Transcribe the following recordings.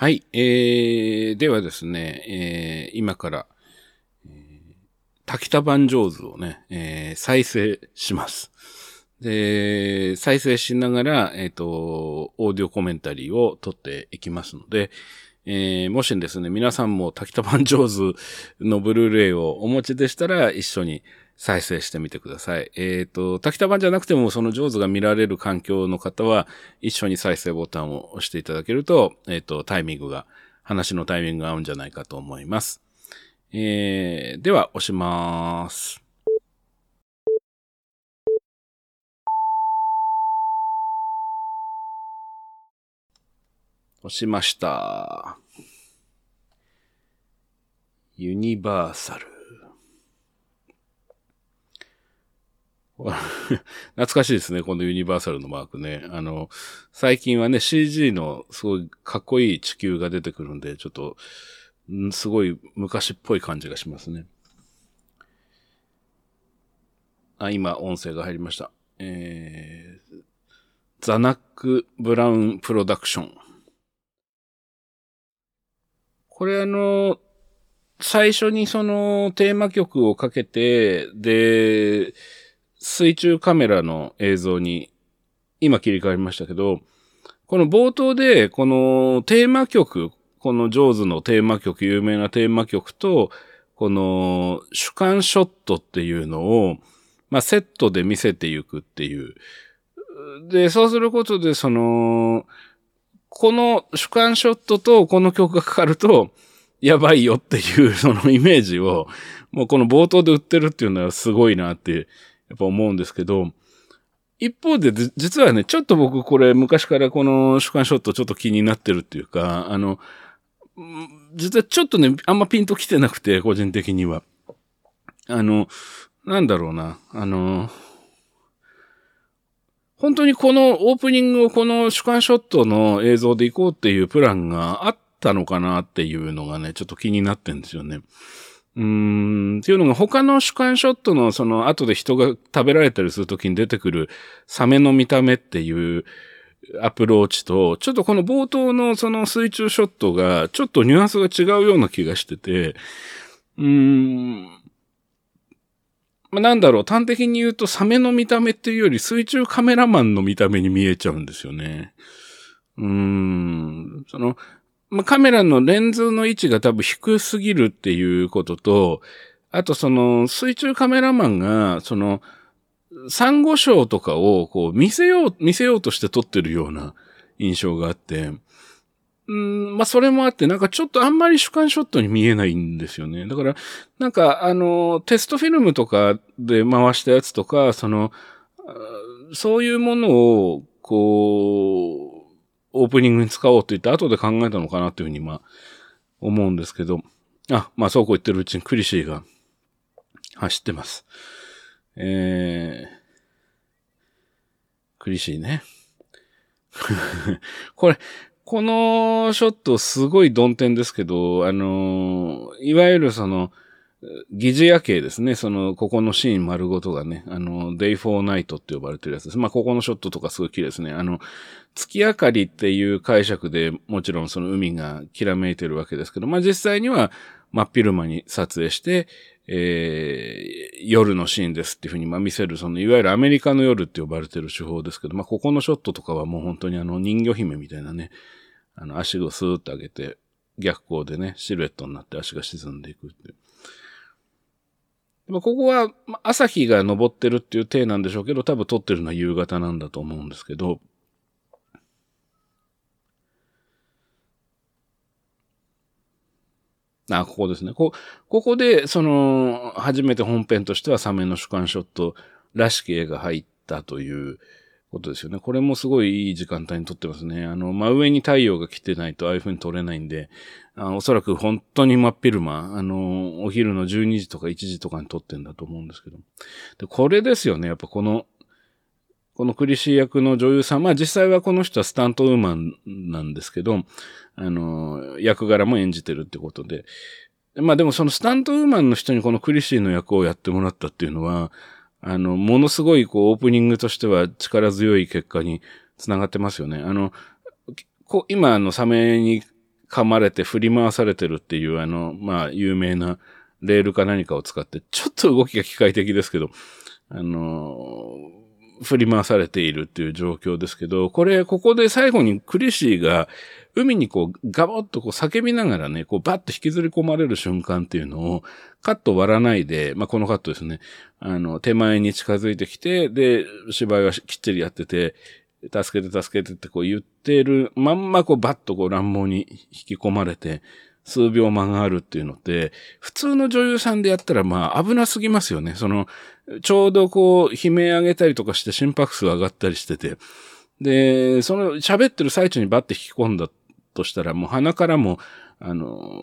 はい。えー、ではですね、えー、今から、えー、滝田番上手をね、えー、再生します。で、再生しながら、えっ、と、オーディオコメンタリーを撮っていきますので、えー、もしですね、皆さんも滝田番上手のブルーレイをお持ちでしたら、一緒に再生してみてください。えっ、と、滝田版じゃなくても、その上手が見られる環境の方は、一緒に再生ボタンを押していただけると、えっ、と、タイミングが、話のタイミングが合うんじゃないかと思います。えー、では、押します。押しました。ユニバーサル。懐かしいですね、このユニバーサルのマークね。あの、最近はね、CG のすごいかっこいい地球が出てくるんで、ちょっと、すごい昔っぽい感じがしますね。あ、今、音声が入りました。えー、ザナック・ブラウン・プロダクション。これあの、最初にそのテーマ曲をかけて、で、水中カメラの映像に今切り替わりましたけど、この冒頭でこのテーマ曲、このジョーズのテーマ曲、有名なテーマ曲と、この主観ショットっていうのを、まあセットで見せていくっていう。で、そうすることでその、この主観ショットとこの曲がかかると、やばいよっていうそのイメージを、もうこの冒頭で売ってるっていうのはすごいなって、やっぱ思うんですけど、一方で、実はね、ちょっと僕これ昔からこの主観ショットちょっと気になってるっていうか、あの、実はちょっとね、あんまピンときてなくて、個人的には。あの、なんだろうな、あの、本当にこのオープニングをこの主観ショットの映像で行こうっていうプランがあったのかなっていうのがね、ちょっと気になってんですよね。うん、っていうのが他の主観ショットのその後で人が食べられたりするときに出てくるサメの見た目っていうアプローチと、ちょっとこの冒頭のその水中ショットがちょっとニュアンスが違うような気がしてて、うーん、まあ、なんだろう、端的に言うとサメの見た目っていうより水中カメラマンの見た目に見えちゃうんですよね。うーん、その、まあ、カメラのレンズの位置が多分低すぎるっていうことと、あとその水中カメラマンが、その、サンゴ礁とかをこう見せよう、見せようとして撮ってるような印象があって、うん、まあ、それもあって、なんかちょっとあんまり主観ショットに見えないんですよね。だから、なんかあの、テストフィルムとかで回したやつとか、その、そういうものを、こう、オープニングに使おうと言って後で考えたのかなっていうふうに、まあ、思うんですけど、あ、まあそうこう言ってるうちにクリシーが走ってます。えー、クリシーね。これ、このショットすごい曇天ですけど、あのーいわゆるその、疑似夜景ですね。その、ここのシーン丸ごとがね、あの、デイフォーナイトって呼ばれてるやつです。まあ、ここのショットとかすごい綺麗ですね。あの、月明かりっていう解釈でもちろんその海がきらめいてるわけですけど、まあ、実際には真っ昼間に撮影して、えー夜のシーンですっていうふうにまあ見せる、そのいわゆるアメリカの夜って呼ばれてる手法ですけど、まあ、ここのショットとかはもう本当にあの人魚姫みたいなね、あの足をスーッと上げて、逆光でね、シルエットになって足が沈んでいくっていう。まあ、ここは朝日が昇ってるっていう体なんでしょうけど、多分撮ってるのは夕方なんだと思うんですけど、あ、ここですね。こ、ここで、その、初めて本編としてはサメの主観ショットらしき絵が入ったということですよね。これもすごいいい時間帯に撮ってますね。あの、真上に太陽が来てないとああいう風に撮れないんで、あおそらく本当に真っ昼間、あの、お昼の12時とか1時とかに撮ってんだと思うんですけど。で、これですよね。やっぱこの、このクリシー役の女優さん、まあ実際はこの人はスタントウーマンなんですけど、あの、役柄も演じてるってことで。まあでもそのスタントウーマンの人にこのクリシーの役をやってもらったっていうのは、あの、ものすごいこうオープニングとしては力強い結果につながってますよね。あの、こ今あのサメに噛まれて振り回されてるっていうあの、まあ、有名なレールか何かを使って、ちょっと動きが機械的ですけど、あの振り回されているっていう状況ですけど、これ、ここで最後にクリシーが海にこうガボッとこう叫びながらね、こうバッと引きずり込まれる瞬間っていうのをカット割らないで、まあ、このカットですね。あの、手前に近づいてきて、で、芝居はきっちりやってて、助けて助けてってこう言ってるまんまこうバッとこう乱暴に引き込まれて、数秒間があるっていうのって、普通の女優さんでやったらまあ危なすぎますよね。その、ちょうどこう悲鳴上げたりとかして心拍数上がったりしてて、で、その喋ってる最中にバッて引き込んだとしたらもう鼻からもあの、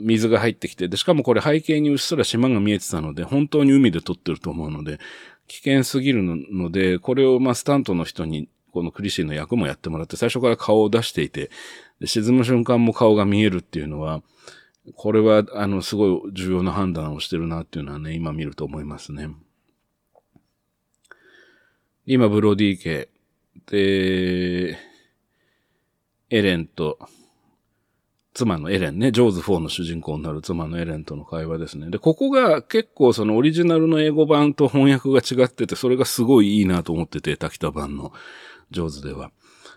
水が入ってきて、で、しかもこれ背景にうっすら島が見えてたので、本当に海で撮ってると思うので、危険すぎるので、これをまあスタントの人にこのクリシーの役もやってもらって、最初から顔を出していて、沈む瞬間も顔が見えるっていうのは、これは、あの、すごい重要な判断をしてるなっていうのはね、今見ると思いますね。今、ブロディー家で、エレンと、妻のエレンね、ジョーズ4の主人公になる妻のエレンとの会話ですね。で、ここが結構そのオリジナルの英語版と翻訳が違ってて、それがすごいいいなと思ってて、滝田版のジョーズでは。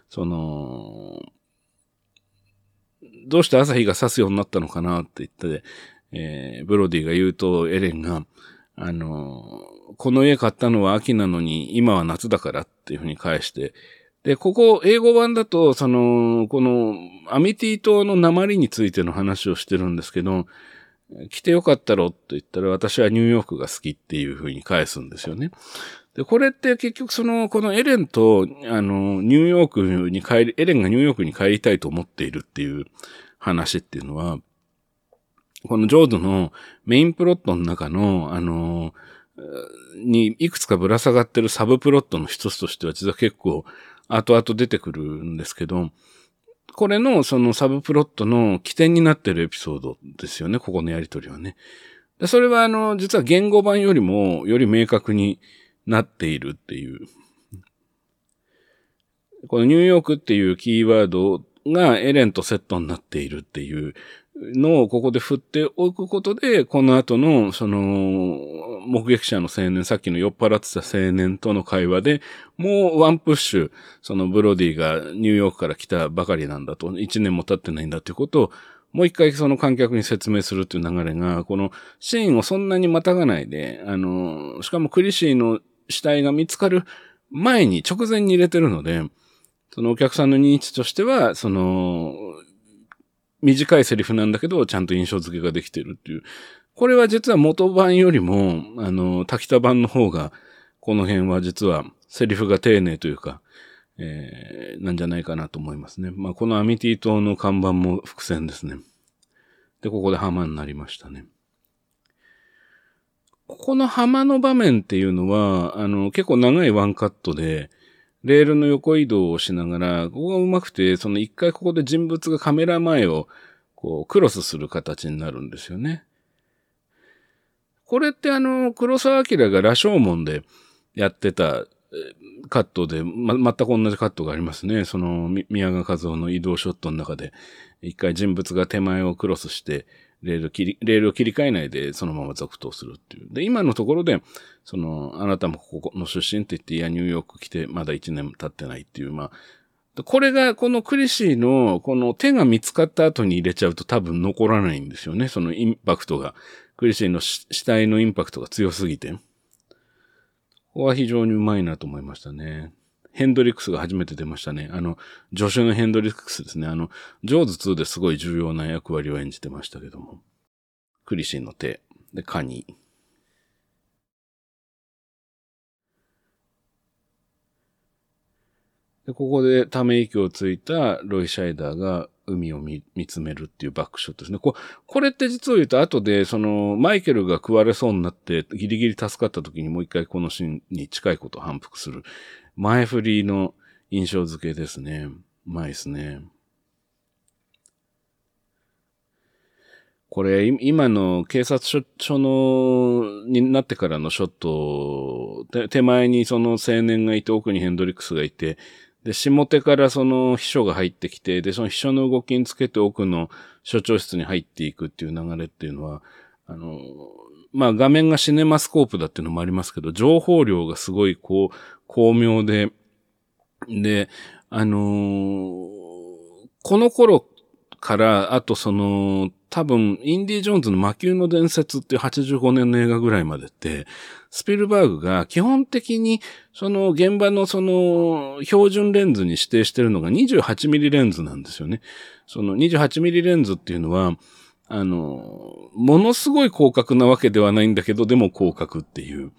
その、どうして朝日が差すようになったのかなって言って、えー、ブロディが言うと、エレンが、あの、この家買ったのは秋なのに、今は夏だからっていうふうに返して、で、ここ、英語版だと、その、この、アミティ島の鉛についての話をしてるんですけど、来てよかったろって言ったら、私はニューヨークが好きっていうふうに返すんですよね。で、これって結局その、このエレンと、あの、ニューヨークに帰り、エレンがニューヨークに帰りたいと思っているっていう話っていうのは、このジョードのメインプロットの中の、あの、にいくつかぶら下がってるサブプロットの一つとしては実は結構後々出てくるんですけど、これのそのサブプロットの起点になってるエピソードですよね、ここのやりとりはね。それはあの、実は言語版よりもより明確になっているっていう。このニューヨークっていうキーワードがエレンとセットになっているっていうのをここで振っておくことで、この後の、その、目撃者の青年、さっきの酔っ払ってた青年との会話で、もうワンプッシュ、そのブロディがニューヨークから来たばかりなんだと、一年も経ってないんだということを、もう一回その観客に説明するっていう流れが、このシーンをそんなにまたがないで、あの、しかもクリシーの死体が見つかる前に直前に入れてるので、そのお客さんの認知としては、その、短いセリフなんだけど、ちゃんと印象付けができてるっていう。これは実は元版よりも、あの、滝田版の方が、この辺は実はセリフが丁寧というか、えー、なんじゃないかなと思いますね。まあ、このアミティ島の看板も伏線ですね。で、ここで浜になりましたね。ここの浜の場面っていうのは、あの、結構長いワンカットで、レールの横移動をしながら、ここがうまくて、その一回ここで人物がカメラ前をこうクロスする形になるんですよね。これってあの、黒沢明が羅生門でやってたカットで、ま、全く同じカットがありますね。その、宮川和夫の移動ショットの中で、一回人物が手前をクロスして、レール切り、レールを切り替えないでそのまま続投するっていう。で、今のところで、その、あなたもここの出身って言って、いや、ニューヨーク来てまだ1年経ってないっていう、まあ、これが、このクリシーの、この手が見つかった後に入れちゃうと多分残らないんですよね。そのインパクトが。クリシーの死体のインパクトが強すぎて。ここは非常にうまいなと思いましたね。ヘンドリックスが初めて出ましたね。あの、助手のヘンドリックスですね。あの、ジョーズ2ですごい重要な役割を演じてましたけども。クリシンの手。で、カニ。で、ここでため息をついたロイ・シャイダーが海を見つめるっていうバックショットですね。ここれって実を言うと後で、その、マイケルが食われそうになってギリギリ助かった時にもう一回このシーンに近いことを反復する前振りの印象付けですね。うまいですね。これ、今の警察署の、になってからのショット、手前にその青年がいて、奥にヘンドリックスがいて、で、下手からその秘書が入ってきて、で、その秘書の動きにつけて奥の所長室に入っていくっていう流れっていうのは、あの、まあ画面がシネマスコープだっていうのもありますけど、情報量がすごいこう、巧妙で、で、あのー、この頃から、あとその、多分、インディ・ジョーンズの魔球の伝説っていう85年の映画ぐらいまでって、スピルバーグが基本的に、その現場のその標準レンズに指定してるのが 28mm レンズなんですよね。その 28mm レンズっていうのは、あの、ものすごい広角なわけではないんだけど、でも広角っていう。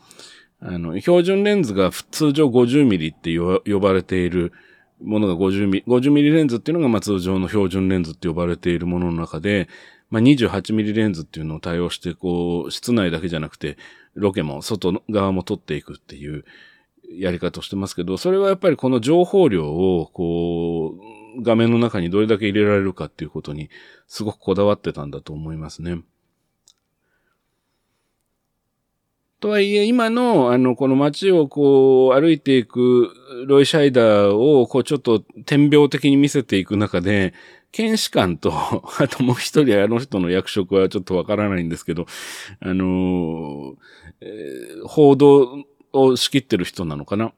あの、標準レンズが通常 50mm って呼ばれているものが 50mm、50mm レンズっていうのがま通常の標準レンズって呼ばれているものの中で、まあ、28ミリレンズっていうのを対応して、こう、室内だけじゃなくて、ロケも外側も撮っていくっていうやり方をしてますけど、それはやっぱりこの情報量を、こう、画面の中にどれだけ入れられるかっていうことに、すごくこだわってたんだと思いますね。とはいえ、今の、あの、この街をこう、歩いていくロイ・シャイダーを、こう、ちょっと天病的に見せていく中で、検視官と、あともう一人あの人の役職はちょっとわからないんですけど、あのえー、報道を仕切ってる人なのかな？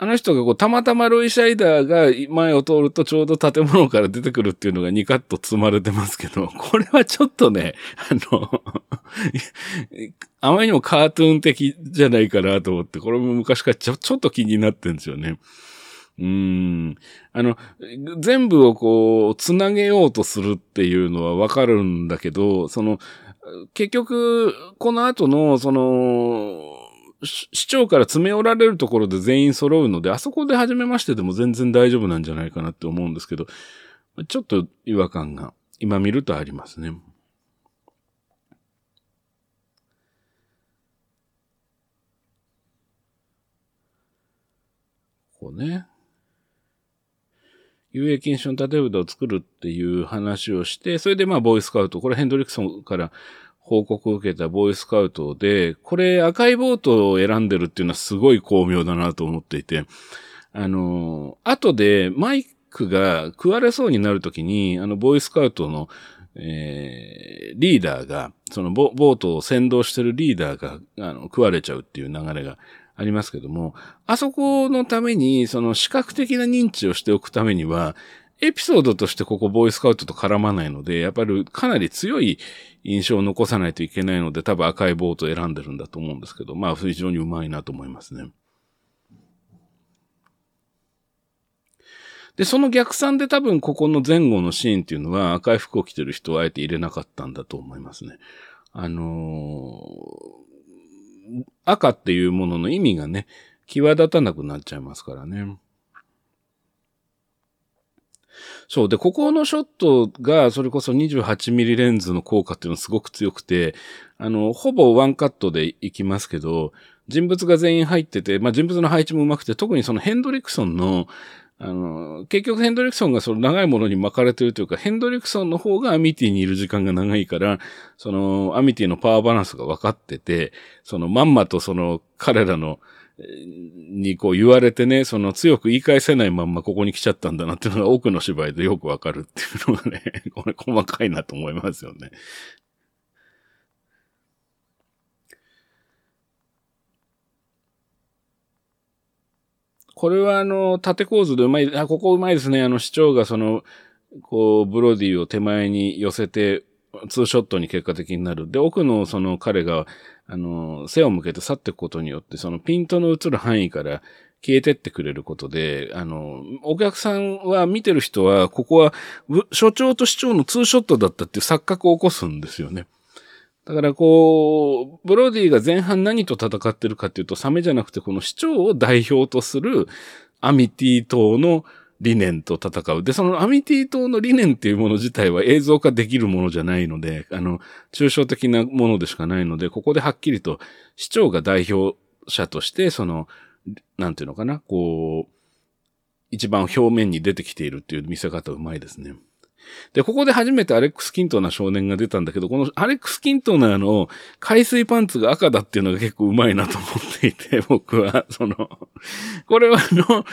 あの人がこう、たまたまロイ・シャイダーが前を通るとちょうど建物から出てくるっていうのが2カット積まれてますけど、これはちょっとね、あの あまりにもカートゥーン的じゃないかなと思って、これも昔からちょちょっと気になってるんですよね。うん。あの、全部をこう、つなげようとするっていうのはわかるんだけど、その、結局、この後の、その、市長から詰め寄られるところで全員揃うので、あそこで初めましてでも全然大丈夫なんじゃないかなって思うんですけど、ちょっと違和感が今見るとありますね。こうね。遊泳禁止の縦札を作るっていう話をして、それでまあ、ボーイスカウト、これヘンドリクソンから報告を受けたボーイスカウトで、これ赤いボートを選んでるっていうのはすごい巧妙だなと思っていて、あの、後でマイクが食われそうになるときに、あの、ボーイスカウトの、えー、リーダーが、そのボートを先導してるリーダーが、あの、食われちゃうっていう流れがありますけども、あそこのために、その視覚的な認知をしておくためには、エピソードとしてここボーイスカウトと絡まないので、やっぱりかなり強い印象を残さないといけないので、多分赤いボートを選んでるんだと思うんですけど、まあ非常にうまいなと思いますね。で、その逆算で多分ここの前後のシーンっていうのは赤い服を着てる人をあえて入れなかったんだと思いますね。あのー赤っていうものの意味がね、際立たなくなっちゃいますからね。そう。で、ここのショットが、それこそ 28mm レンズの効果っていうのすごく強くて、あの、ほぼワンカットでいきますけど、人物が全員入ってて、まあ、人物の配置も上手くて、特にそのヘンドリクソンの、あの、結局ヘンドリクソンがその長いものに巻かれてるというか、ヘンドリクソンの方がアミティにいる時間が長いから、そのアミティのパワーバランスが分かってて、そのまんまとその彼らの、にこう言われてね、その強く言い返せないまんまここに来ちゃったんだなっていうのが多くの芝居でよくわかるっていうのがね、これ細かいなと思いますよね。これはあの、縦構図でうまい、あ、ここうまいですね。あの、市長がその、こう、ブロディを手前に寄せて、ツーショットに結果的になる。で、奥のその彼が、あの、背を向けて去っていくことによって、そのピントの映る範囲から消えてってくれることで、あの、お客さんは、見てる人は、ここは、所長と市長のツーショットだったっていう錯覚を起こすんですよね。だからこう、ブロディが前半何と戦ってるかっていうと、サメじゃなくてこの市長を代表とするアミティ島の理念と戦う。で、そのアミティ島の理念っていうもの自体は映像化できるものじゃないので、あの、抽象的なものでしかないので、ここではっきりと市長が代表者として、その、なんていうのかな、こう、一番表面に出てきているっていう見せ方うまいですね。で、ここで初めてアレックス・キントーナ少年が出たんだけど、このアレックス・キントーナの海水パンツが赤だっていうのが結構うまいなと思っていて、僕は、その、これはあの、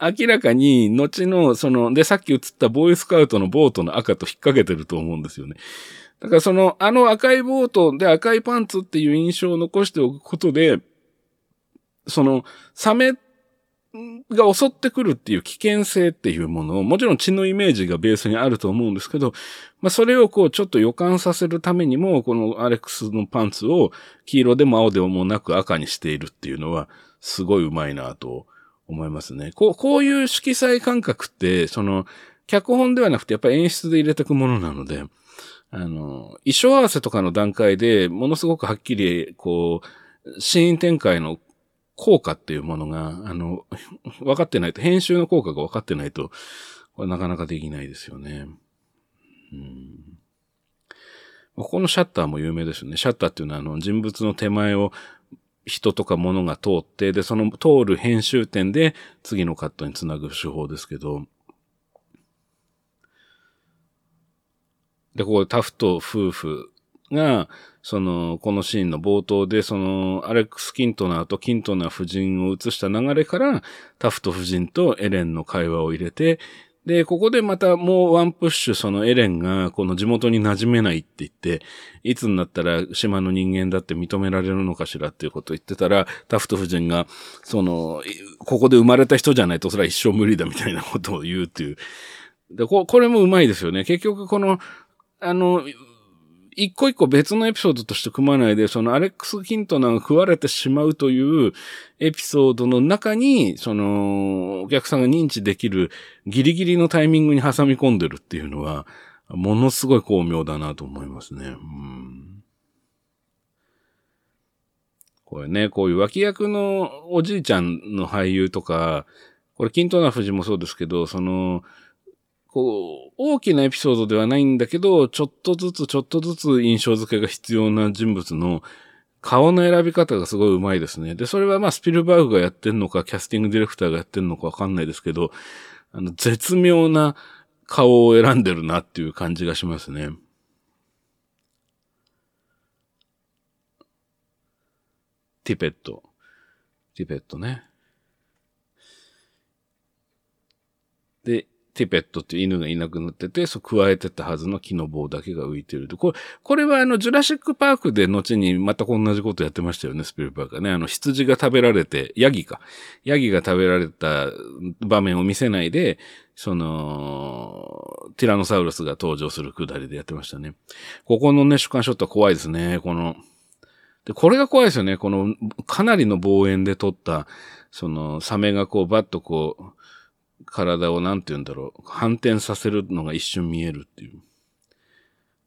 明らかに、後の、その、で、さっき映ったボーイスカウトのボートの赤と引っ掛けてると思うんですよね。だからその、あの赤いボートで赤いパンツっていう印象を残しておくことで、その、サメが襲ってくるっていう危険性っていうものを、もちろん血のイメージがベースにあると思うんですけど、まあそれをこうちょっと予感させるためにも、このアレックスのパンツを黄色でも青でもなく赤にしているっていうのは、すごいうまいなと思いますね。こう、こういう色彩感覚って、その、脚本ではなくてやっぱり演出で入れていくものなので、あの、衣装合わせとかの段階でものすごくはっきり、こう、シーン展開の効果っていうものが、あの、分かってないと、編集の効果が分かってないと、これなかなかできないですよね。うん、ここのシャッターも有名ですよね。シャッターっていうのは、あの、人物の手前を人とか物が通って、で、その通る編集点で次のカットにつなぐ手法ですけど、で、ここでタフと夫婦が、その、このシーンの冒頭で、その、アレックス・キントナーとキントナー夫人を映した流れから、タフト夫人とエレンの会話を入れて、で、ここでまたもうワンプッシュ、そのエレンがこの地元に馴染めないって言って、いつになったら島の人間だって認められるのかしらっていうことを言ってたら、タフト夫人が、その、ここで生まれた人じゃないとそれは一生無理だみたいなことを言うっていう。で、ここれもうまいですよね。結局この、あの、一個一個別のエピソードとして組まないで、そのアレックス・キントナーが食われてしまうというエピソードの中に、その、お客さんが認知できるギリギリのタイミングに挟み込んでるっていうのは、ものすごい巧妙だなと思いますね。うん、これね、こういう脇役のおじいちゃんの俳優とか、これ、キントナー夫人もそうですけど、その、こう、大きなエピソードではないんだけど、ちょっとずつちょっとずつ印象付けが必要な人物の顔の選び方がすごい上手いですね。で、それはまあスピルバーグがやってんのか、キャスティングディレクターがやってんのかわかんないですけど、あの、絶妙な顔を選んでるなっていう感じがしますね。ティペット。ティペットね。で、ティペットっていう犬がいなくなってて、そう、加えてたはずの木の棒だけが浮いてると。これ、これはあの、ジュラシックパークで後にまた同じことやってましたよね、スピルバーグがね。あの、羊が食べられて、ヤギか。ヤギが食べられた場面を見せないで、その、ティラノサウルスが登場するくだりでやってましたね。ここのね、主観ショットは怖いですね。この、で、これが怖いですよね。この、かなりの望遠で撮った、その、サメがこう、バッとこう、体をなんて言うんだろう、反転させるのが一瞬見えるっていう。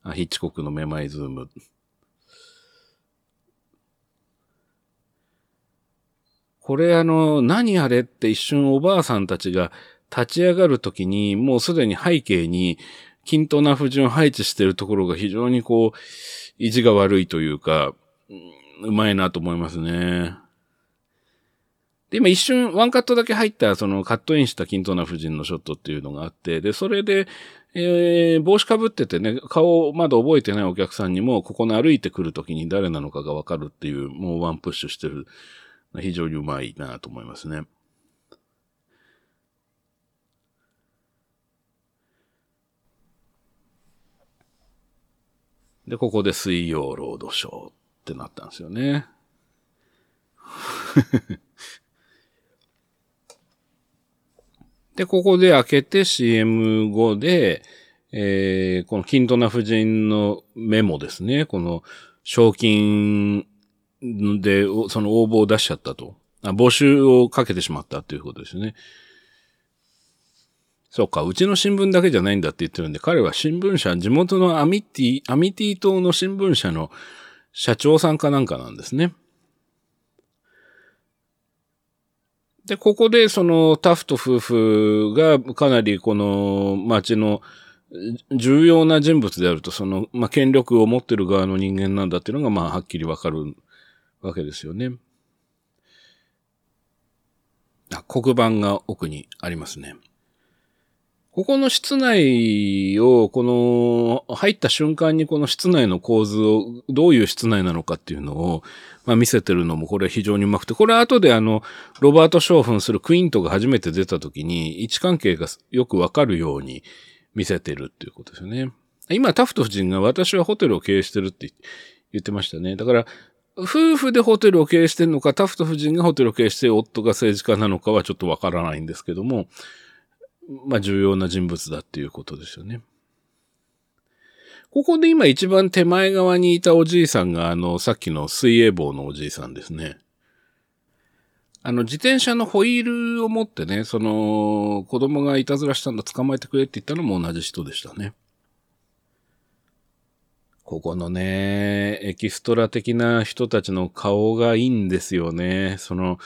あ、ヒッチコックのめまいズーム。これあの、何あれって一瞬おばあさんたちが立ち上がるときに、もうすでに背景に均等な不順配置してるところが非常にこう、意地が悪いというか、うまいなと思いますね。で、今一瞬ワンカットだけ入った、そのカットインした均等な夫人のショットっていうのがあって、で、それで、えー、帽子かぶっててね、顔をまだ覚えてないお客さんにも、ここの歩いてくるときに誰なのかがわかるっていう、もうワンプッシュしてる。非常にうまいなと思いますね。で、ここで水曜ロードショーってなったんですよね。で、ここで開けて CM 後で、えー、このキントナ夫人のメモですね。この賞金で、その応募を出しちゃったと。あ募集をかけてしまったということですね。そうか、うちの新聞だけじゃないんだって言ってるんで、彼は新聞社、地元のアミティ、アミティ島の新聞社の社長さんかなんかなんですね。で、ここでそのタフト夫婦がかなりこの町の重要な人物であると、その、まあ、権力を持ってる側の人間なんだっていうのが、まあ、はっきりわかるわけですよね。あ、黒板が奥にありますね。ここの室内を、この、入った瞬間にこの室内の構図を、どういう室内なのかっていうのを、まあ見せてるのもこれ非常にうまくて、これ後であの、ロバート・ショーフンするクイントが初めて出た時に、位置関係がよくわかるように見せてるっていうことですよね。今、タフト夫人が私はホテルを経営してるって言ってましたね。だから、夫婦でホテルを経営してるのか、タフト夫人がホテルを経営して夫が政治家なのかはちょっとわからないんですけども、まあ重要な人物だっていうことですよね。ここで今一番手前側にいたおじいさんが、あの、さっきの水泳棒のおじいさんですね。あの、自転車のホイールを持ってね、その、子供がいたずらしたんだ、捕まえてくれって言ったのも同じ人でしたね。ここのね、エキストラ的な人たちの顔がいいんですよね。その、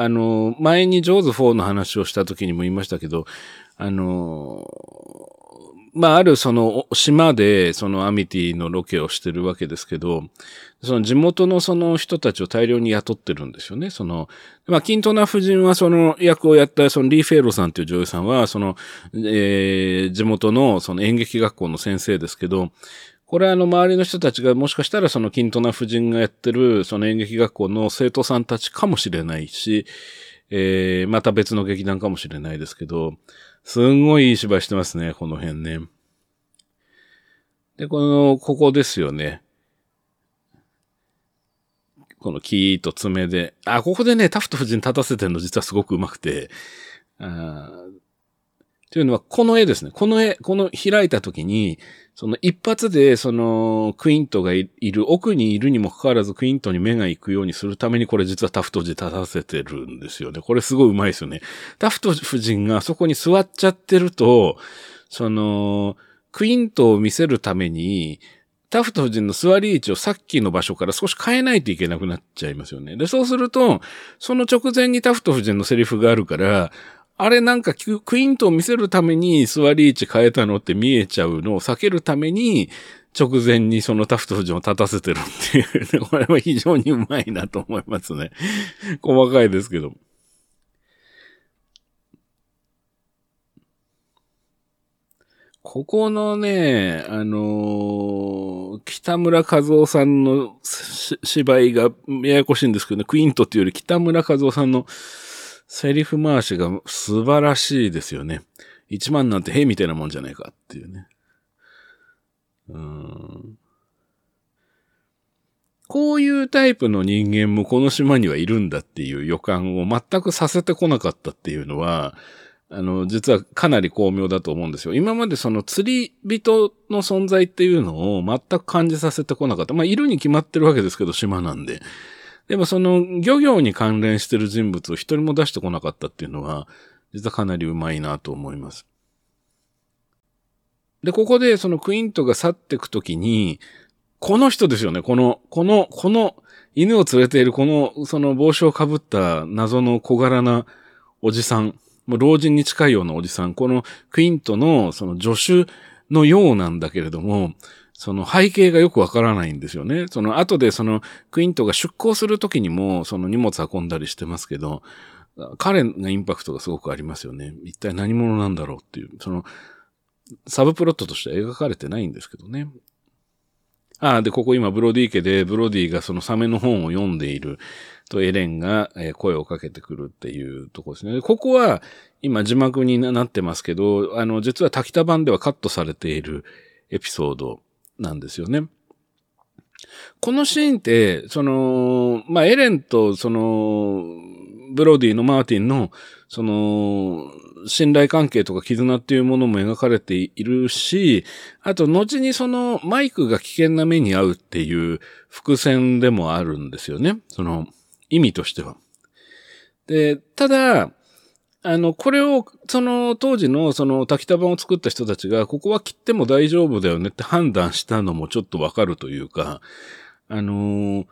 あの、前にジョーズ4の話をした時にも言いましたけど、あの、まあ、あるその島でそのアミティのロケをしてるわけですけど、その地元のその人たちを大量に雇ってるんですよね。その、まあ、キントナ夫人はその役をやったそのリー・フェイロさんという女優さんは、その、えー、地元のその演劇学校の先生ですけど、これはあの周りの人たちがもしかしたらそのキントナ夫人がやってるその演劇学校の生徒さんたちかもしれないし、えー、また別の劇団かもしれないですけど、すんごいいい芝居してますね、この辺ね。で、この、ここですよね。このキーと爪で。あ、ここでね、タフト夫人立たせてるの実はすごくうまくて。あというのは、この絵ですね。この絵、この開いた時に、その一発で、その、クイントがいる、奥にいるにもかかわらずクイントに目が行くようにするために、これ実はタフト夫人立たせてるんですよね。これすごいうまいですよね。タフト夫人がそこに座っちゃってると、その、クイントを見せるために、タフト夫人の座り位置をさっきの場所から少し変えないといけなくなっちゃいますよね。で、そうすると、その直前にタフト夫人のセリフがあるから、あれなんかクイントを見せるために座り位置変えたのって見えちゃうのを避けるために、直前にそのタフト夫人を立たせてるっていう、ね これは非常にうまいなと思いますね。細かいですけど。ここのね、あのー、北村和夫さんの芝居がややこしいんですけどね、クイントっていうより北村和夫さんのセリフ回しが素晴らしいですよね。一万なんて兵みたいなもんじゃないかっていうね。うん。こういうタイプの人間もこの島にはいるんだっていう予感を全くさせてこなかったっていうのは、あの、実はかなり巧妙だと思うんですよ。今までその釣り人の存在っていうのを全く感じさせてこなかった。まあ、いるに決まってるわけですけど、島なんで。でもその漁業に関連してる人物を一人も出してこなかったっていうのは、実はかなりうまいなと思います。で、ここでそのクイントが去っていくときに、この人ですよね。この、この、この犬を連れているこの、その帽子をかぶった謎の小柄なおじさん。もう老人に近いようなおじさん、このクイントのその助手のようなんだけれども、その背景がよくわからないんですよね。その後でそのクイントが出港するときにもその荷物運んだりしてますけど、彼がインパクトがすごくありますよね。一体何者なんだろうっていう、そのサブプロットとしては描かれてないんですけどね。ああ、で、ここ今ブロディ家でブロディがそのサメの本を読んでいるとエレンが声をかけてくるっていうところですね。ここは今字幕になってますけど、あの、実は滝田版ではカットされているエピソードなんですよね。このシーンって、その、まあ、エレンとその、ブロディのマーティンの、その、信頼関係とか絆っていうものも描かれているし、あと、後にその、マイクが危険な目に遭うっていう伏線でもあるんですよね。その、意味としては。で、ただ、あの、これを、その、当時の、その、滝田版を作った人たちが、ここは切っても大丈夫だよねって判断したのもちょっとわかるというか、あのー、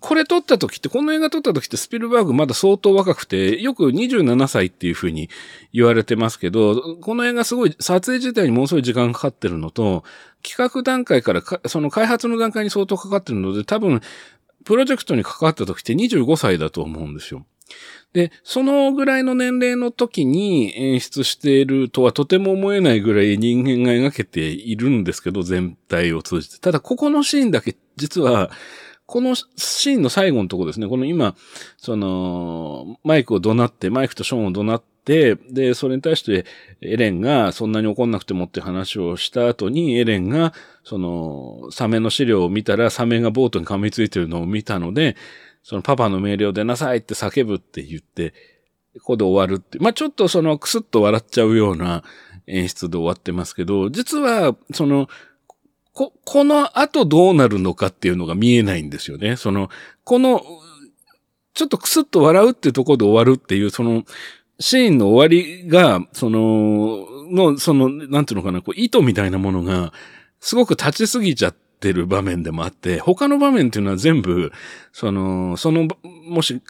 これ撮った時って、この映画撮った時ってスピルバーグまだ相当若くて、よく27歳っていう風に言われてますけど、この映画すごい、撮影自体にものすごい時間かかってるのと、企画段階からその開発の段階に相当かかってるので、多分、プロジェクトに関わった時って25歳だと思うんですよ。で、そのぐらいの年齢の時に演出しているとはとても思えないぐらい人間が描けているんですけど、全体を通じて。ただ、ここのシーンだけ、実は、このシーンの最後のとこですね、この今、その、マイクを怒鳴って、マイクとショーンを怒鳴って、で、それに対してエレンがそんなに怒んなくてもって話をした後に、エレンが、その、サメの資料を見たら、サメがボートに噛みついてるのを見たので、そのパパの命令を出なさいって叫ぶって言って、ここで終わるって。まあ、ちょっとそのクスッと笑っちゃうような演出で終わってますけど、実は、その、こ、この後どうなるのかっていうのが見えないんですよね。その、この、ちょっとクスッと笑うっていうところで終わるっていう、その、シーンの終わりが、その、の、その、なんていうのかな、こう、意図みたいなものが、すごく立ちすぎちゃってる場面でもあって、他の場面っていうのは全部、その、その、もし、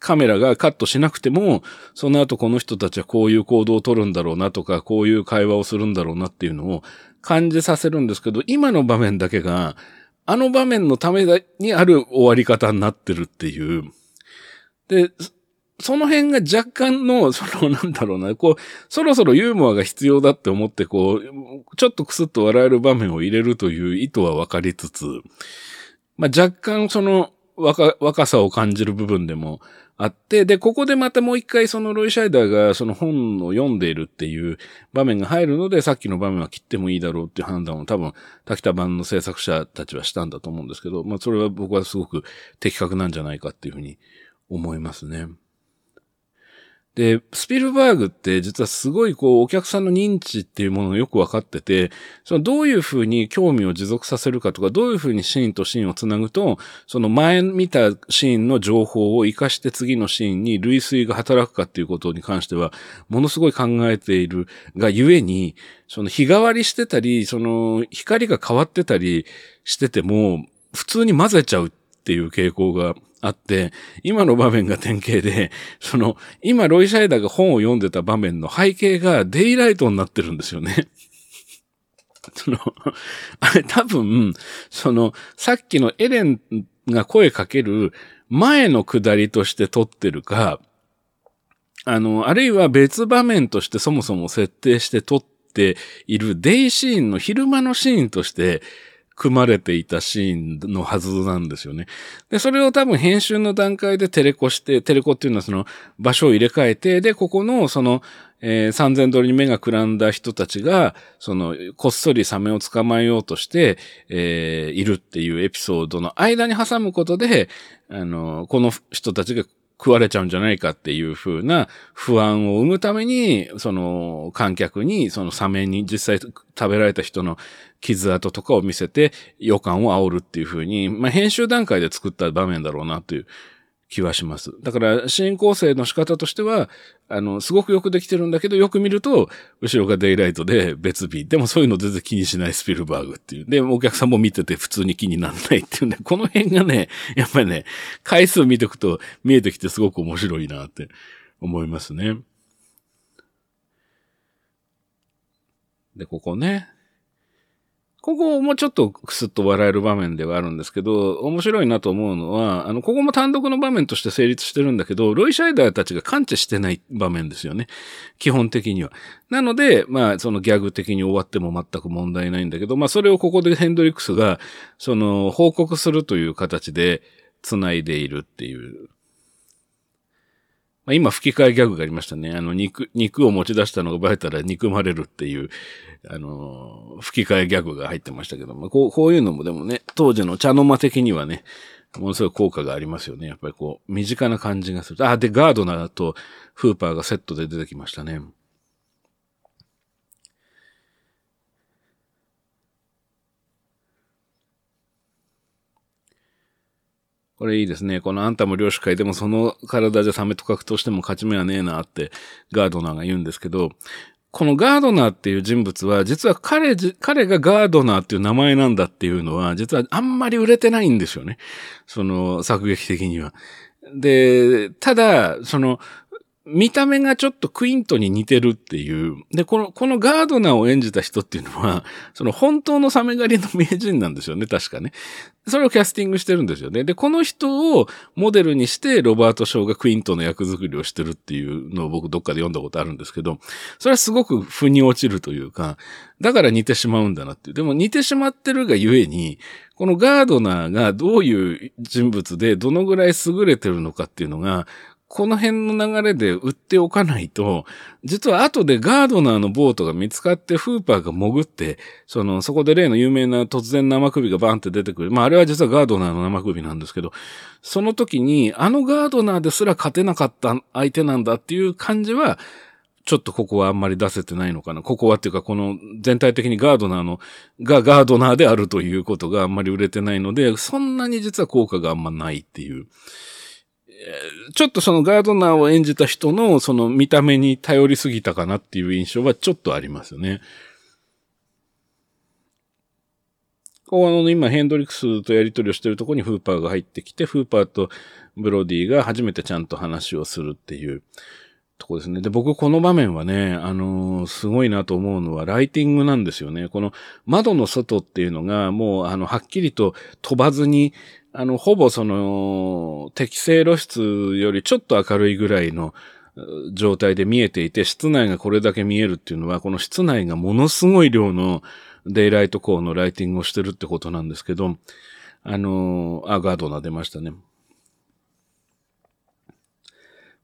カメラがカットしなくても、その後この人たちはこういう行動を取るんだろうなとか、こういう会話をするんだろうなっていうのを感じさせるんですけど、今の場面だけが、あの場面のためにある終わり方になってるっていう。で、その辺が若干の、その、なんだろうな、こう、そろそろユーモアが必要だって思って、こう、ちょっとクスッと笑える場面を入れるという意図は分かりつつ、まあ、若干その若、若さを感じる部分でもあって、で、ここでまたもう一回そのロイ・シャイダーがその本を読んでいるっていう場面が入るので、さっきの場面は切ってもいいだろうっていう判断を多分、滝田版の制作者たちはしたんだと思うんですけど、まあそれは僕はすごく的確なんじゃないかっていうふうに思いますね。で、スピルバーグって実はすごいこうお客さんの認知っていうものをよくわかってて、そのどういうふうに興味を持続させるかとか、どういうふうにシーンとシーンをつなぐと、その前見たシーンの情報を活かして次のシーンに類推が働くかっていうことに関しては、ものすごい考えているがゆえに、その日替わりしてたり、その光が変わってたりしてても、普通に混ぜちゃうっていう傾向があって、今の場面が典型で、その、今ロイ・シャイダーが本を読んでた場面の背景がデイライトになってるんですよね。その、あれ多分、その、さっきのエレンが声かける前の下りとして撮ってるか、あの、あるいは別場面としてそもそも設定して撮っているデイシーンの昼間のシーンとして組まれていたシーンのはずなんですよね。で、それを多分編集の段階でテレコして、テレコっていうのはその場所を入れ替えて、で、ここのその、えー、三千ドルに目がくらんだ人たちが、その、こっそりサメを捕まえようとして、えー、いるっていうエピソードの間に挟むことで、あの、この人たちが食われちゃうんじゃないかっていう風な不安を生むために、その観客にそのサメに実際食べられた人の傷跡とかを見せて予感を煽るっていう風に、まあ編集段階で作った場面だろうなという気はします。だから、シーン構成の仕方としては、あの、すごくよくできてるんだけど、よく見ると、後ろがデイライトで別日。でもそういうの全然気にしないスピルバーグっていう。で、お客さんも見てて普通に気にならないっていうね、この辺がね、やっぱりね、回数見ていくと見えてきてすごく面白いなって思いますね。で、ここね、ここもちょっとクスッと笑える場面ではあるんですけど、面白いなと思うのは、あの、ここも単独の場面として成立してるんだけど、ロイ・シャイダーたちが感知してない場面ですよね。基本的には。なので、まあ、そのギャグ的に終わっても全く問題ないんだけど、まあ、それをここでヘンドリックスが、その、報告するという形で繋いでいるっていうまあ、今吹き替えギャグがありましたね。あの、肉、肉を持ち出したのがバレたら憎まれるっていう、あの、吹き替えギャグが入ってましたけども、こう、こういうのもでもね、当時の茶の間的にはね、ものすごい効果がありますよね。やっぱりこう、身近な感じがする。あ、で、ガードナーとフーパーがセットで出てきましたね。これいいですね。このあんたも漁師会でもその体じゃサメと格闘しても勝ち目はねえなってガードナーが言うんですけど、このガードナーっていう人物は、実は彼、彼がガードナーっていう名前なんだっていうのは、実はあんまり売れてないんですよね。その作劇的には。で、ただ、その、見た目がちょっとクイントに似てるっていう。で、この、このガードナーを演じた人っていうのは、その本当のサメ狩りの名人なんですよね、確かね。それをキャスティングしてるんですよね。で、この人をモデルにしてロバート・ショーがクイントの役作りをしてるっていうのを僕どっかで読んだことあるんですけど、それはすごく腑に落ちるというか、だから似てしまうんだなっていう。でも似てしまってるがゆえに、このガードナーがどういう人物でどのぐらい優れてるのかっていうのが、この辺の流れで売っておかないと、実は後でガードナーのボートが見つかってフーパーが潜って、その、そこで例の有名な突然生首がバーンって出てくる。まああれは実はガードナーの生首なんですけど、その時にあのガードナーですら勝てなかった相手なんだっていう感じは、ちょっとここはあんまり出せてないのかな。ここはっていうか、この全体的にガードナーの、がガードナーであるということがあんまり売れてないので、そんなに実は効果があんまないっていう。ちょっとそのガードナーを演じた人のその見た目に頼りすぎたかなっていう印象はちょっとありますよね。こうあの今ヘンドリックスとやり取りをしてるとこにフーパーが入ってきて、フーパーとブロディが初めてちゃんと話をするっていうとこですね。で、僕この場面はね、あのー、すごいなと思うのはライティングなんですよね。この窓の外っていうのがもうあの、はっきりと飛ばずにあの、ほぼその、適正露出よりちょっと明るいぐらいの状態で見えていて、室内がこれだけ見えるっていうのは、この室内がものすごい量のデイライト光のライティングをしてるってことなんですけど、あの、あ、ガードナ出ましたね。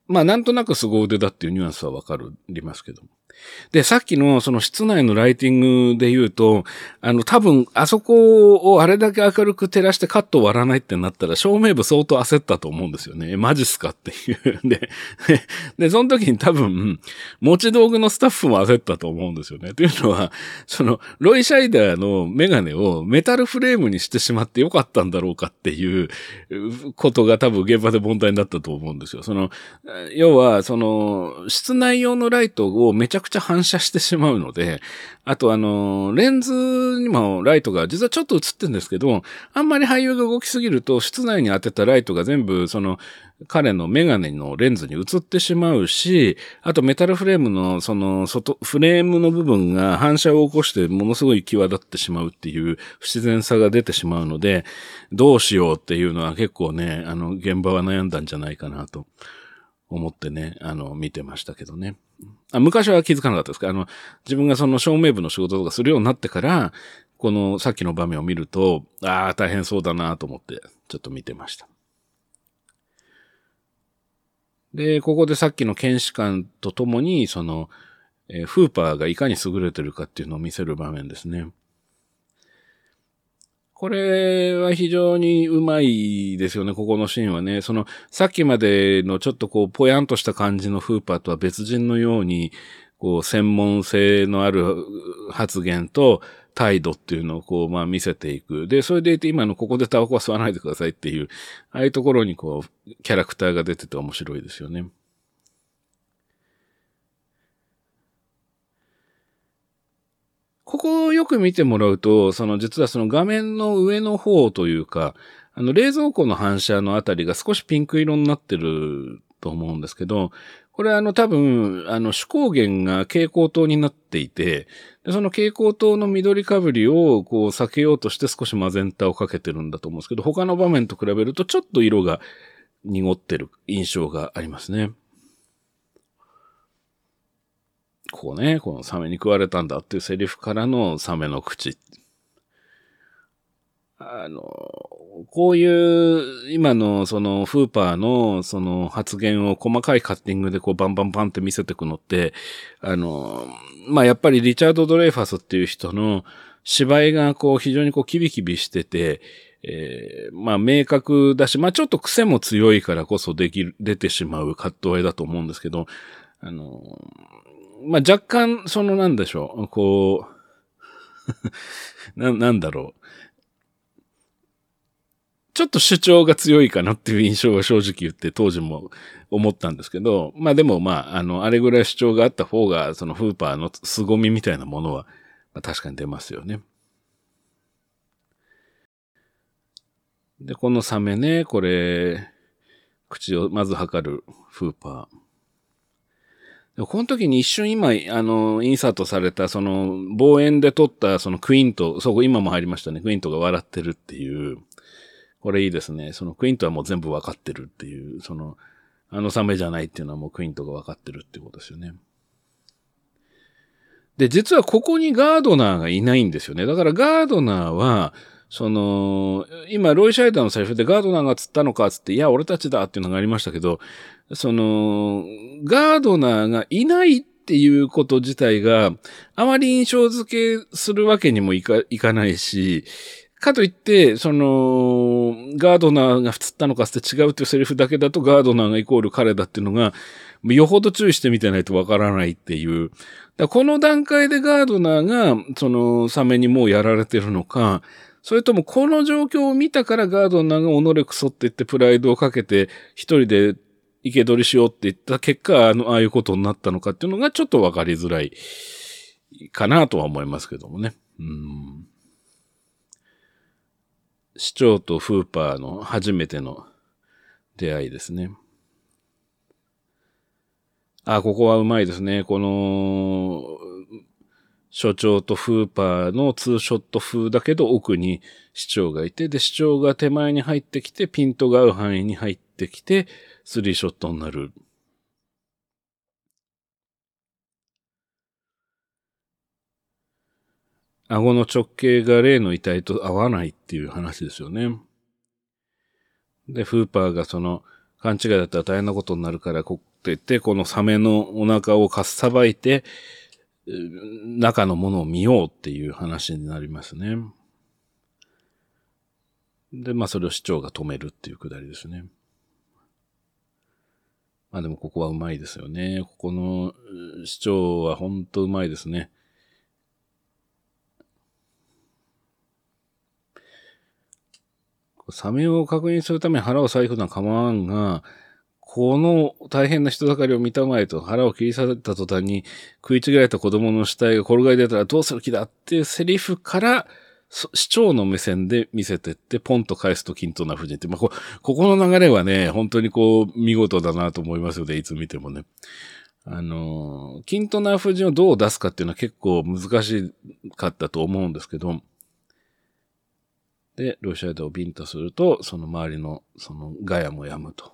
まあ、なんとなく凄腕だっていうニュアンスはわかりますけど。で、さっきのその室内のライティングで言うと、あの、多分、あそこをあれだけ明るく照らしてカットを割らないってなったら、照明部相当焦ったと思うんですよね。マジっすかっていう。で、で、その時に多分、持ち道具のスタッフも焦ったと思うんですよね。というのは、その、ロイ・シャイダーのメガネをメタルフレームにしてしまってよかったんだろうかっていうことが多分現場で問題になったと思うんですよ。その、要は、その、室内用のライトをめちゃくちゃ反射してしまうので、あとあの、レンズにもライトが実はちょっと映ってるんですけど、あんまり俳優が動きすぎると室内に当てたライトが全部その彼のメガネのレンズに映ってしまうし、あとメタルフレームのその外、フレームの部分が反射を起こしてものすごい際立ってしまうっていう不自然さが出てしまうので、どうしようっていうのは結構ね、あの、現場は悩んだんじゃないかなと思ってね、あの、見てましたけどね。あ昔は気づかなかったですけどあの、自分がその照明部の仕事とかするようになってから、このさっきの場面を見ると、ああ、大変そうだなと思って、ちょっと見てました。で、ここでさっきの検視官とともに、その、えー、フーパーがいかに優れてるかっていうのを見せる場面ですね。これは非常にうまいですよね、ここのシーンはね。その、さっきまでのちょっとこう、ぽやんとした感じのフーパーとは別人のように、こう、専門性のある発言と態度っていうのをこう、まあ見せていく。で、それでいて今のここでタバコは吸わないでくださいっていう、ああいうところにこう、キャラクターが出てて面白いですよね。ここをよく見てもらうと、その実はその画面の上の方というか、あの冷蔵庫の反射のあたりが少しピンク色になってると思うんですけど、これあの多分、あの主光源が蛍光灯になっていて、でその蛍光灯の緑かぶりをこう避けようとして少しマゼンタをかけてるんだと思うんですけど、他の場面と比べるとちょっと色が濁ってる印象がありますね。こうね、このサメに食われたんだっていうセリフからのサメの口。あの、こういう、今のそのフーパーのその発言を細かいカッティングでこうバンバンバンって見せてくのって、あの、まあ、やっぱりリチャード・ドレイファスっていう人の芝居がこう非常にこうキビキビしてて、えー、まあ明確だし、まあちょっと癖も強いからこそできる、出てしまう葛藤絵だと思うんですけど、あの、まあ、若干、そのなんでしょう、こう な、なんだろう。ちょっと主張が強いかなっていう印象は正直言って当時も思ったんですけど、まあでもまあ、あの、あれぐらい主張があった方が、そのフーパーの凄みみたいなものは、まあ、確かに出ますよね。で、このサメね、これ、口をまず測るフーパー。この時に一瞬今、あの、インサートされた、その、望遠で撮った、そのクイント、そこ今も入りましたね。クイントが笑ってるっていう。これいいですね。そのクイントはもう全部わかってるっていう、その、あのサメじゃないっていうのはもうクイントがわかってるってことですよね。で、実はここにガードナーがいないんですよね。だからガードナーは、その、今、ロイ・シャイダーのセリフでガードナーが釣ったのかつって、いや、俺たちだっていうのがありましたけど、その、ガードナーがいないっていうこと自体があまり印象付けするわけにもいかいかないし、かといって、その、ガードナーが釣ったのかって違うっていうセリフだけだとガードナーがイコール彼だっていうのが、よほど注意してみてないとわからないっていう。この段階でガードナーが、その、サメにもうやられてるのか、それともこの状況を見たからガードナーが己くそって言ってプライドをかけて一人で生け捕りしようって言った結果、あの、ああいうことになったのかっていうのがちょっとわかりづらいかなとは思いますけどもね。うん。市長とフーパーの初めての出会いですね。あ、ここはうまいですね。この、所長とフーパーのツーショット風だけど奥に市長がいて、で、市長が手前に入ってきて、ピントが合う範囲に入っててきて、スリーショットになる。顎の直径が例の遺体と合わないっていう話ですよね。で、フーパーがその、勘違いだったら大変なことになるから、こって言って、このサメのお腹をかっさばいて、中のものを見ようっていう話になりますね。で、まあそれを市長が止めるっていうくだりですね。まあでもここはうまいですよね。ここの市長は本当うまいですね。サメを確認するために腹を割くのは構わんが、この大変な人だかりを見たまえと腹を切り裂いた途端に食い違えた子供の死体が転がり出たらどうする気だっていうセリフから市長の目線で見せてって、ポンと返すと均等な夫人って、まあこ、ここの流れはね、本当にこう、見事だなと思いますよね、いつ見てもね。あの、均等な夫人をどう出すかっていうのは結構難しかったと思うんですけど、で、ロシアイダをビンとすると、その周りの、そのガヤもやむと。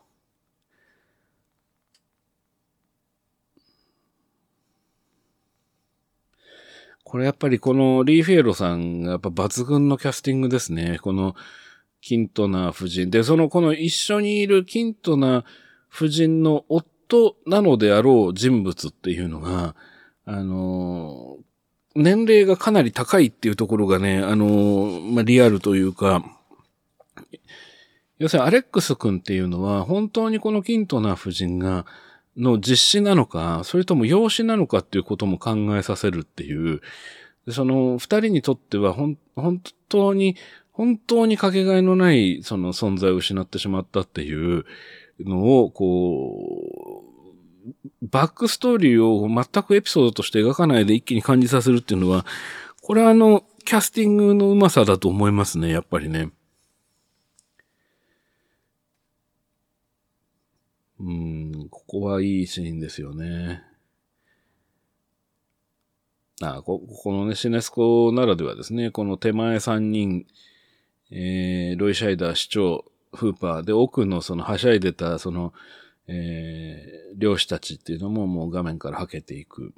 これやっぱりこのリー・フェーロさんがやっぱ抜群のキャスティングですね。このキントナ夫人。で、そのこの一緒にいるキントナ夫人の夫なのであろう人物っていうのが、あの、年齢がかなり高いっていうところがね、あの、まあ、リアルというか、要するにアレックス君っていうのは、本当にこのキントナ夫人が、の実施なのか、それとも養子なのかっていうことも考えさせるっていう、その二人にとっては本当に、本当にかけがえのないその存在を失ってしまったっていうのを、こう、バックストーリーを全くエピソードとして描かないで一気に感じさせるっていうのは、これはあの、キャスティングのうまさだと思いますね、やっぱりね。うん、ここはいいシーンですよね。あ、こ、ここのね、シネスコならではですね、この手前3人、えー、ロイ・シャイダー市長、フーパーで奥のそのはしゃいでたその、えー、漁師たちっていうのももう画面からはけていく。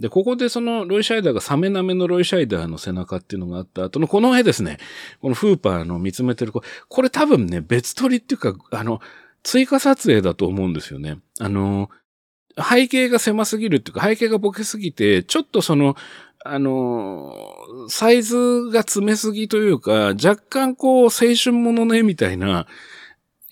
で、ここでそのロイシャイダーがサメナメのロイシャイダーの背中っていうのがあった後のこの絵ですね。このフーパーの見つめてる子。これ多分ね、別撮りっていうか、あの、追加撮影だと思うんですよね。あの、背景が狭すぎるっていうか、背景がボケすぎて、ちょっとその、あの、サイズが詰めすぎというか、若干こう、青春ものの絵みたいな、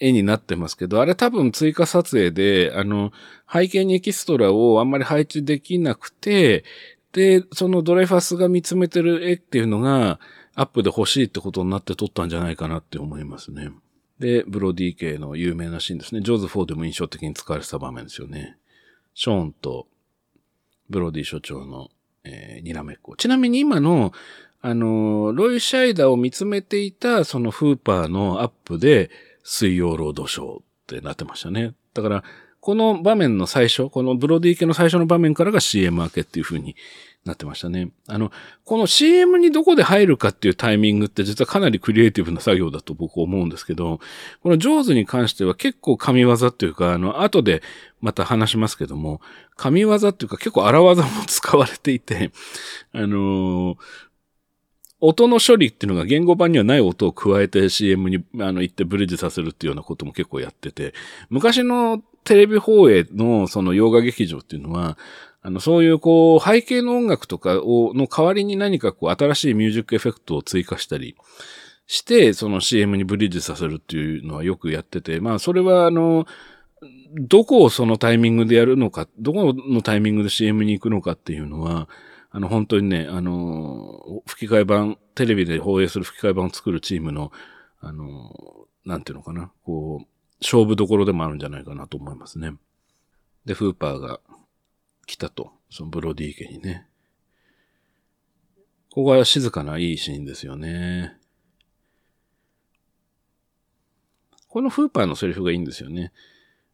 絵になってますけど、あれ多分追加撮影で、あの、背景にエキストラをあんまり配置できなくて、で、そのドレファスが見つめてる絵っていうのが、アップで欲しいってことになって撮ったんじゃないかなって思いますね。で、ブロディ系の有名なシーンですね。ジョーズ4でも印象的に使われてた場面ですよね。ショーンとブロディ所長の、えー、にらめっこ。ちなみに今の、あの、ロイ・シャイダーを見つめていたそのフーパーのアップで、水曜ロードショーってなってましたね。だから、この場面の最初、このブロディ系の最初の場面からが CM 明けっていう風になってましたね。あの、この CM にどこで入るかっていうタイミングって実はかなりクリエイティブな作業だと僕思うんですけど、この上手に関しては結構神業っていうか、あの、後でまた話しますけども、神業っていうか結構荒技も使われていて、あのー、音の処理っていうのが言語版にはない音を加えて CM にあの行ってブリッジさせるっていうようなことも結構やってて、昔のテレビ放映のその洋画劇場っていうのは、あの、そういうこう、背景の音楽とかを、の代わりに何かこう、新しいミュージックエフェクトを追加したりして、その CM にブリッジさせるっていうのはよくやってて、まあ、それはあの、どこをそのタイミングでやるのか、どこのタイミングで CM に行くのかっていうのは、あの、本当にね、あの、吹き替え版、テレビで放映する吹き替え版を作るチームの、あの、なんていうのかな、こう、勝負どころでもあるんじゃないかなと思いますね。で、フーパーが来たと。そのブロディ家にね。ここは静かないいシーンですよね。このフーパーのセリフがいいんですよね。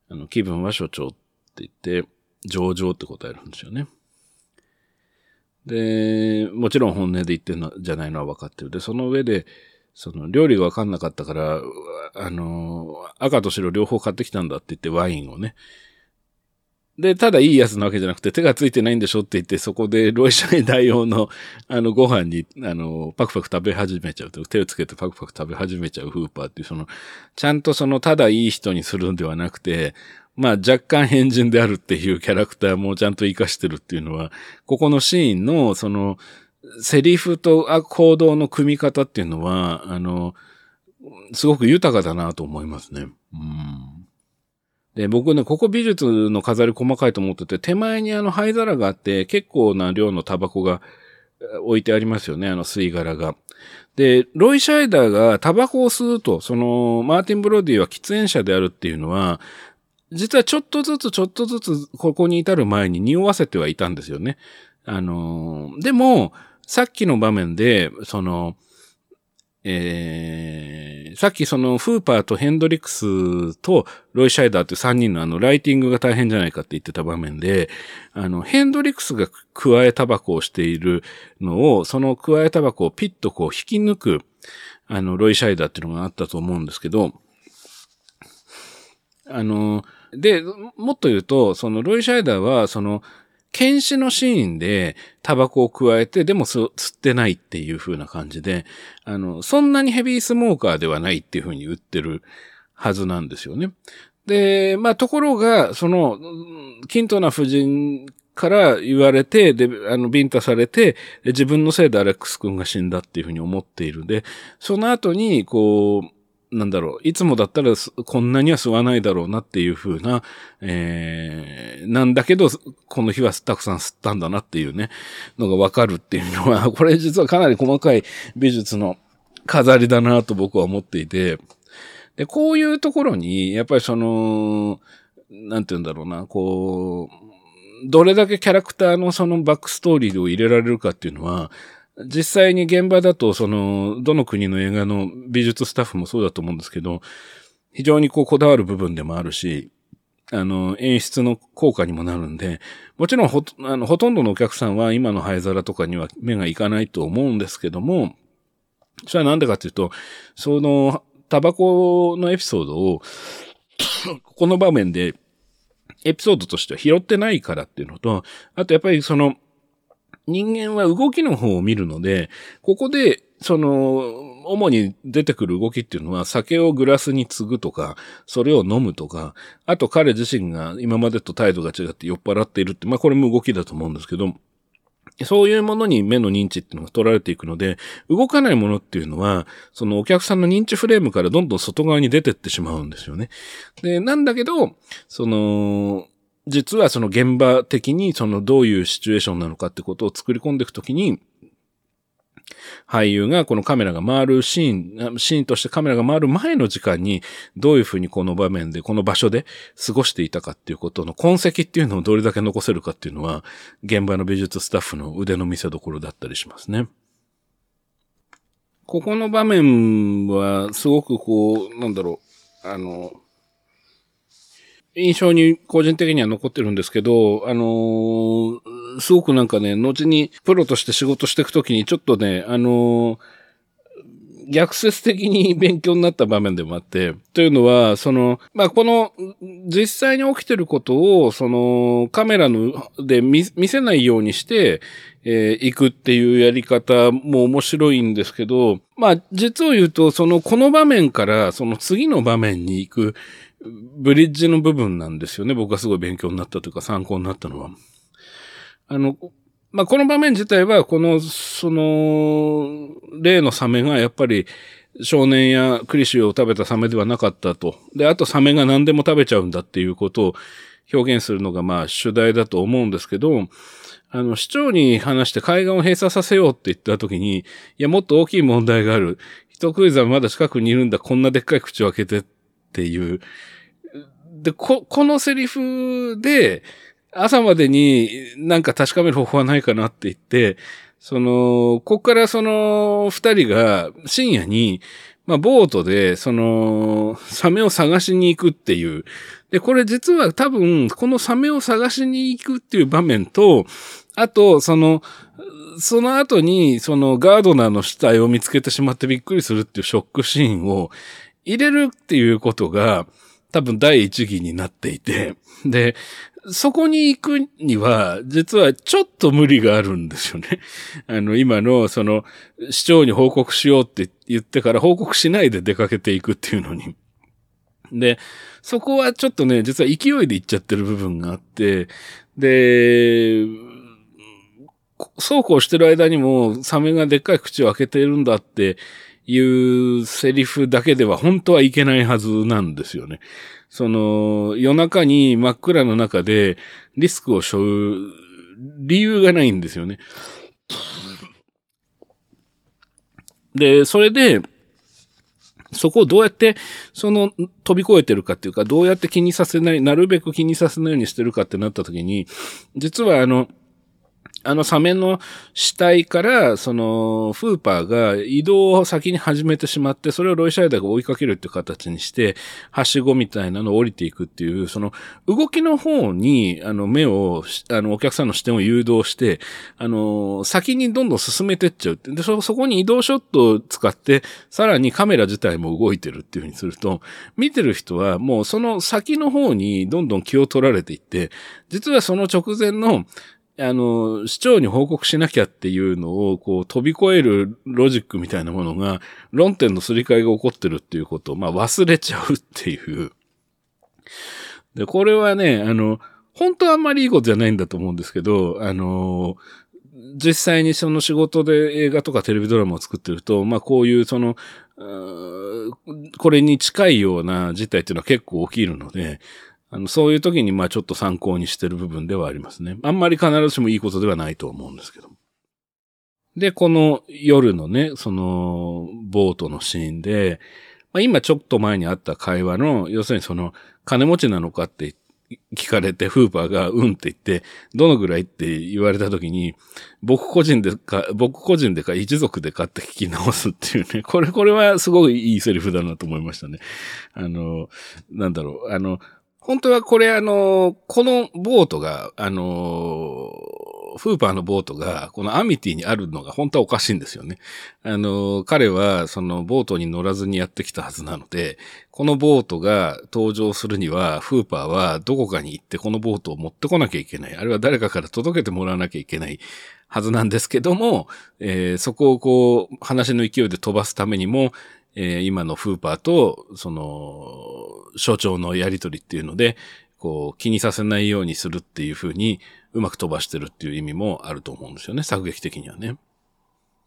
あの、気分は所長って言って、上々って答えるんですよね。で、もちろん本音で言ってるのじゃないのは分かってる。で、その上で、その料理が分かんなかったから、あの、赤と白両方買ってきたんだって言ってワインをね。で、ただいいやつなわけじゃなくて手がついてないんでしょって言って、そこでロイシャイ大王の、あの、ご飯に、あの、パクパク食べ始めちゃうと、手をつけてパクパク食べ始めちゃうフーパーっていう、その、ちゃんとその、ただいい人にするんではなくて、まあ若干変人であるっていうキャラクターもちゃんと活かしてるっていうのは、ここのシーンの、その、セリフと行動の組み方っていうのは、あの、すごく豊かだなと思いますね。うんで、僕ね、ここ美術の飾り細かいと思ってて、手前にあの灰皿があって、結構な量のタバコが置いてありますよね、あの吸い殻が。で、ロイ・シャイダーがタバコを吸うと、その、マーティン・ブロディは喫煙者であるっていうのは、実はちょっとずつちょっとずつここに至る前に匂わせてはいたんですよね。あの、でも、さっきの場面で、その、えー、さっきそのフーパーとヘンドリックスとロイ・シャイダーって3人のあのライティングが大変じゃないかって言ってた場面で、あの、ヘンドリックスが加えタバコをしているのを、その加えタバコをピッとこう引き抜く、あの、ロイ・シャイダーっていうのがあったと思うんですけど、あの、で、もっと言うと、そのロイ・シャイダーは、その、検視のシーンでタバコを加えて、でも吸ってないっていう風な感じで、あの、そんなにヘビースモーカーではないっていう風に言ってるはずなんですよね。で、まあ、ところが、その、キントナ夫人から言われて、で、あの、ビンタされて、自分のせいでアレックス君が死んだっていうふうに思っているんで、その後に、こう、なんだろう、いつもだったらこんなには吸わないだろうなっていう風な、えー、なんだけど、この日はたくさん吸ったんだなっていうね、のがわかるっていうのは、これ実はかなり細かい美術の飾りだなと僕は思っていて、で、こういうところに、やっぱりその、なんて言うんだろうな、こう、どれだけキャラクターのそのバックストーリーを入れられるかっていうのは、実際に現場だと、その、どの国の映画の美術スタッフもそうだと思うんですけど、非常にこうこだわる部分でもあるし、あの、演出の効果にもなるんで、もちろんほ、あの、ほとんどのお客さんは今の灰皿とかには目がいかないと思うんですけども、それはなんでかっていうと、その、タバコのエピソードを この場面で、エピソードとしては拾ってないからっていうのと、あとやっぱりその、人間は動きの方を見るので、ここで、その、主に出てくる動きっていうのは、酒をグラスに継ぐとか、それを飲むとか、あと彼自身が今までと態度が違って酔っ払っているって、まあこれも動きだと思うんですけど、そういうものに目の認知っていうのが取られていくので、動かないものっていうのは、そのお客さんの認知フレームからどんどん外側に出てってしまうんですよね。で、なんだけど、その、実はその現場的にそのどういうシチュエーションなのかってことを作り込んでいくときに、俳優がこのカメラが回るシーン、シーンとしてカメラが回る前の時間にどういうふうにこの場面で、この場所で過ごしていたかっていうことの痕跡っていうのをどれだけ残せるかっていうのは、現場の美術スタッフの腕の見せ所だったりしますね。ここの場面はすごくこう、なんだろう、あの、印象に個人的には残ってるんですけど、あのー、すごくなんかね、後にプロとして仕事していくときにちょっとね、あのー逆説的に勉強になった場面でもあって、というのは、その、まあ、この、実際に起きてることを、その、カメラので見せないようにして、えー、行くっていうやり方も面白いんですけど、まあ、実を言うと、その、この場面から、その次の場面に行く、ブリッジの部分なんですよね。僕がすごい勉強になったというか参考になったのは。あの、まあ、この場面自体は、この、その、例のサメがやっぱり少年やクリシュを食べたサメではなかったと。で、あとサメが何でも食べちゃうんだっていうことを表現するのがまあ主題だと思うんですけど、あの、市長に話して海岸を閉鎖させようって言った時に、いや、もっと大きい問題がある。人クイズはまだ近くにいるんだ。こんなでっかい口を開けてっっていう。で、こ、このセリフで、朝までになんか確かめる方法はないかなって言って、その、ここからその二人が深夜に、まあ、ボートで、その、サメを探しに行くっていう。で、これ実は多分、このサメを探しに行くっていう場面と、あと、その、その後に、そのガードナーの死体を見つけてしまってびっくりするっていうショックシーンを入れるっていうことが、多分第一義になっていて、で、そこに行くには、実はちょっと無理があるんですよね。あの、今の、その、市長に報告しようって言ってから報告しないで出かけていくっていうのに。で、そこはちょっとね、実は勢いで行っちゃってる部分があって、で、そうこうしてる間にもサメがでっかい口を開けてるんだっていうセリフだけでは本当はいけないはずなんですよね。その、夜中に真っ暗の中でリスクを背負う理由がないんですよね。で、それで、そこをどうやって、その、飛び越えてるかっていうか、どうやって気にさせない、なるべく気にさせないようにしてるかってなった時に、実はあの、あのサメの死体から、その、フーパーが移動を先に始めてしまって、それをロイシャイダーが追いかけるっていう形にして、はしごみたいなのを降りていくっていう、その、動きの方に、あの、目を、あの、お客さんの視点を誘導して、あの、先にどんどん進めてっちゃうって。で、そ、そこに移動ショットを使って、さらにカメラ自体も動いてるっていうふうにすると、見てる人はもうその先の方にどんどん気を取られていって、実はその直前の、あの、市長に報告しなきゃっていうのを、こう、飛び越えるロジックみたいなものが、論点のすり替えが起こってるっていうことを、まあ、忘れちゃうっていう。で、これはね、あの、本当はあんまりいいことじゃないんだと思うんですけど、あの、実際にその仕事で映画とかテレビドラマを作ってると、まあこういうその、これに近いような事態っていうのは結構起きるので、あの、そういう時に、まあちょっと参考にしてる部分ではありますね。あんまり必ずしもいいことではないと思うんですけど。で、この夜のね、その、ボートのシーンで、まあ、今ちょっと前にあった会話の、要するにその、金持ちなのかって聞かれて、フーパーがうんって言って、どのぐらいって言われた時に、僕個人でか、僕個人でか一族でかって聞き直すっていうね。これ、これはすごいいいセリフだなと思いましたね。あの、なんだろう、あの、本当はこれあの、このボートが、あの、フーパーのボートが、このアミティにあるのが本当はおかしいんですよね。あの、彼はそのボートに乗らずにやってきたはずなので、このボートが登場するには、フーパーはどこかに行ってこのボートを持ってこなきゃいけない。あるいは誰かから届けてもらわなきゃいけないはずなんですけども、えー、そこをこう、話の勢いで飛ばすためにも、えー、今のフーパーと、その、所長のやりとりっていうので、こう、気にさせないようにするっていう風に、うまく飛ばしてるっていう意味もあると思うんですよね、作劇的にはね。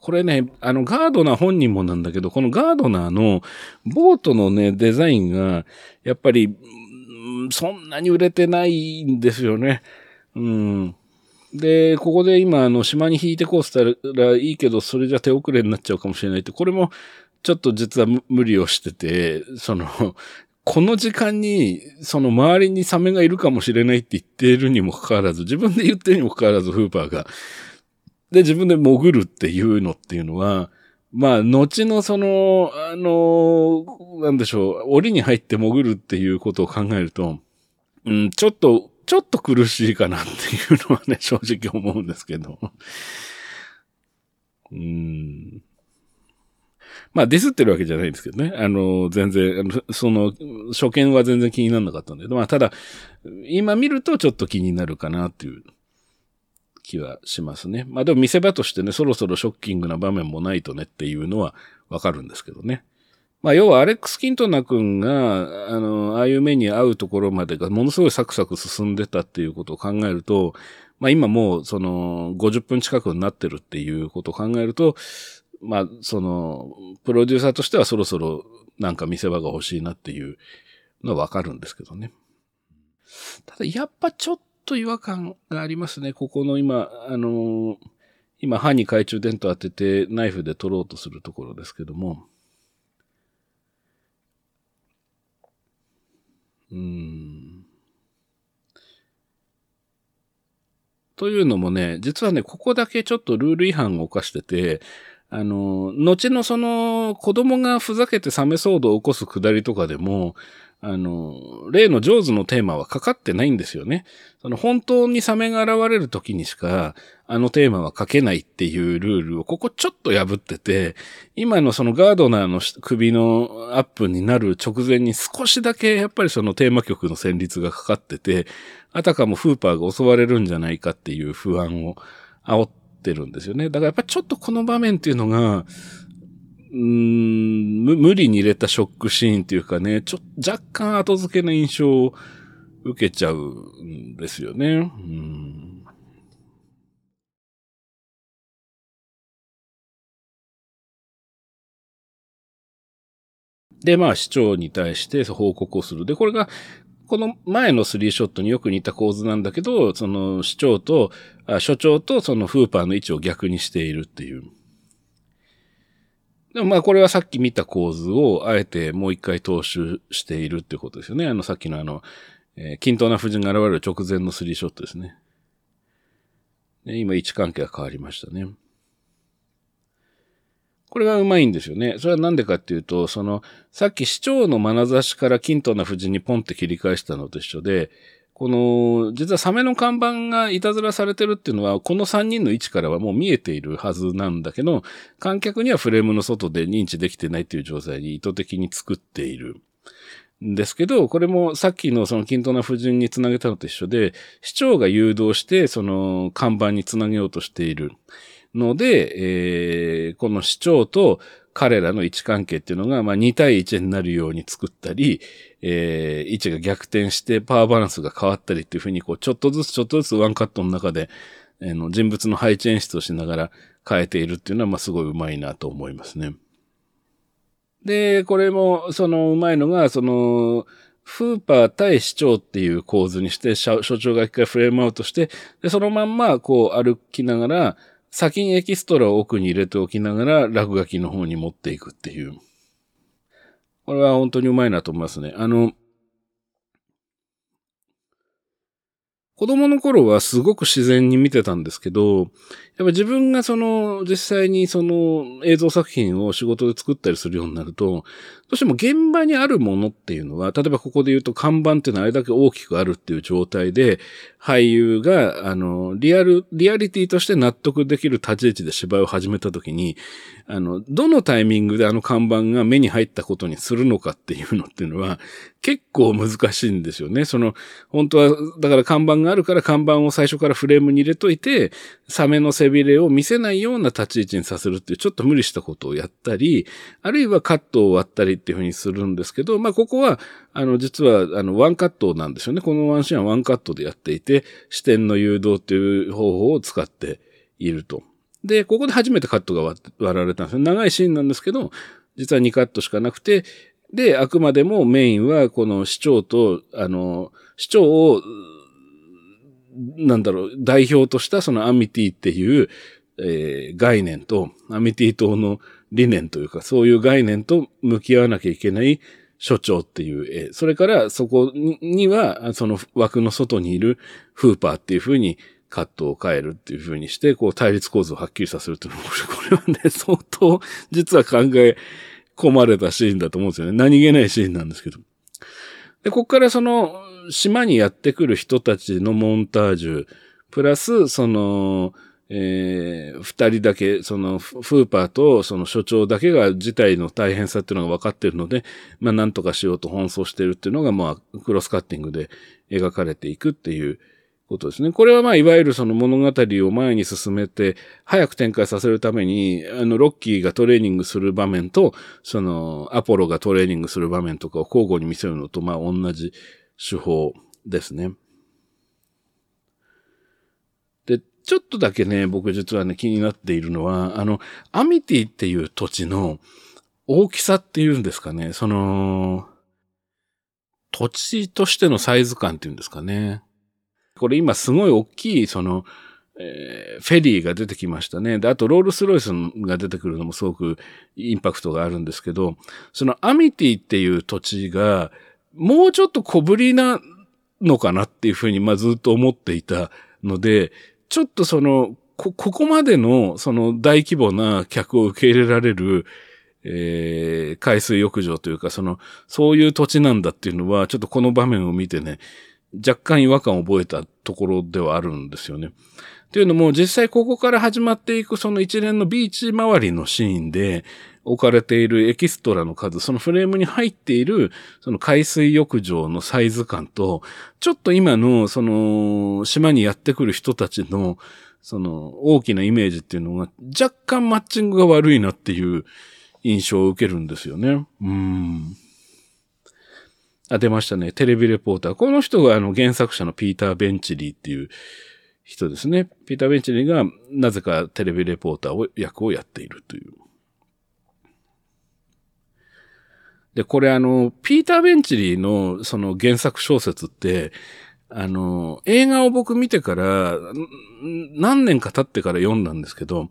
これね、あの、ガードナー本人もなんだけど、このガードナーのボートのね、デザインが、やっぱり、そんなに売れてないんですよね。うん。で、ここで今、あの、島に引いてこうしたらいいけど、それじゃ手遅れになっちゃうかもしれないって、これも、ちょっと実は無理をしてて、その、この時間に、その周りにサメがいるかもしれないって言っているにもかかわらず、自分で言ってるにもかかわらず、フーパーが。で、自分で潜るっていうのっていうのは、まあ、後のその、あの、なんでしょう、檻に入って潜るっていうことを考えると、うん、ちょっと、ちょっと苦しいかなっていうのはね、正直思うんですけど。うん。まあ、ディスってるわけじゃないんですけどね。あの、全然、その、初見は全然気にならなかったんで。まあ、ただ、今見るとちょっと気になるかなっていう気はしますね。まあでも見せ場としてね、そろそろショッキングな場面もないとねっていうのはわかるんですけどね。まあ要はアレックス・キントナ君が、あの、ああいう目に遭うところまでがものすごいサクサク進んでたっていうことを考えると、まあ今もうその50分近くになってるっていうことを考えると、まあ、その、プロデューサーとしてはそろそろなんか見せ場が欲しいなっていうのはわかるんですけどね。ただ、やっぱちょっと違和感がありますね。ここの今、あの今歯に懐中電灯当ててナイフで取ろうとするところですけども。うん。というのもね、実はね、ここだけちょっとルール違反を犯してて、あの、後のその子供がふざけてサメ騒動を起こすくだりとかでも、あの、例のジョーズのテーマはかかってないんですよね。その本当にサメが現れる時にしか、あのテーマは書けないっていうルールをここちょっと破ってて、今のそのガードナーの首のアップになる直前に少しだけやっぱりそのテーマ曲の旋律がかかってて、あたかもフーパーが襲われるんじゃないかっていう不安を煽っててるんですよね。だからやっぱちょっとこの場面っていうのが、うん、無理に入れたショックシーンっていうかね、ちょ、若干後付けの印象を受けちゃうんですよね。うんで、まあ、市長に対して報告をする。で、これが、この前のスリーショットによく似た構図なんだけど、その市長と、あ所長とそのフーパーの位置を逆にしているっていう。でもまあこれはさっき見た構図をあえてもう一回踏襲しているってことですよね。あのさっきのあの、えー、均等な夫人が現れる直前のスリーショットですね。で今位置関係が変わりましたね。これがうまいんですよね。それはなんでかっていうと、その、さっき市長の眼差しから均等な夫人にポンって切り返したのと一緒で、この、実はサメの看板がいたずらされてるっていうのは、この3人の位置からはもう見えているはずなんだけど、観客にはフレームの外で認知できてないっていう状態に意図的に作っている。んですけど、これもさっきのその均等な夫人につなげたのと一緒で、市長が誘導して、その看板につなげようとしている。ので、えー、この市長と彼らの位置関係っていうのが、まあ、2対1になるように作ったり、えー、位置が逆転してパワーバランスが変わったりっていうふうに、こう、ちょっとずつちょっとずつワンカットの中で、えー、の人物の配置演出をしながら変えているっていうのは、まあ、すごいうまいなと思いますね。で、これも、その、うまいのが、その、フーパー対市長っていう構図にして、所長が一回フレームアウトして、で、そのまんま、こう歩きながら、先にエキストラを奥に入れておきながら落書きの方に持っていくっていう。これは本当にうまいなと思いますね。あの、子供の頃はすごく自然に見てたんですけど、やっぱ自分がその実際にその映像作品を仕事で作ったりするようになると、どうしても現場にあるものっていうのは、例えばここで言うと看板っていうのはあれだけ大きくあるっていう状態で、俳優が、あの、リアル、リアリティとして納得できる立ち位置で芝居を始めたときに、あの、どのタイミングであの看板が目に入ったことにするのかっていうのっていうのは、結構難しいんですよね。その、本当は、だから看板があるから看板を最初からフレームに入れといて、サメの背びれを見せないような立ち位置にさせるっていう、ちょっと無理したことをやったり、あるいはカットを割ったりっていうふうにするんですけど、まあ、ここは、あの、実は、あの、ワンカットなんですよね。このワンシーンはワンカットでやっていて、視点の誘導っていう方法を使っていると。で、ここで初めてカットが割られたんですよ。長いシーンなんですけど、実は2カットしかなくて、で、あくまでもメインはこの市長と、あの、市長を、なんだろう、代表としたそのアミティっていう、えー、概念と、アミティ党の理念というか、そういう概念と向き合わなきゃいけない所長っていう絵。それからそこには、その枠の外にいるフーパーっていう風にカットを変えるっていう風にして、こう対立構造をはっきりさせるっていうの、これはね、相当実は考え込まれたシーンだと思うんですよね。何気ないシーンなんですけど。で、こっからその、島にやってくる人たちのモンタージュ、プラス、その、えー、二人だけ、その、フーパーとその所長だけが事態の大変さっていうのが分かっているので、まあ、なんとかしようと奔走してるっていうのが、まあ、クロスカッティングで描かれていくっていうことですね。これはまあ、いわゆるその物語を前に進めて、早く展開させるために、あの、ロッキーがトレーニングする場面と、その、アポロがトレーニングする場面とかを交互に見せるのと、まあ、同じ手法ですね。でちょっとだけね、僕実はね、気になっているのは、あの、アミティっていう土地の大きさっていうんですかね、その、土地としてのサイズ感っていうんですかね。これ今すごい大きい、その、えー、フェリーが出てきましたね。で、あとロールスロイスが出てくるのもすごくインパクトがあるんですけど、そのアミティっていう土地が、もうちょっと小ぶりなのかなっていうふうに、まあずっと思っていたので、ちょっとその、こ、ここまでの、その大規模な客を受け入れられる、えー、海水浴場というか、その、そういう土地なんだっていうのは、ちょっとこの場面を見てね、若干違和感を覚えたところではあるんですよね。っていうのも、実際ここから始まっていくその一連のビーチ周りのシーンで、置かれているエキストラの数、そのフレームに入っている、その海水浴場のサイズ感と、ちょっと今の、その、島にやってくる人たちの、その、大きなイメージっていうのが、若干マッチングが悪いなっていう印象を受けるんですよね。うん。あ、出ましたね。テレビレポーター。この人があの原作者のピーター・ベンチリーっていう人ですね。ピーター・ベンチリーがなぜかテレビレポーターを役をやっているという。で、これあの、ピーター・ベンチリーのその原作小説って、あの、映画を僕見てから、何年か経ってから読んだんですけど、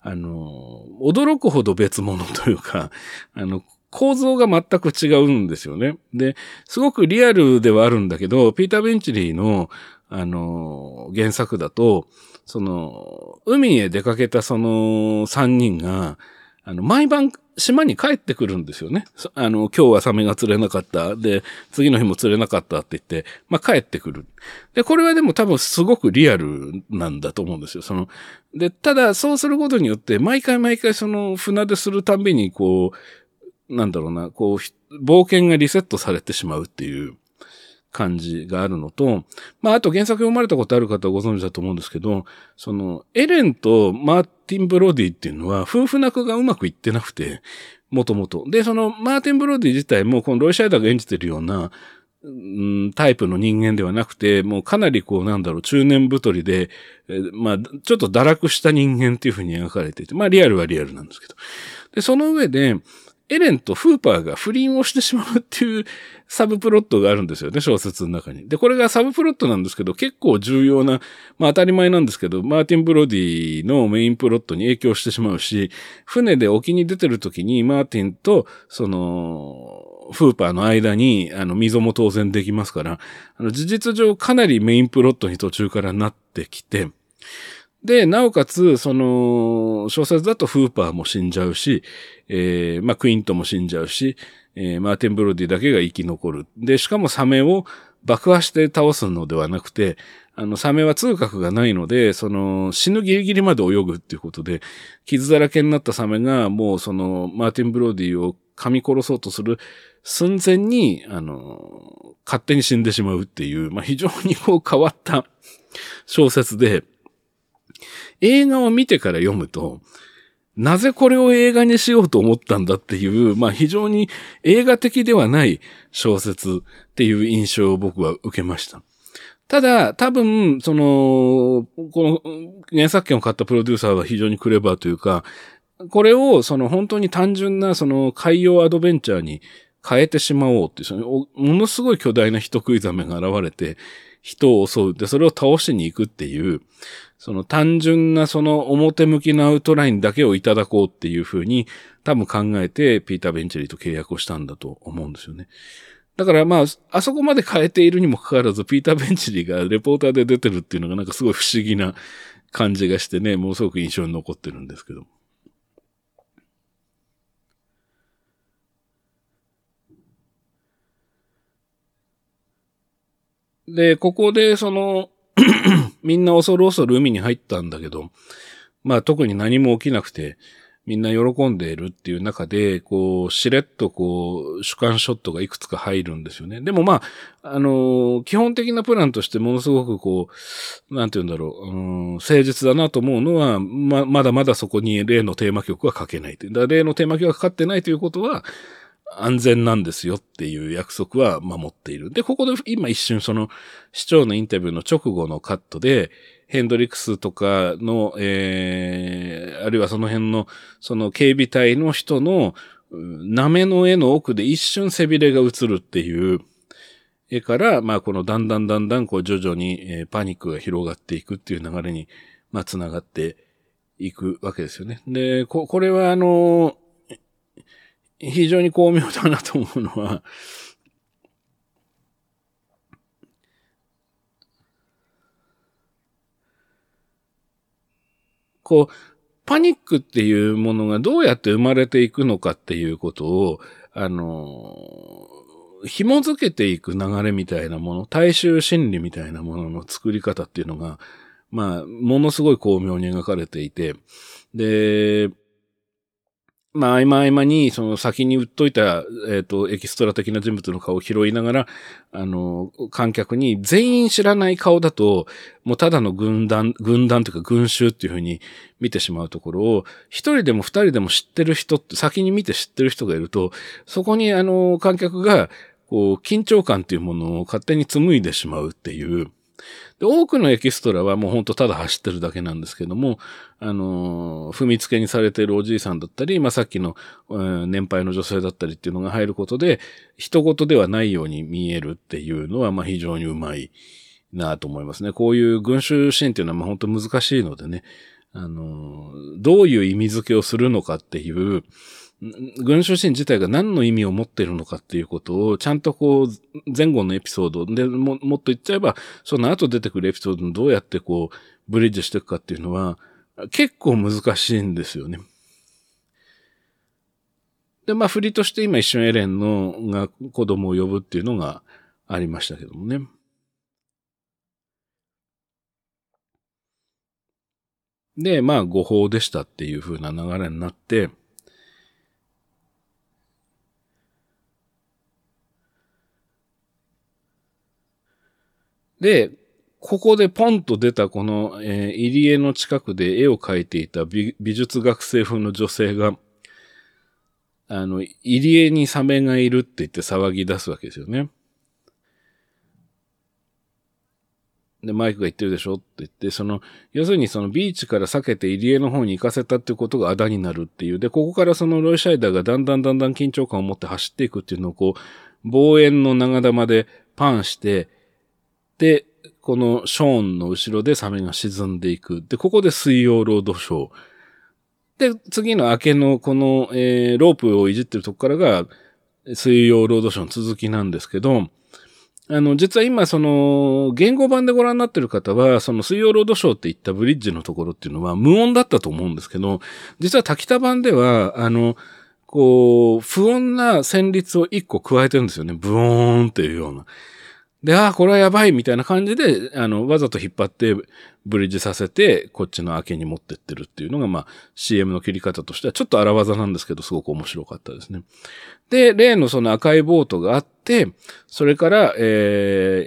あの、驚くほど別物というか、あの、構造が全く違うんですよね。で、すごくリアルではあるんだけど、ピーター・ベンチリーの、あの、原作だと、その、海へ出かけたその三人が、あの、毎晩島に帰ってくるんですよね。あの、今日はサメが釣れなかった。で、次の日も釣れなかったって言って、まあ、帰ってくる。で、これはでも多分すごくリアルなんだと思うんですよ。その、で、ただ、そうすることによって、毎回毎回その船出するたびに、こう、なんだろうな、こう、冒険がリセットされてしまうっていう。感じがあるのと、まあ、あと原作読まれたことある方はご存知だと思うんですけど、その、エレンとマーティン・ブロディっていうのは、夫婦仲がうまくいってなくて、もともと。で、その、マーティン・ブロディ自体も、このロイ・シャイダーが演じてるような、ん、タイプの人間ではなくて、もうかなりこう、なんだろう、中年太りで、まあ、ちょっと堕落した人間っていうふうに描かれていて、まあ、リアルはリアルなんですけど。で、その上で、エレンとフーパーが不倫をしてしまうっていうサブプロットがあるんですよね、小説の中に。で、これがサブプロットなんですけど、結構重要な、まあ当たり前なんですけど、マーティン・ブロディのメインプロットに影響してしまうし、船で沖に出てる時にマーティンと、その、フーパーの間に、あの、溝も当然できますから、あの、事実上かなりメインプロットに途中からなってきて、で、なおかつ、その、小説だとフーパーも死んじゃうし、えー、まあ、クイントも死んじゃうし、えー、マーティン・ブロディだけが生き残る。で、しかもサメを爆破して倒すのではなくて、あの、サメは痛覚がないので、その、死ぬギリギリまで泳ぐっていうことで、傷だらけになったサメが、もうその、マーティン・ブロディを噛み殺そうとする寸前に、あの、勝手に死んでしまうっていう、まあ、非常にこう変わった小説で、映画を見てから読むと、なぜこれを映画にしようと思ったんだっていう、まあ非常に映画的ではない小説っていう印象を僕は受けました。ただ、多分、その、この原作権を買ったプロデューサーは非常にクレバーというか、これをその本当に単純なその海洋アドベンチャーに変えてしまおうっていう、ものすごい巨大な人食いザメが現れて、人を襲うって、それを倒しに行くっていう、その単純なその表向きのアウトラインだけをいただこうっていうふうに多分考えてピーター・ベンチェリーと契約をしたんだと思うんですよね。だからまあ、あそこまで変えているにもかかわらず、ピーター・ベンチェリーがレポーターで出てるっていうのがなんかすごい不思議な感じがしてね、もうすごく印象に残ってるんですけど。で、ここでその、みんな恐る恐る海に入ったんだけど、まあ特に何も起きなくて、みんな喜んでいるっていう中で、こう、しれっとこう、主観ショットがいくつか入るんですよね。でもまあ、あのー、基本的なプランとしてものすごくこう、なんて言うんだろう、うん、誠実だなと思うのは、ま、まだまだそこに例のテーマ曲は書けないだ例のテーマ曲がかかってないということは、安全なんですよっていう約束は守っている。で、ここで今一瞬その市長のインタビューの直後のカットで、ヘンドリックスとかの、えー、あるいはその辺の、その警備隊の人の、なめの絵の奥で一瞬背びれが映るっていう絵から、まあこのだんだんだんだんこう徐々に、えー、パニックが広がっていくっていう流れに、まあ繋がっていくわけですよね。で、こ、これはあの非常に巧妙だなと思うのは、こう、パニックっていうものがどうやって生まれていくのかっていうことを、あの、紐づけていく流れみたいなもの、大衆心理みたいなものの作り方っていうのが、まあ、ものすごい巧妙に描かれていて、で、まあ、合間合間に、その先に売っといた、えっ、ー、と、エキストラ的な人物の顔を拾いながら、あの、観客に全員知らない顔だと、もうただの軍団、軍団というか群衆っていうふうに見てしまうところを、一人でも二人でも知ってる人って、先に見て知ってる人がいると、そこにあの、観客が、こう、緊張感っていうものを勝手に紡いでしまうっていう、で、多くのエキストラはもうほんとただ走ってるだけなんですけども、あのー、踏み付けにされているおじいさんだったり、まあ、さっきの、うん、年配の女性だったりっていうのが入ることで、人事ではないように見えるっていうのは、まあ、非常にうまいなと思いますね。こういう群衆シーンっていうのは、まあ、本当難しいのでね、あのー、どういう意味付けをするのかっていう、群衆心自体が何の意味を持っているのかっていうことを、ちゃんとこう、前後のエピソードでも、もっと言っちゃえば、その後出てくるエピソードにどうやってこう、ブリッジしていくかっていうのは、結構難しいんですよね。で、まあ、振りとして今一瞬エレンのが子供を呼ぶっていうのがありましたけどもね。で、まあ、誤報でしたっていう風な流れになって、で、ここでポンと出たこの、えー、入江の近くで絵を描いていた美術学生風の女性が、あの、入江にサメがいるって言って騒ぎ出すわけですよね。で、マイクが言ってるでしょって言って、その、要するにそのビーチから避けて入江の方に行かせたっていうことがあだになるっていう。で、ここからそのロイシャイダーがだんだんだんだん緊張感を持って走っていくっていうのをこう、望遠の長玉でパンして、で、このショーンの後ろでサメが沈んでいく。で、ここで水曜ロードショー。で、次の明けのこの、えー、ロープをいじってるとこからが、水曜ロードショーの続きなんですけど、あの、実は今、その、言語版でご覧になってる方は、その水曜ロードショーって言ったブリッジのところっていうのは無音だったと思うんですけど、実は滝田版では、あの、こう、不穏な旋律を一個加えてるんですよね。ブオーンっていうような。で、ああ、これはやばいみたいな感じで、あの、わざと引っ張ってブリッジさせて、こっちの明けに持ってってるっていうのが、まあ、CM の切り方としてはちょっと荒技なんですけど、すごく面白かったですね。で、例のその赤いボートがあって、それから、え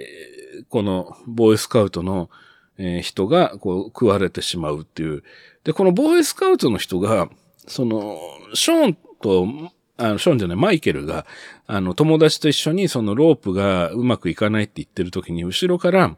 ー、このボーイスカウトの、えー、人が、こう、食われてしまうっていう。で、このボーイスカウトの人が、その、ショーンとあの、ショーンじゃない、マイケルが、あの、友達と一緒にそのロープがうまくいかないって言ってる時に、後ろから、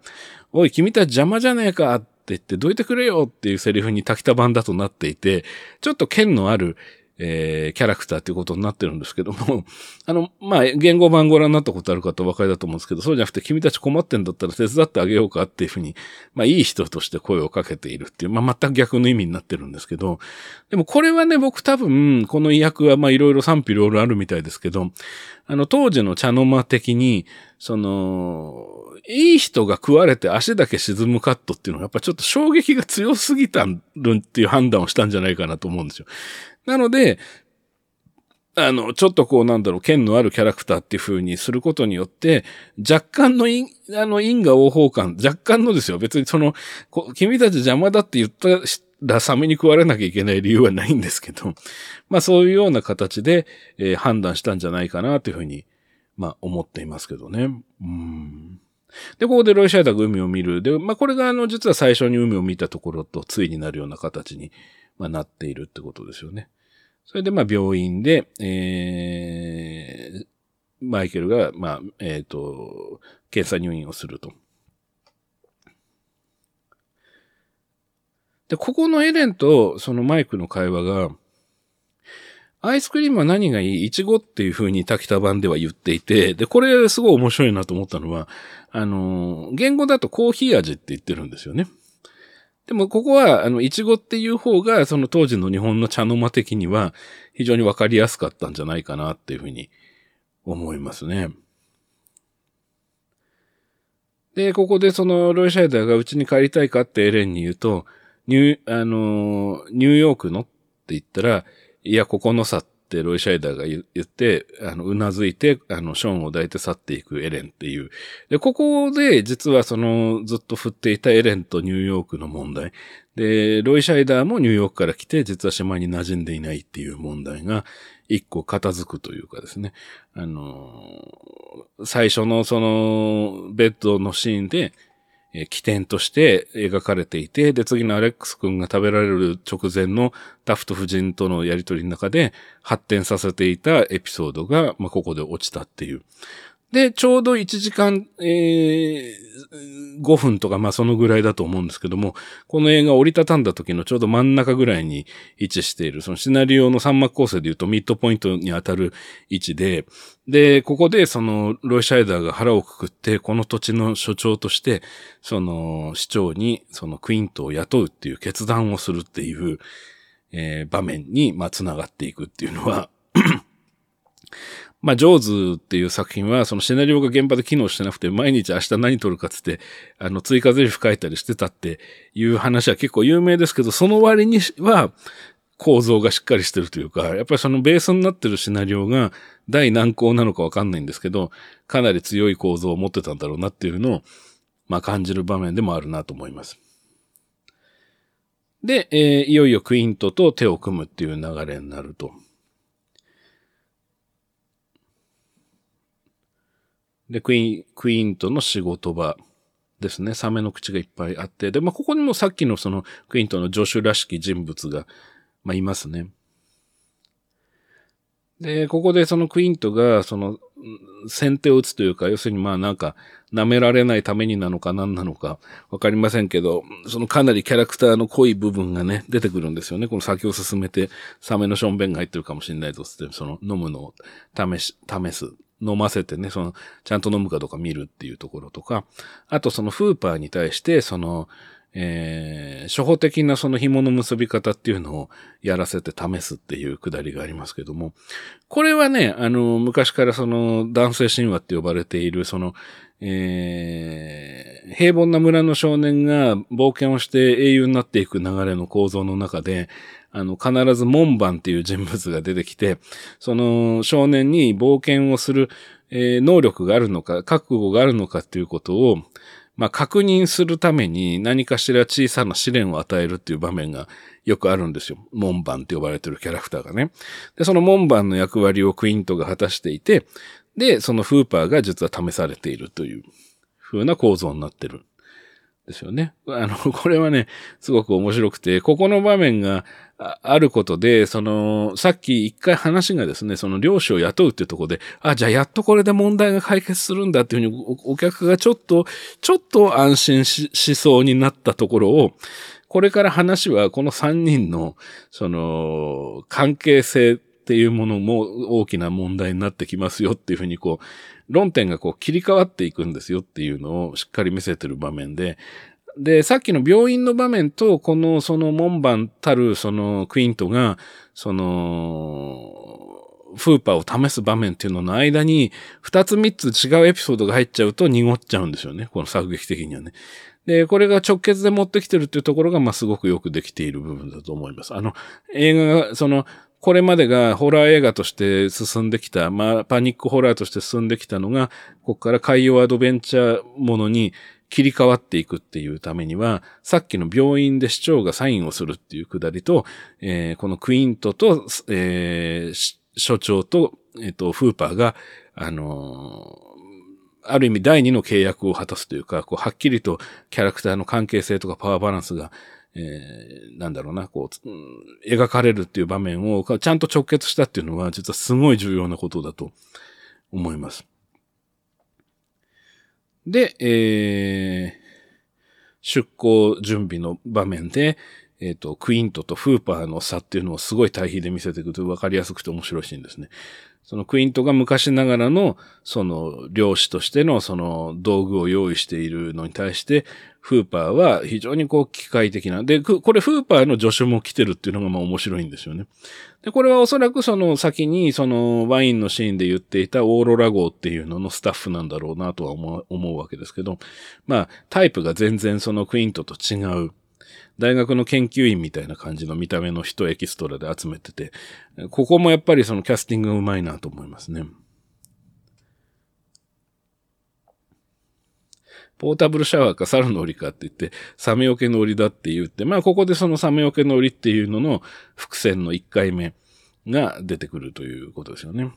おい、君たち邪魔じゃねえかって言って、どいてくれよっていうセリフに滝田版だとなっていて、ちょっと剣のある、えー、キャラクターっていうことになってるんですけども、あの、まあ、言語版ご覧になったことある方お分かりだと思うんですけど、そうじゃなくて君たち困ってんだったら手伝ってあげようかっていうふうに、まあ、いい人として声をかけているっていう、まあ、全く逆の意味になってるんですけど、でもこれはね、僕多分、この意訳はま、いろいろ賛否両論あるみたいですけど、あの、当時の茶の間的に、その、いい人が食われて足だけ沈むカットっていうのはやっぱちょっと衝撃が強すぎたるっていう判断をしたんじゃないかなと思うんですよ。なので、あの、ちょっとこうなんだろう、剣のあるキャラクターっていう風にすることによって、若干の因、あの、因果応報感、若干のですよ。別にその、君たち邪魔だって言ったらサメに食われなきゃいけない理由はないんですけど、まあそういうような形で、えー、判断したんじゃないかなというふうに、まあ思っていますけどね。うん。で、ここでロイシャイダーが海を見る。で、まあこれがあの、実は最初に海を見たところと対になるような形に、まあ、なっているってことですよね。それで、まあ、病院で、えー、マイケルが、まあ、えっ、ー、と、検査入院をすると。で、ここのエレンとそのマイクの会話が、アイスクリームは何がいい？イチゴっていう風に滝田版では言っていて、で、これすごい面白いなと思ったのは、あの、言語だとコーヒー味って言ってるんですよね。でもここは、あの、いちごっていう方が、その当時の日本の茶の間的には非常にわかりやすかったんじゃないかなっていうふうに思いますね。で、ここでそのロイ・シャイダーがうちに帰りたいかってエレンに言うと、ニュー、あの、ニューヨークのって言ったら、いや、ここのさっってロイ・シャイダーが言って、あの、うなずいて、あの、ショーンを抱いて去っていくエレンっていう。で、ここで、実はその、ずっと振っていたエレンとニューヨークの問題。で、ロイ・シャイダーもニューヨークから来て、実は島に馴染んでいないっていう問題が、一個片付くというかですね。あの、最初のその、ベッドのシーンで、え起点として描かれていて、で、次のアレックス君が食べられる直前のダフト夫人とのやりとりの中で発展させていたエピソードが、まあ、ここで落ちたっていう。で、ちょうど1時間、えー、5分とか、まあそのぐらいだと思うんですけども、この映画を折りたたんだ時のちょうど真ん中ぐらいに位置している、そのシナリオの三幕構成で言うとミッドポイントに当たる位置で、で、ここでそのロイ・シャイダーが腹をくくって、この土地の所長として、その市長にそのクイントを雇うっていう決断をするっていう、えー、場面に、まあ、繋がっていくっていうのはまあ、ジョーズっていう作品は、そのシナリオが現場で機能してなくて、毎日明日何撮るかつって、あの、追加台詞書いたりしてたっていう話は結構有名ですけど、その割には、構造がしっかりしてるというか、やっぱりそのベースになってるシナリオが大難航なのかわかんないんですけど、かなり強い構造を持ってたんだろうなっていうのを、まあ感じる場面でもあるなと思います。で、えー、いよいよクイントと手を組むっていう流れになると。で、クイーン、クイーンとの仕事場ですね。サメの口がいっぱいあって。で、まあ、ここにもさっきのそのクイーンとの助手らしき人物が、まあ、いますね。で、ここでそのクイーントが、その、先手を打つというか、要するにまあなんか、舐められないためになのか何なのか、わかりませんけど、そのかなりキャラクターの濃い部分がね、出てくるんですよね。この先を進めて、サメのションベンが入ってるかもしれないとって、その飲むのを試し、試す。飲ませてね、その、ちゃんと飲むかどうか見るっていうところとか、あとそのフーパーに対して、その、えー、初歩的なその紐の結び方っていうのをやらせて試すっていうくだりがありますけども、これはね、あの、昔からその男性神話って呼ばれている、その、えー、平凡な村の少年が冒険をして英雄になっていく流れの構造の中で、あの、必ず門番っていう人物が出てきて、その少年に冒険をする、えー、能力があるのか、覚悟があるのかっていうことを、まあ、確認するために何かしら小さな試練を与えるっていう場面がよくあるんですよ。門番って呼ばれてるキャラクターがね。で、その門番の役割をクイントが果たしていて、で、そのフーパーが実は試されているという風な構造になってる。ですよね。あの、これはね、すごく面白くて、ここの場面があることで、その、さっき一回話がですね、その漁師を雇うっていうところで、あ、じゃあやっとこれで問題が解決するんだっていうふうにお客がちょっと、ちょっと安心ししそうになったところを、これから話はこの三人の、その、関係性っていうものも大きな問題になってきますよっていうふうにこう、論点がこう切り替わっていくんですよっていうのをしっかり見せてる場面で、で、さっきの病院の場面と、この、その門番たる、その、クイントが、その、フーパーを試す場面っていうのの間に、二つ三つ違うエピソードが入っちゃうと濁っちゃうんですよね。この作劇的にはね。で、これが直結で持ってきてるっていうところが、まあ、すごくよくできている部分だと思います。あの、映画が、その、これまでがホラー映画として進んできた、まあ、パニックホラーとして進んできたのが、ここから海洋アドベンチャーものに切り替わっていくっていうためには、さっきの病院で市長がサインをするっていうくだりと、えー、このクイントと、えー、所長と、えっ、ー、と、フーパーが、あのー、ある意味第二の契約を果たすというか、こう、はっきりとキャラクターの関係性とかパワーバランスが、えー、なんだろうな、こう、描かれるっていう場面をちゃんと直結したっていうのは、実はすごい重要なことだと思います。で、えー、出航準備の場面で、えっ、ー、と、クイントとフーパーの差っていうのをすごい対比で見せていくと分かりやすくて面白いシーンですね。そのクイントが昔ながらの、その、漁師としてのその道具を用意しているのに対して、フーパーは非常にこう機械的な。で、これフーパーの助手も来てるっていうのがまあ面白いんですよね。で、これはおそらくその先にそのワインのシーンで言っていたオーロラ号っていうののスタッフなんだろうなとは思う思うわけですけど、まあタイプが全然そのクイントと違う。大学の研究員みたいな感じの見た目の人エキストラで集めてて、ここもやっぱりそのキャスティングがうまいなと思いますね。ポータブルシャワーか猿の檻かって言って、サメよけの檻だって言って、まあここでそのサメよけの檻っていうのの伏線の1回目が出てくるということですよね。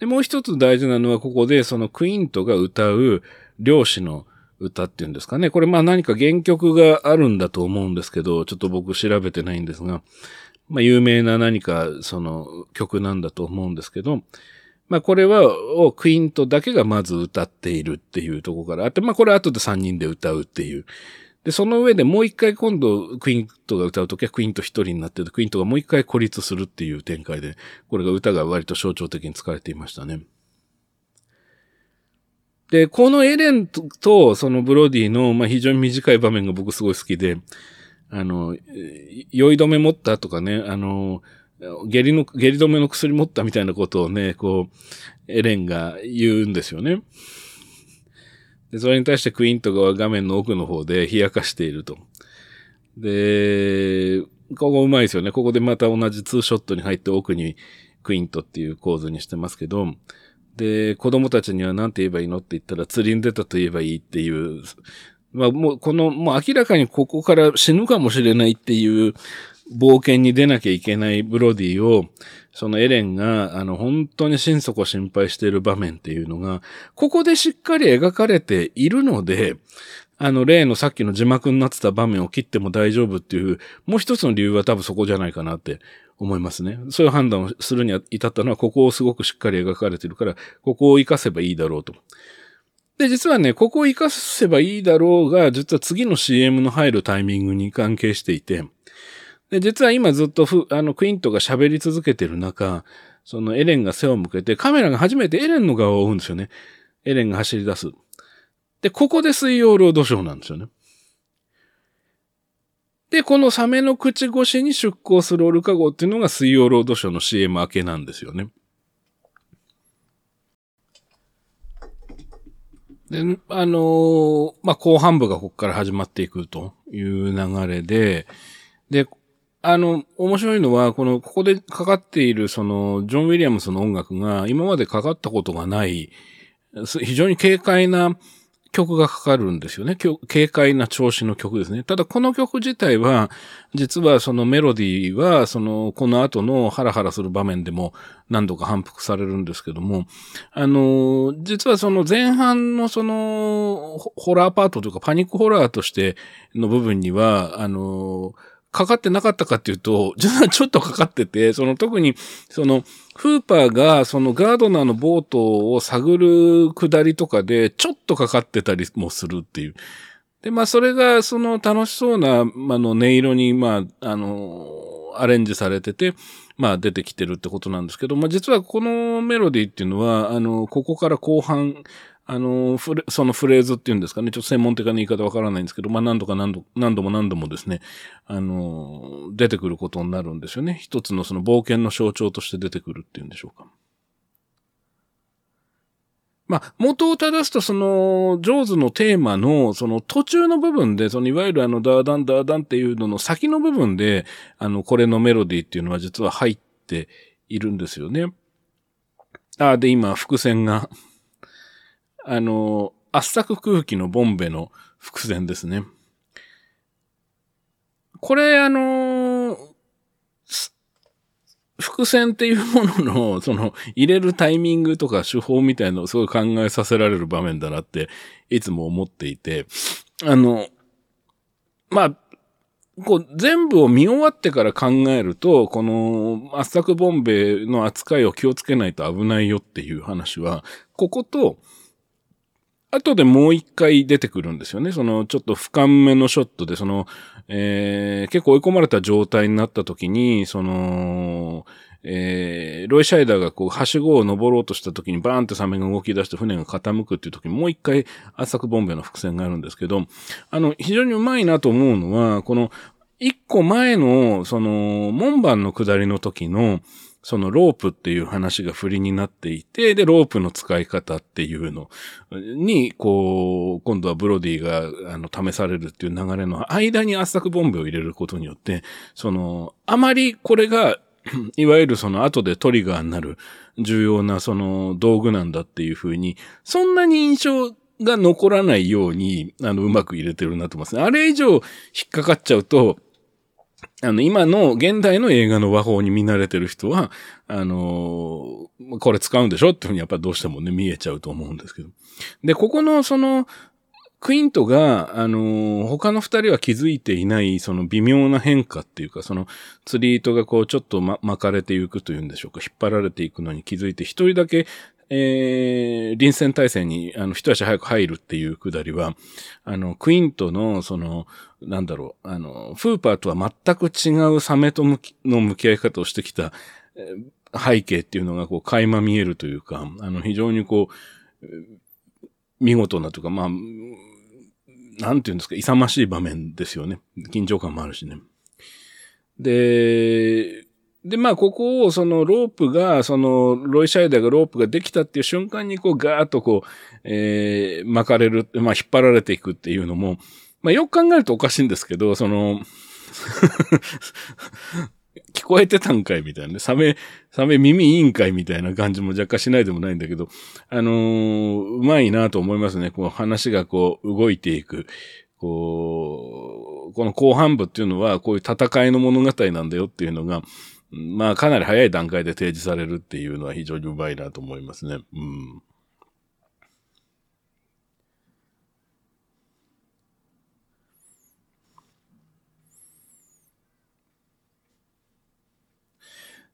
で、もう一つ大事なのは、ここでそのクイントが歌う漁師の歌っていうんですかね。これまあ何か原曲があるんだと思うんですけど、ちょっと僕調べてないんですが、まあ有名な何かその曲なんだと思うんですけど、まあこれは、をクイントだけがまず歌っているっていうところからあって、まあこれ後で3人で歌うっていう。で、その上でもう一回今度クイントが歌うときはクイント一人になってて、クイントがもう一回孤立するっていう展開で、これが歌が割と象徴的に使われていましたね。で、このエレンとそのブロディの、まあ、非常に短い場面が僕すごい好きで、あの、酔い止め持ったとかね、あの、下痢の、下痢止めの薬持ったみたいなことをね、こう、エレンが言うんですよね。で、それに対してクイントが画面の奥の方で冷やかしていると。で、ここうまいですよね。ここでまた同じツーショットに入って奥にクイントっていう構図にしてますけど、で、子供たちには何て言えばいいのって言ったら釣りに出たと言えばいいっていう、まあもうこの、もう明らかにここから死ぬかもしれないっていう冒険に出なきゃいけないブロディを、そのエレンが、あの、本当に心底心配している場面っていうのが、ここでしっかり描かれているので、あの、例のさっきの字幕になってた場面を切っても大丈夫っていう、もう一つの理由は多分そこじゃないかなって思いますね。そういう判断をするに至ったのは、ここをすごくしっかり描かれているから、ここを活かせばいいだろうと。で、実はね、ここを活かせばいいだろうが、実は次の CM の入るタイミングに関係していて、で、実は今ずっとふ、あの、クイントが喋り続けてる中、そのエレンが背を向けて、カメラが初めてエレンの側を追うんですよね。エレンが走り出す。で、ここで水曜ロードショーなんですよね。で、このサメの口越しに出港するオルカ号っていうのが水曜ロードショーの CM 明けなんですよね。で、あのー、まあ、後半部がここから始まっていくという流れで、で、あの、面白いのは、この、ここでかかっている、その、ジョン・ウィリアムスの音楽が、今までかかったことがない、非常に軽快な曲がかかるんですよね。軽快な調子の曲ですね。ただ、この曲自体は、実はそのメロディーは、その、この後のハラハラする場面でも何度か反復されるんですけども、あの、実はその前半のその、ホラーパートというかパニックホラーとしての部分には、あの、かかってなかったかっていうと、実はちょっとかかってて、その特に、その、フーパーがそのガードナーのボートを探る下りとかで、ちょっとかかってたりもするっていう。で、まあそれがその楽しそうな、まあの音色に、まあ、あの、アレンジされてて、まあ出てきてるってことなんですけど、まあ実はこのメロディーっていうのは、あの、ここから後半、あの、そのフレーズっていうんですかね、ちょっと専門的な言い方わからないんですけど、まあ何度か何度何度も何度もですね、あの、出てくることになるんですよね。一つのその冒険の象徴として出てくるっていうんでしょうか。まあ、元を正すと、その、ジョーズのテーマの、その途中の部分で、その、いわゆるあの、ダーダン、ダーダンっていうのの先の部分で、あの、これのメロディーっていうのは実は入っているんですよね。ああ、で、今、伏線が、あの、圧搾空気のボンベの伏線ですね。これ、あの伏線っていうものの、その、入れるタイミングとか手法みたいのをすごい考えさせられる場面だなって、いつも思っていて、あの、まあ、こう、全部を見終わってから考えると、この、圧搾ボンベの扱いを気をつけないと危ないよっていう話は、ここと、後でもう一回出てくるんですよね。その、ちょっと俯瞰目のショットで、その、えー、結構追い込まれた状態になった時に、その、えー、ロイ・シャイダーがこう、はしごを登ろうとした時にバーンってサメが動き出して船が傾くっていう時にもう一回圧搾ボンベの伏線があるんですけど、あの、非常にうまいなと思うのは、この、一個前の、その、門番の下りの時の、そのロープっていう話が振りになっていて、で、ロープの使い方っていうのに、こう、今度はブロディが、あの、試されるっていう流れの間に圧搾ボンベを入れることによって、その、あまりこれが、いわゆるその後でトリガーになる重要なその道具なんだっていうふうに、そんなに印象が残らないように、あの、うまく入れてるなと思いますね。あれ以上引っかかっちゃうと、あの、今の現代の映画の和法に見慣れてる人は、あのー、これ使うんでしょっていうふうにやっぱどうしてもね、見えちゃうと思うんですけど。で、ここのその、クイントが、あのー、他の二人は気づいていない、その微妙な変化っていうか、その釣り糸がこうちょっと、ま、巻かれていくというんでしょうか、引っ張られていくのに気づいて、一人だけえー、臨戦態勢に、あの、一足早く入るっていうくだりは、あの、クイントの、その、なんだろう、あの、フーパーとは全く違うサメと向き、の向き合い方をしてきた、え、背景っていうのが、こう、垣間見えるというか、あの、非常にこう、見事なというか、まあ、なんていうんですか、勇ましい場面ですよね。緊張感もあるしね。で、で、まあ、ここを、その、ロープが、その、ロイシャイダーがロープができたっていう瞬間に、こう、ガーッとこう、えー、巻かれる、まあ、引っ張られていくっていうのも、まあ、よく考えるとおかしいんですけど、その 聞こえてたんかいみたいなね。サメ、サメ耳いいんかいみたいな感じも若干しないでもないんだけど、あのー、うまいなと思いますね。こう話がこう動いていく。こう、この後半部っていうのはこういう戦いの物語なんだよっていうのが、まあかなり早い段階で提示されるっていうのは非常にうまいなと思いますね。うん。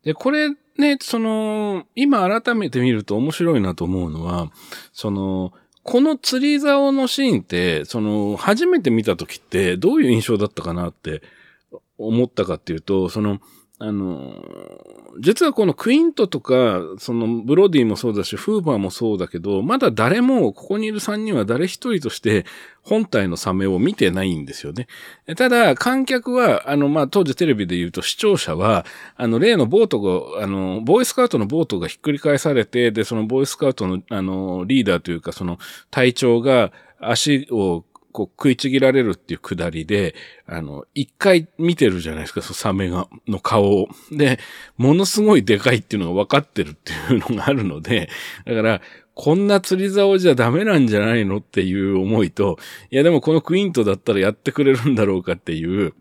で、これね、その、今改めて見ると面白いなと思うのは、その、この釣り竿のシーンって、その、初めて見た時ってどういう印象だったかなって思ったかっていうと、その、あの、実はこのクイントとか、そのブロディもそうだし、フーバーもそうだけど、まだ誰も、ここにいる3人は誰一人として本体のサメを見てないんですよね。ただ、観客は、あの、まあ、当時テレビで言うと視聴者は、あの、例のボートが、あの、ボーイスカウトのボートがひっくり返されて、で、そのボーイスカウトの、あの、リーダーというか、その隊長が足をこう食いちぎられるっていうくだりで、あの、一回見てるじゃないですか、そサメが、の顔を。で、ものすごいでかいっていうのが分かってるっていうのがあるので、だから、こんな釣り竿じゃダメなんじゃないのっていう思いと、いやでもこのクイントだったらやってくれるんだろうかっていう、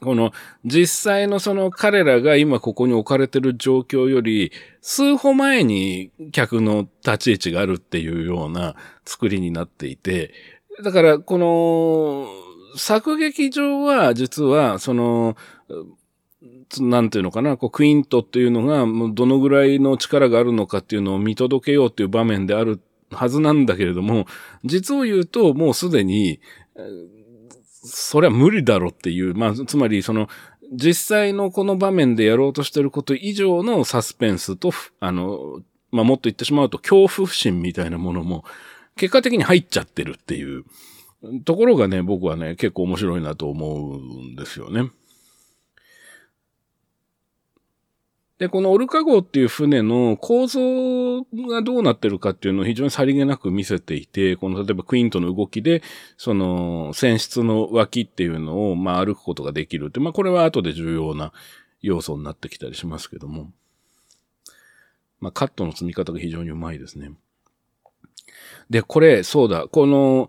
この実際のその彼らが今ここに置かれてる状況より数歩前に客の立ち位置があるっていうような作りになっていて、だから、この、作劇上は、実は、その、なんていうのかな、こう、クイントっていうのが、どのぐらいの力があるのかっていうのを見届けようっていう場面であるはずなんだけれども、実を言うと、もうすでに、それは無理だろっていう、まあ、つまり、その、実際のこの場面でやろうとしてること以上のサスペンスと、あの、まあ、もっと言ってしまうと恐怖心みたいなものも、結果的に入っちゃってるっていうところがね、僕はね、結構面白いなと思うんですよね。で、このオルカ号っていう船の構造がどうなってるかっていうのを非常にさりげなく見せていて、この例えばクイントの動きで、その船室の脇っていうのを、まあ歩くことができるって、まあこれは後で重要な要素になってきたりしますけども。まあカットの積み方が非常にうまいですね。で、これ、そうだ、この、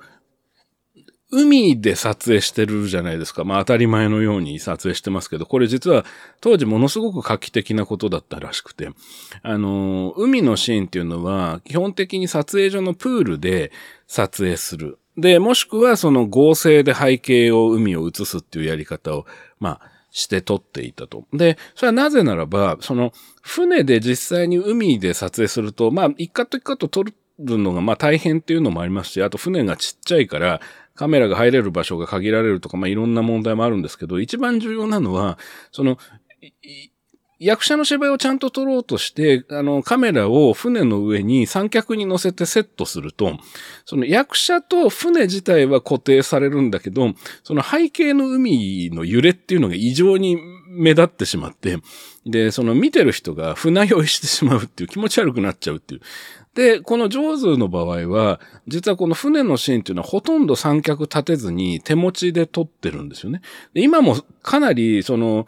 海で撮影してるじゃないですか。まあ当たり前のように撮影してますけど、これ実は当時ものすごく画期的なことだったらしくて、あの、海のシーンっていうのは基本的に撮影所のプールで撮影する。で、もしくはその合成で背景を海を映すっていうやり方を、まあ、して撮っていたと。で、それはなぜならば、その、船で実際に海で撮影すると、まあ、一カット一カット撮るのがまあ大変っていうのもありますし、あと船がちっちゃいから、カメラが入れる場所が限られるとか、まあ、いろんな問題もあるんですけど、一番重要なのは、その、役者の芝居をちゃんと撮ろうとして、あの、カメラを船の上に三脚に乗せてセットすると、その役者と船自体は固定されるんだけど、その背景の海の揺れっていうのが異常に目立ってしまって、で、その見てる人が船酔いしてしまうっていう気持ち悪くなっちゃうっていう。で、このジョーズの場合は、実はこの船のシーンっていうのはほとんど三脚立てずに手持ちで撮ってるんですよね。で今もかなりその、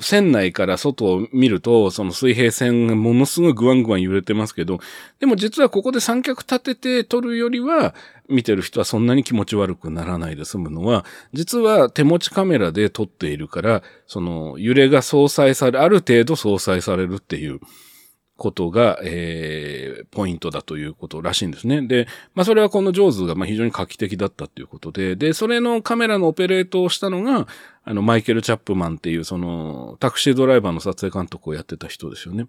船内から外を見ると、その水平線がものすごいグワングワン揺れてますけど、でも実はここで三脚立てて撮るよりは、見てる人はそんなに気持ち悪くならないで済むのは、実は手持ちカメラで撮っているから、その揺れが相殺され、ある程度相殺されるっていう、ことが、えー、ポイントだということらしいんですね。で、まあそれはこのジョーズがま非常に画期的だったということで、で、それのカメラのオペレートをしたのが、あの、マイケル・チャップマンっていうそのタクシードライバーの撮影監督をやってた人ですよね。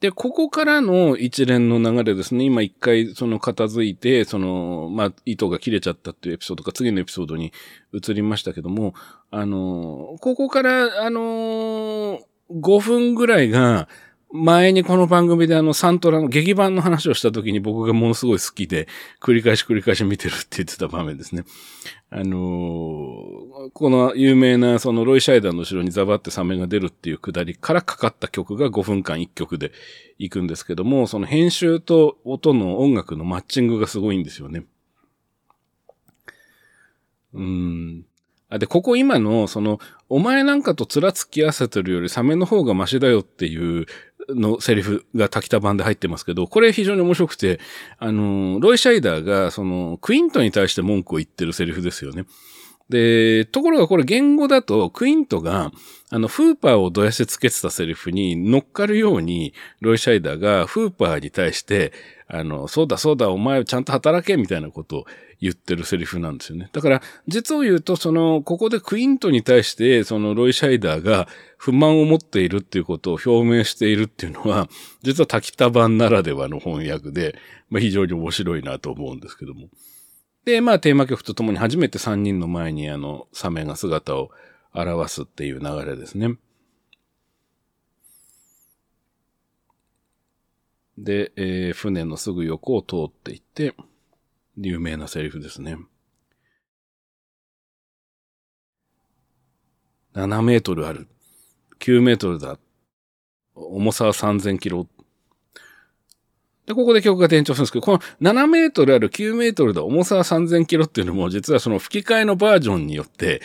で、ここからの一連の流れですね。今一回その片付いて、その、まあ、糸が切れちゃったっていうエピソードが次のエピソードに移りましたけども、あの、ここから、あの、5分ぐらいが、前にこの番組であのサントラの劇版の話をした時に僕がものすごい好きで繰り返し繰り返し見てるって言ってた場面ですね。あのー、この有名なそのロイ・シャイダーの後ろにザバってサメが出るっていうくだりからかかった曲が5分間1曲で行くんですけども、その編集と音の音楽のマッチングがすごいんですよね。うん。あ、で、ここ今の、その、お前なんかと面付き合わせてるよりサメの方がマシだよっていうのセリフが滝田版で入ってますけど、これ非常に面白くて、あの、ロイ・シャイダーが、その、クイントに対して文句を言ってるセリフですよね。で、ところがこれ言語だと、クイントが、あの、フーパーをどやしてつけてたセリフに乗っかるように、ロイ・シャイダーがフーパーに対して、あの、そうだそうだ、お前ちゃんと働け、みたいなことを言ってるセリフなんですよね。だから、実を言うと、その、ここでクイントに対して、そのロイ・シャイダーが不満を持っているっていうことを表明しているっていうのは、実は滝田版ならではの翻訳で、まあ、非常に面白いなと思うんですけども。で、まあ、テーマ曲とともに初めて3人の前にあの、サメが姿を表すっていう流れですね。で、えー、船のすぐ横を通っていって、有名なセリフですね。7メートルある。9メートルだ。重さは3000キロ。で、ここで曲が転調するんですけど、この7メートルある9メートルだ。重さは3000キロっていうのも、実はその吹き替えのバージョンによって、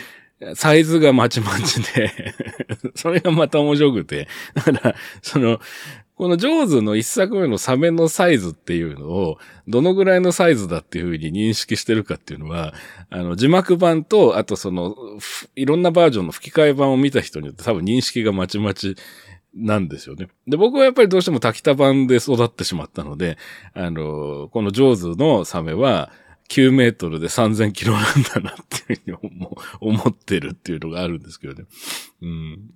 サイズがまちまちで それがまた面白くて、だから、その、このジョーズの一作目のサメのサイズっていうのを、どのぐらいのサイズだっていうふうに認識してるかっていうのは、あの、字幕版と、あとその、いろんなバージョンの吹き替え版を見た人によって多分認識がまちまちなんですよね。で、僕はやっぱりどうしても滝田版で育ってしまったので、あの、このジョーズのサメは、9メートルで3000キロなんだなっていうふうに思ってるっていうのがあるんですけどね。うん。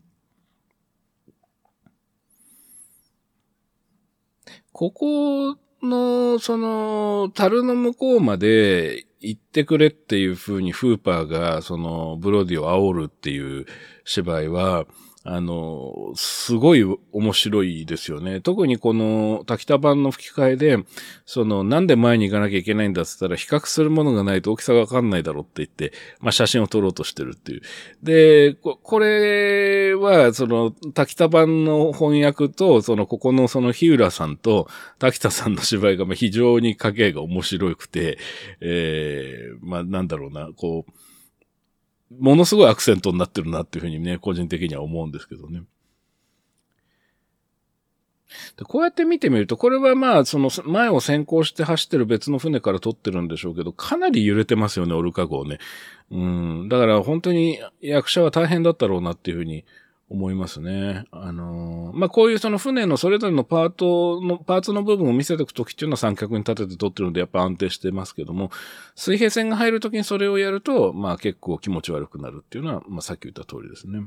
ここの、その、樽の向こうまで行ってくれっていう風にフーパーが、その、ブロディを煽るっていう芝居は、あの、すごい面白いですよね。特にこの滝田版の吹き替えで、その、なんで前に行かなきゃいけないんだって言ったら、比較するものがないと大きさがわかんないだろうって言って、まあ写真を撮ろうとしてるっていう。で、これは、その、滝田版の翻訳と、その、ここのその日浦さんと滝田さんの芝居が非常に影が面白くて、えー、まあなんだろうな、こう、ものすごいアクセントになってるなっていうふうにね、個人的には思うんですけどね。でこうやって見てみると、これはまあ、その前を先行して走ってる別の船から撮ってるんでしょうけど、かなり揺れてますよね、オルカ号ね。うん。だから本当に役者は大変だったろうなっていうふうに思いますね。あのー、まあ、こういうその船のそれぞれのパートの、パーツの部分を見せておくときっていうのは三脚に立てて撮ってるのでやっぱ安定してますけども、水平線が入るときにそれをやると、まあ結構気持ち悪くなるっていうのは、まあさっき言った通りですね。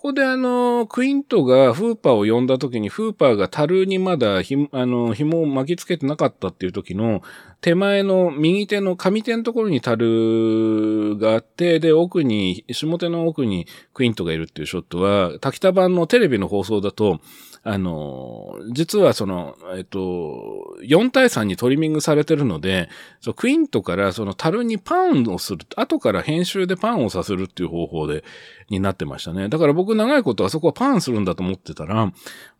ここであの、クイントがフーパーを呼んだ時に、フーパーが樽にまだひ、あの、紐を巻きつけてなかったっていう時の、手前の右手の上手のところに樽があって、で、奥に、下手の奥にクイントがいるっていうショットは、滝田版のテレビの放送だと、あの、実はその、えっと、4対3にトリミングされてるので、そクイントからその樽にパンをする、後から編集でパンをさせるっていう方法で、になってましたね。だから僕長いことあそこはパンするんだと思ってたら、ま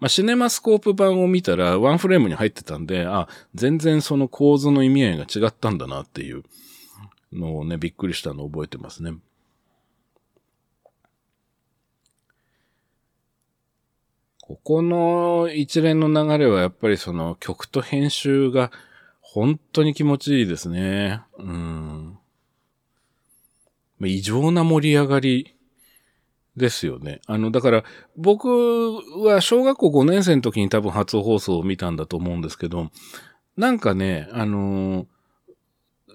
あ、シネマスコープ版を見たらワンフレームに入ってたんで、あ、全然その構図の意味合いが違ったんだなっていうのをね、びっくりしたのを覚えてますね。ここの一連の流れはやっぱりその曲と編集が本当に気持ちいいですね。うん。異常な盛り上がりですよね。あの、だから僕は小学校5年生の時に多分初放送を見たんだと思うんですけど、なんかね、あのー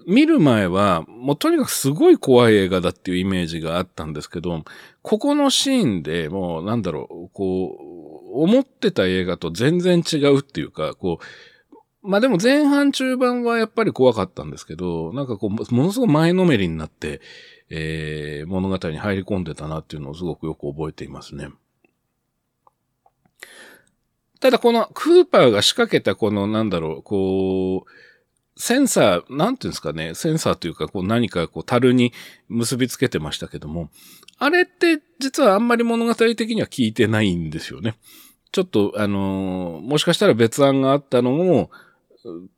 見る前は、もうとにかくすごい怖い映画だっていうイメージがあったんですけど、ここのシーンでもうなんだろう、こう、思ってた映画と全然違うっていうか、こう、まあでも前半中盤はやっぱり怖かったんですけど、なんかこう、ものすごく前のめりになって、えー、物語に入り込んでたなっていうのをすごくよく覚えていますね。ただこのクーパーが仕掛けたこのなんだろう、こう、センサー、なんていうんですかね、センサーというか、こう何かこう樽に結びつけてましたけども、あれって実はあんまり物語的には聞いてないんですよね。ちょっと、あのー、もしかしたら別案があったのも、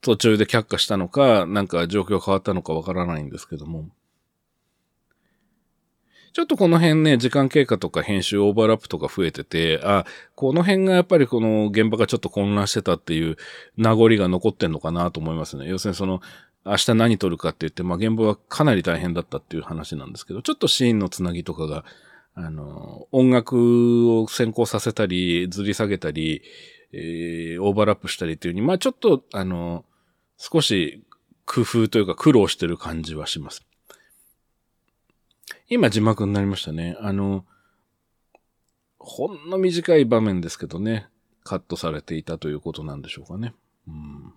途中で却下したのか、なんか状況変わったのかわからないんですけども。ちょっとこの辺ね、時間経過とか編集オーバーラップとか増えてて、あ、この辺がやっぱりこの現場がちょっと混乱してたっていう名残が残ってんのかなと思いますね。要するにその、明日何撮るかって言って、まあ現場はかなり大変だったっていう話なんですけど、ちょっとシーンのつなぎとかが、あの、音楽を先行させたり、ずり下げたり、えー、オーバーラップしたりっていうに、まあちょっと、あの、少し工夫というか苦労してる感じはします。今字幕になりましたね。あの、ほんの短い場面ですけどね、カットされていたということなんでしょうかね。うん、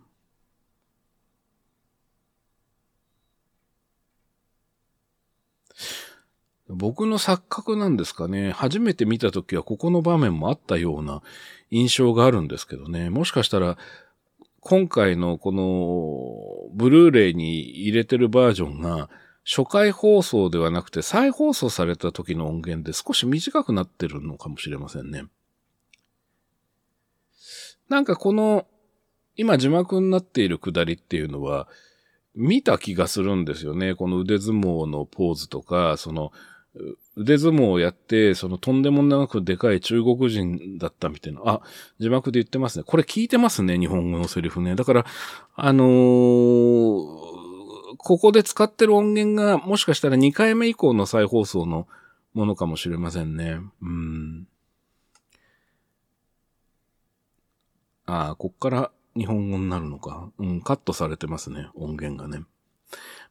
僕の錯覚なんですかね。初めて見たときはここの場面もあったような印象があるんですけどね。もしかしたら、今回のこのブルーレイに入れてるバージョンが初回放送ではなくて再放送された時の音源で少し短くなってるのかもしれませんね。なんかこの、今字幕になっているくだりっていうのは、見た気がするんですよね。この腕相撲のポーズとか、その、腕相撲をやって、そのとんでもなくでかい中国人だったみたいな。あ、字幕で言ってますね。これ聞いてますね、日本語のセリフね。だから、あのー、ここで使ってる音源がもしかしたら2回目以降の再放送のものかもしれませんね。うん。ああ、こっから日本語になるのか？うん、カットされてますね、音源がね。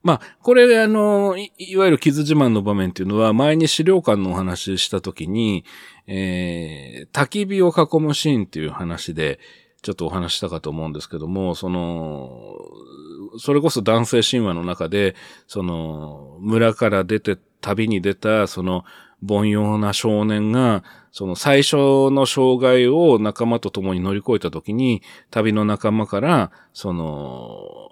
まあ、これ、あのい、いわゆる傷自慢の場面っていうのは、前に資料館のお話ししたときに、えー、焚き火を囲むシーンっていう話で、ちょっとお話したかと思うんですけども、その、それこそ男性神話の中で、その、村から出て、旅に出た、その、凡庸な少年が、その最初の障害を仲間と共に乗り越えたときに、旅の仲間から、その、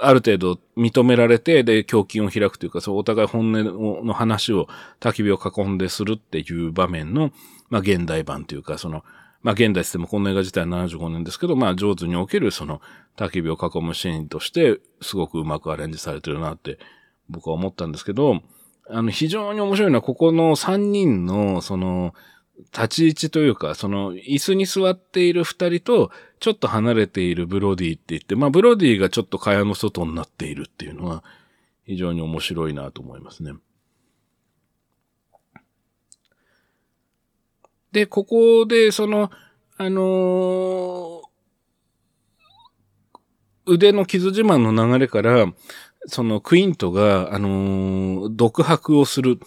ある程度認められて、で、胸筋を開くというか、そう、お互い本音の話を焚き火を囲んでするっていう場面の、まあ、現代版というか、その、まあ、現代ってもこの映画自体は75年ですけど、まあ、上手におけるその、焚き火を囲むシーンとして、すごくうまくアレンジされてるなって、僕は思ったんですけど、あの、非常に面白いのは、ここの3人の、その、立ち位置というか、その、椅子に座っている二人と、ちょっと離れているブロディって言って、まあ、ブロディがちょっと蚊帳の外になっているっていうのは、非常に面白いなと思いますね。で、ここで、その、あのー、腕の傷自慢の流れから、そのクイントが、あのー、独白をする。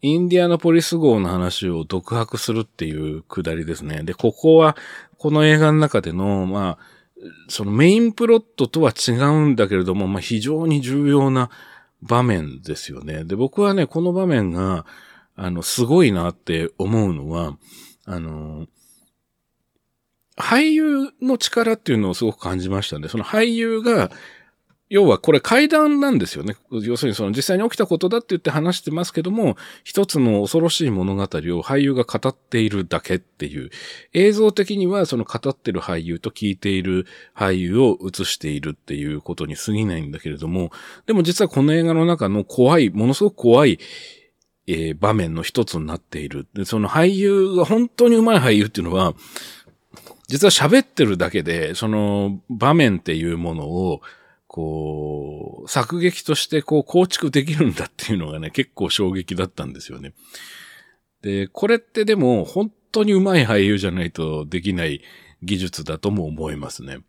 インディアナポリス号の話を独白するっていうくだりですね。で、ここは、この映画の中での、まあ、そのメインプロットとは違うんだけれども、まあ非常に重要な場面ですよね。で、僕はね、この場面が、あの、すごいなって思うのは、あの、俳優の力っていうのをすごく感じましたね。その俳優が、要はこれ階段なんですよね。要するにその実際に起きたことだって言って話してますけども、一つの恐ろしい物語を俳優が語っているだけっていう。映像的にはその語ってる俳優と聞いている俳優を映しているっていうことに過ぎないんだけれども、でも実はこの映画の中の怖い、ものすごく怖い、えー、場面の一つになっている。で、その俳優が本当に上手い俳優っていうのは、実は喋ってるだけで、その場面っていうものをこう、作劇としてこう構築できるんだっていうのがね、結構衝撃だったんですよね。で、これってでも本当に上手い俳優じゃないとできない技術だとも思いますね。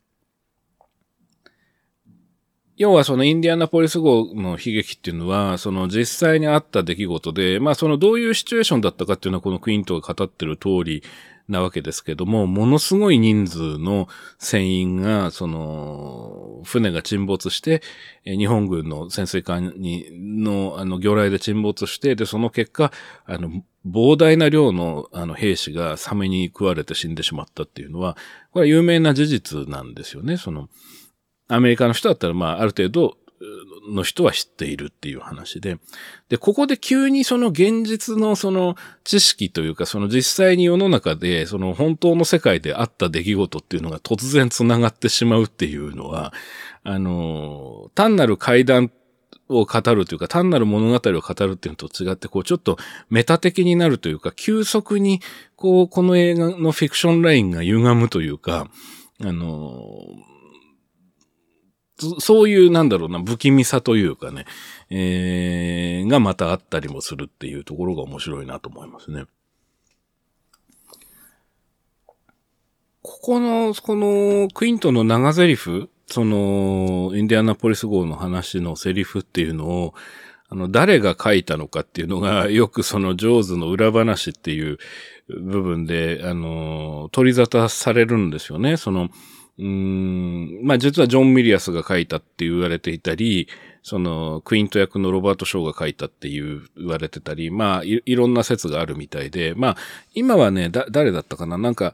要はそのインディアナポリス号の悲劇っていうのは、その実際にあった出来事で、まあそのどういうシチュエーションだったかっていうのはこのクイントが語ってる通りなわけですけども、ものすごい人数の船員が、その、船が沈没して、日本軍の潜水艦に、の、あの、魚雷で沈没して、で、その結果、あの、膨大な量の、あの、兵士がサメに食われて死んでしまったっていうのは、これは有名な事実なんですよね。その、アメリカの人だったら、まあ、ある程度、の人は知っているっていう話で。で、ここで急にその現実のその知識というか、その実際に世の中で、その本当の世界であった出来事っていうのが突然繋がってしまうっていうのは、あの、単なる階段を語るというか、単なる物語を語るっていうのと違って、こう、ちょっとメタ的になるというか、急速に、こう、この映画のフィクションラインが歪むというか、あの、そういう、なんだろうな、不気味さというかね、えー、がまたあったりもするっていうところが面白いなと思いますね。ここの、この、クイントの長台詞その、インディアナポリス号の話のセリフっていうのを、あの、誰が書いたのかっていうのが、よくその、ジョーズの裏話っていう部分で、あの、取り沙汰されるんですよね。その、うん、まあ実はジョン・ミリアスが書いたって言われていたり、その、クイント役のロバート・ショーが書いたって言われてたり、まあい、いろんな説があるみたいで、まあ、今はね、だ、誰だったかな？なんか、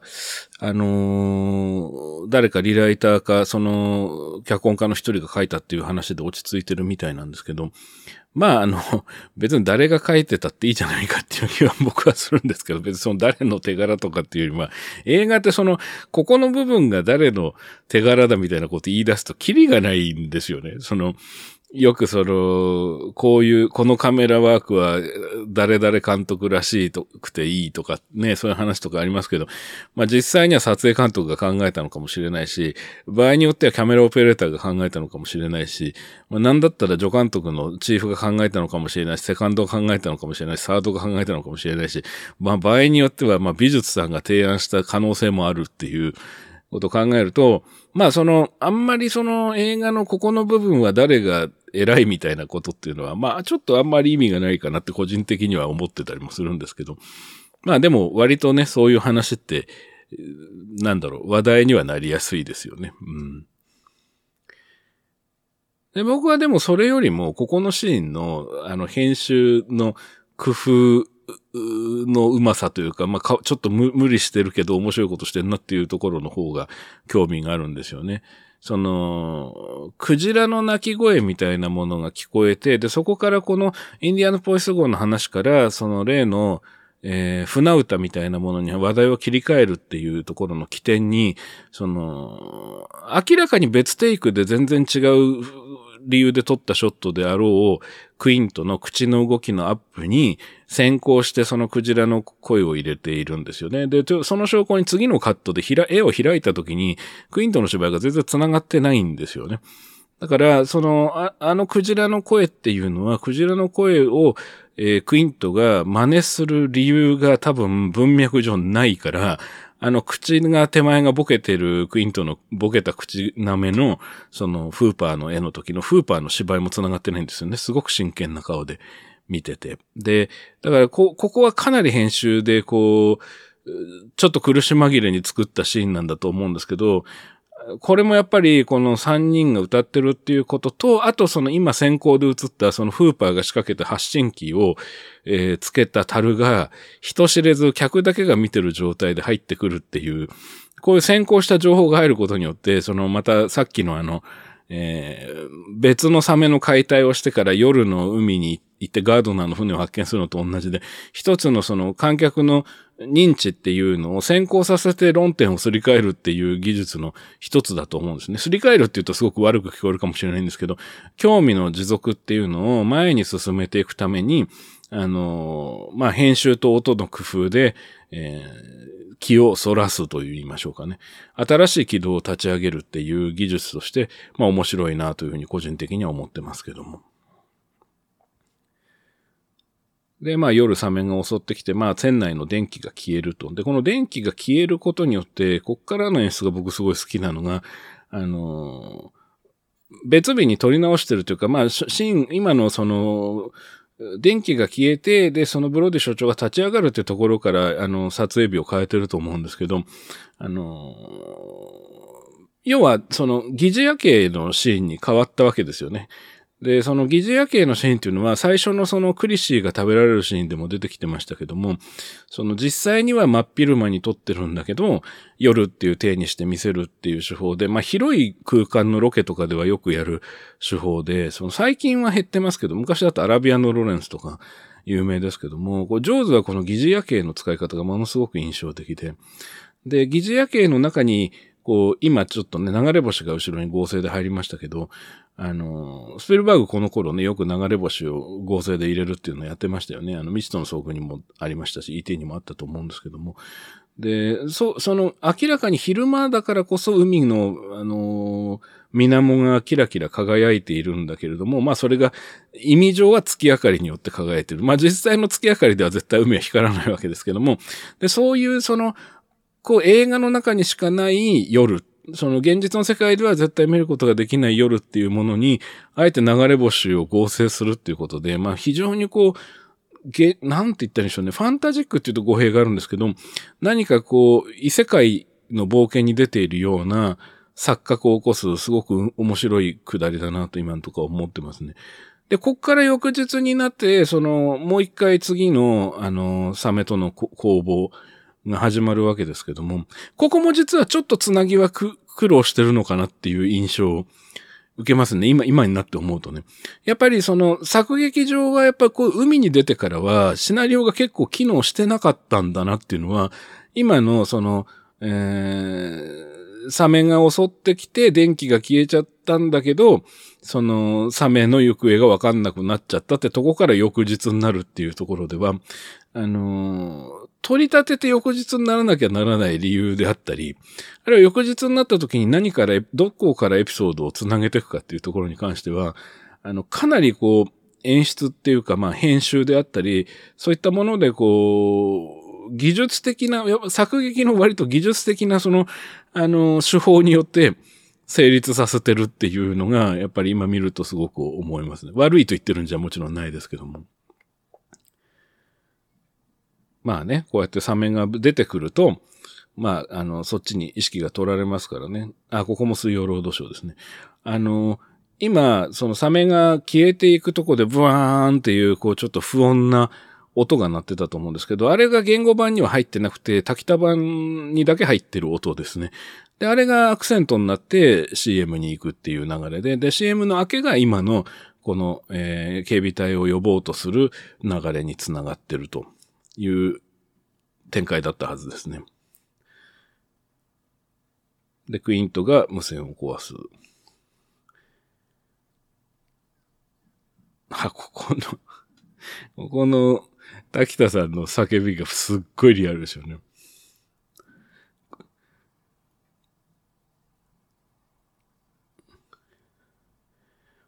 あのー、誰かリライターか、その、脚本家の一人が書いたっていう話で落ち着いてるみたいなんですけど、まあ、あの、別に誰が書いてたっていいじゃないかっていう気は僕はするんですけど、別にその誰の手柄とかっていうよりは、映画ってその、ここの部分が誰の手柄だみたいなこと言い出すと、キリがないんですよね。その、よくその、こういう、このカメラワークは誰々監督らしいとくていいとかね、そういう話とかありますけど、まあ実際には撮影監督が考えたのかもしれないし、場合によってはキャメラオペレーターが考えたのかもしれないし、まあなんだったら助監督のチーフが考えたのかもしれないし、セカンドが考えたのかもしれないし、サードが考えたのかもしれないし、まあ場合によってはまあ美術さんが提案した可能性もあるっていうことを考えると、まあその、あんまりその映画のここの部分は誰が偉いみたいなことっていうのは、まあちょっとあんまり意味がないかなって個人的には思ってたりもするんですけど、まあでも割とね、そういう話ってなんだろう、話題にはなりやすいですよね。うん。で僕はでもそれよりも、ここのシーンの、あの、編集の工夫のうまさというか、まあ、ちょっと無理してるけど面白いことしてるなっていうところの方が興味があるんですよね。その、クジラの鳴き声みたいなものが聞こえて、で、そこからこのインディアンポイス号の話から、その例の、えー、船歌みたいなものに話題を切り替えるっていうところの起点に、その、明らかに別テイクで全然違う理由で撮ったショットであろう、クイントの口の動きのアップに先行してそのクジラの声を入れているんですよね。で、その証拠に次のカットで絵を開いた時に、クイントの芝居が全然繋がってないんですよね。だから、その、ああのクジラの声っていうのは、クジラの声を、えー、クイントが真似する理由が多分文脈上ないから、あの、口が手前がボケてるクイントのボケた口なめの、その、フーパーの絵の時のフーパーの芝居も繋がってないんですよね。すごく真剣な顔で見てて。で、だからこ、ここはかなり編集で、こう、ちょっと苦し紛れに作ったシーンなんだと思うんですけど、これもやっぱりこの3人が歌ってるっていうことと、あとその今先行で映ったそのフーパーが仕掛けた発信機を、えー、つけた樽が人知れず客だけが見てる状態で入ってくるっていう、こういう先行した情報が入ることによって、そのまたさっきのあの、えー、別のサメの解体をしてから夜の海に行ってガードナーの船を発見するのと同じで、一つのその観客の認知っていうのを先行させて論点をすり替えるっていう技術の一つだと思うんですね。すり替えるって言うとすごく悪く聞こえるかもしれないんですけど、興味の持続っていうのを前に進めていくために、あの、まあ、編集と音の工夫で、えー、気を反らすと言いましょうかね。新しい軌道を立ち上げるっていう技術として、まあ、面白いなというふうに個人的には思ってますけども。で、まあ夜サメが襲ってきて、まあ船内の電気が消えると。で、この電気が消えることによって、こっからの演出が僕すごい好きなのが、あの別日に撮り直してるというか、まあ、シーン、今のその、電気が消えて、で、そのブロディ所長が立ち上がるってところから、あの、撮影日を変えてると思うんですけど、あの、要は、その、疑似夜景のシーンに変わったわけですよね。で、その疑似夜景のシーンっていうのは、最初のそのクリシーが食べられるシーンでも出てきてましたけども、その実際には真っ昼間に撮ってるんだけど、夜っていう体にして見せるっていう手法で、まあ広い空間のロケとかではよくやる手法で、その最近は減ってますけど、昔だとアラビアのロレンスとか有名ですけども、こうジョーズはこの疑似夜景の使い方がものすごく印象的で、で、疑似夜景の中に、こう、今ちょっとね、流れ星が後ろに合成で入りましたけど、あの、スピルバーグこの頃ね、よく流れ星を合成で入れるっていうのをやってましたよね。あの、未知との遭遇にもありましたし、ET にもあったと思うんですけども。で、そ、その、明らかに昼間だからこそ海の、あの、水面がキラキラ輝いているんだけれども、まあそれが意味上は月明かりによって輝いている。まあ実際の月明かりでは絶対海は光らないわけですけども、で、そういうその、こう映画の中にしかない夜その現実の世界では絶対見ることができない夜っていうものに、あえて流れ星を合成するっていうことで、まあ非常にこう、げ、なんて言ったらいいんでしょうね。ファンタジックっていうと語弊があるんですけど、何かこう、異世界の冒険に出ているような錯覚を起こすすごく面白いくだりだなと今のところ思ってますね。で、こっから翌日になって、その、もう一回次の、あの、サメとの攻防、が始まるわけですけども、ここも実はちょっとつなぎは苦労してるのかなっていう印象を受けますね。今、今になって思うとね。やっぱりその作劇場はやっぱこう海に出てからはシナリオが結構機能してなかったんだなっていうのは、今のその、えー、サメが襲ってきて電気が消えちゃったんだけど、そのサメの行方がわかんなくなっちゃったってとこから翌日になるっていうところでは、あの、取り立てて翌日にならなきゃならない理由であったり、あるいは翌日になった時に何から、どこからエピソードをつなげていくかっていうところに関しては、あの、かなりこう、演出っていうか、まあ、編集であったり、そういったものでこう、技術的な、やっぱ作劇の割と技術的なその、あの、手法によって成立させてるっていうのが、やっぱり今見るとすごく思いますね。悪いと言ってるんじゃもちろんないですけども。まあね、こうやってサメが出てくると、まあ、あの、そっちに意識が取られますからね。あ、ここも水曜ロードショーですね。あの、今、そのサメが消えていくとこでブワーンっていう、こう、ちょっと不穏な音が鳴ってたと思うんですけど、あれが言語版には入ってなくて、滝田版にだけ入ってる音ですね。で、あれがアクセントになって CM に行くっていう流れで、で、CM の明けが今のこの、えー、警備隊を呼ぼうとする流れにつながってるという展開だったはずですね。で、クイントが無線を壊す。あ、ここの ここの、滝田さんの叫びがすっごいリアルですよね。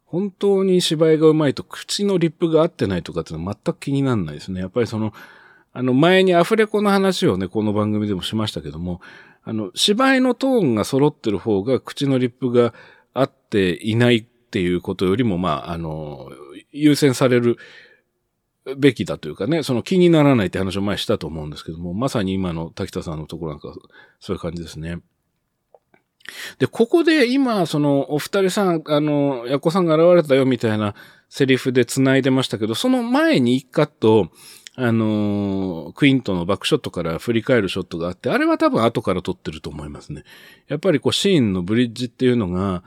本当に芝居が上手いと口のリップが合ってないとかってのは全く気にならないですね。やっぱりその、あの前にアフレコの話をね、この番組でもしましたけども、あの、芝居のトーンが揃ってる方が口のリップが合っていないっていうことよりも、まあ、あの、優先されるべきだというかね、その気にならないって話を前したと思うんですけども、まさに今の滝田さんのところなんかそういう感じですね。で、ここで今、その、お二人さん、あの、ヤコさんが現れたよみたいなセリフで繋いでましたけど、その前に一カット、あの、クイントのバックショットから振り返るショットがあって、あれは多分後から撮ってると思いますね。やっぱりこうシーンのブリッジっていうのが、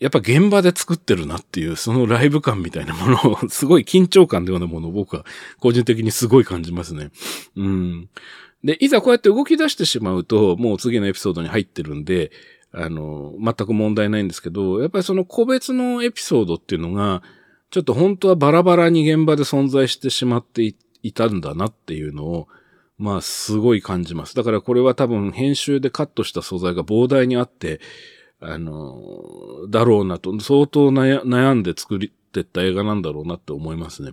やっぱ現場で作ってるなっていう、そのライブ感みたいなものを、すごい緊張感のようなものを僕は個人的にすごい感じますね。うん。で、いざこうやって動き出してしまうと、もう次のエピソードに入ってるんで、あの、全く問題ないんですけど、やっぱりその個別のエピソードっていうのが、ちょっと本当はバラバラに現場で存在してしまっていていたんだなっていうのを、まあ、すごい感じます。だからこれは多分編集でカットした素材が膨大にあって、あの、だろうなと、相当悩んで作り、ってった映画なんだろうなって思いますね。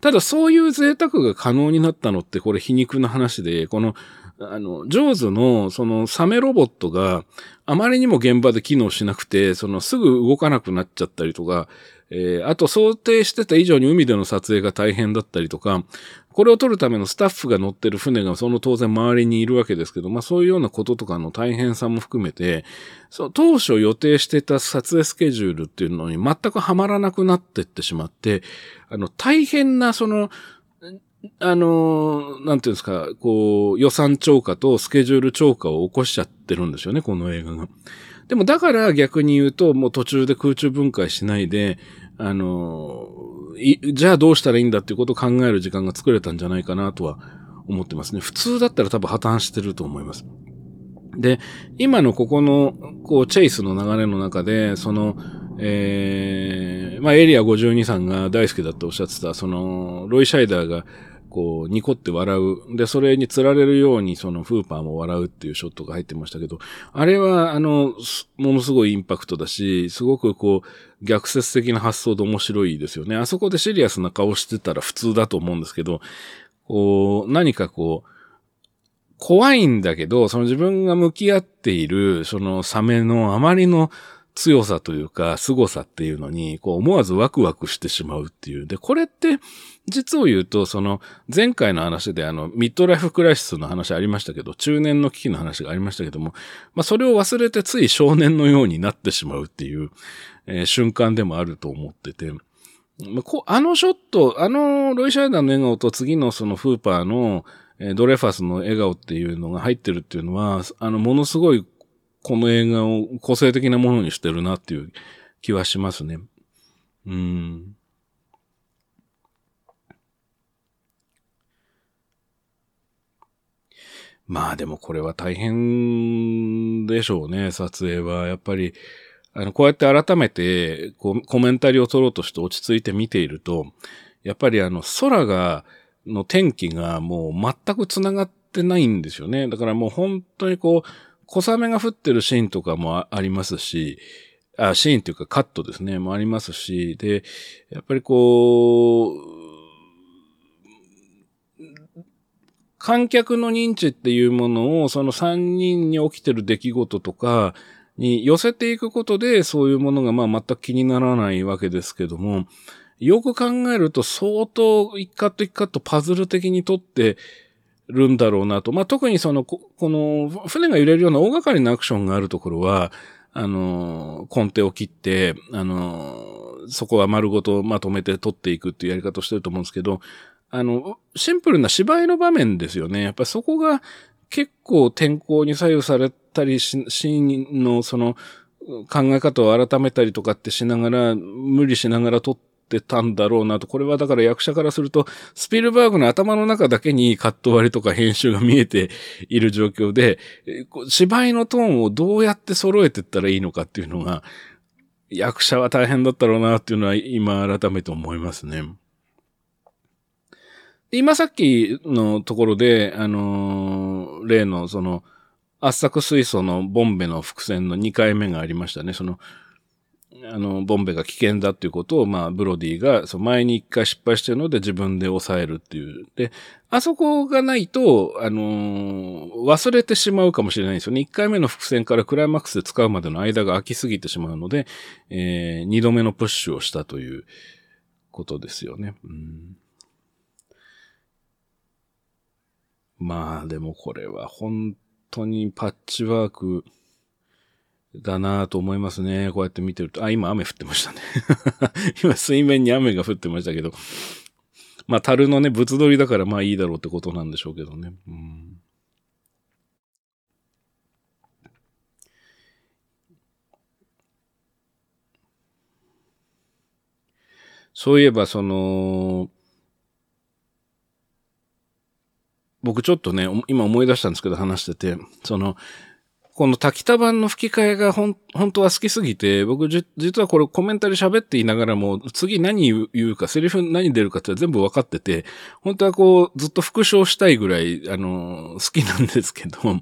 ただそういう贅沢が可能になったのってこれ皮肉な話で、この、あの、ジョーズのそのサメロボットがあまりにも現場で機能しなくて、そのすぐ動かなくなっちゃったりとか、えー、あと想定してた以上に海での撮影が大変だったりとか、これを撮るためのスタッフが乗ってる船がその当然周りにいるわけですけど、まあそういうようなこととかの大変さも含めて、そう当初予定してた撮影スケジュールっていうのに全くはまらなくなってってしまって、あの大変なその、あの、なんていうんですか、こう、予算超過とスケジュール超過を起こしちゃってるんですよね、この映画が。でもだから逆に言うと、もう途中で空中分解しないで、あの、じゃあどうしたらいいんだっていうことを考える時間が作れたんじゃないかなとは思ってますね。普通だったら多分破綻してると思います。で、今のここの、こう、チェイスの流れの中で、その、えー、まあ、エリア52さんが大好きだっておっしゃってた、その、ロイ・シャイダーが、こう、ニコって笑う。で、それに釣られるように、その、フーパーも笑うっていうショットが入ってましたけど、あれは、あの、ものすごいインパクトだし、すごくこう、逆説的な発想で面白いですよね。あそこでシリアスな顔してたら普通だと思うんですけど、こう、何かこう、怖いんだけど、その自分が向き合っている、そのサメのあまりの強さというか、凄さっていうのに、こう思わずワクワクしてしまうっていう。で、これって、実を言うと、その、前回の話であの、ミッドライフクライシスの話ありましたけど、中年の危機の話がありましたけども、まあ、それを忘れてつい少年のようになってしまうっていう、えー、瞬間でもあると思ってて、まあ、あのショット、あの、ロイ・シャイダーの笑顔と次のそのフーパーの、え、ドレファスの笑顔っていうのが入ってるっていうのは、あの、ものすごいこの映画を個性的なものにしてるなっていう気はしますね。うん。まあでもこれは大変でしょうね、撮影は。やっぱり、あの、こうやって改めてこうコメンタリーを取ろうとして落ち着いて見ていると、やっぱりあの、空が、の天気がもう全く繋がってないんですよね。だからもう本当にこう、小雨が降ってるシーンとかもありますし、あ、シーンっていうかカットですね、もありますし、で、やっぱりこう、観客の認知っていうものをその3人に起きてる出来事とかに寄せていくことでそういうものがまあ全く気にならないわけですけども、よく考えると相当一カット一カットパズル的にとってるんだろうなと。まあ、特にその、ここの、船が揺れるような大掛かりなアクションがあるところは、あの、根底を切って、あの、そこは丸ごとまとめて取っていくっていうやり方をしてると思うんですけど、あの、シンプルな芝居の場面ですよね。やっぱそこが結構天候に左右されたりし、シーンのその考え方を改めたりとかってしながら、無理しながら撮ってたんだろうなと。これはだから役者からすると、スピルバーグの頭の中だけにカット割りとか編集が見えている状況で、芝居のトーンをどうやって揃えてったらいいのかっていうのが、役者は大変だったろうなっていうのは今改めて思いますね。今さっきのところで、あのー、例のその、圧搾水素のボンベの伏線の2回目がありましたね。その、あの、ボンベが危険だっていうことを、まあ、ブロディが、その前に一回失敗してるので自分で抑えるっていう。で、あそこがないと、あのー、忘れてしまうかもしれないんですよね。1回目の伏線からクライマックスで使うまでの間が空きすぎてしまうので、えー、2度目のプッシュをしたということですよね。うんまあ、でもこれは本当にパッチワークだなと思いますね。こうやって見てると。あ、今雨降ってましたね。今水面に雨が降ってましたけど。まあ、樽のね、物撮りだからまあいいだろうってことなんでしょうけどね。うん、そういえば、その、僕ちょっとね、今思い出したんですけど話してて、その、この滝田版の吹き替えがほん、本当は好きすぎて、僕じ、実はこれコメンタリー喋っていながらも、次何言うか、セリフ何出るかって全部分かってて、本当はこう、ずっと復唱したいぐらい、あの、好きなんですけど、あ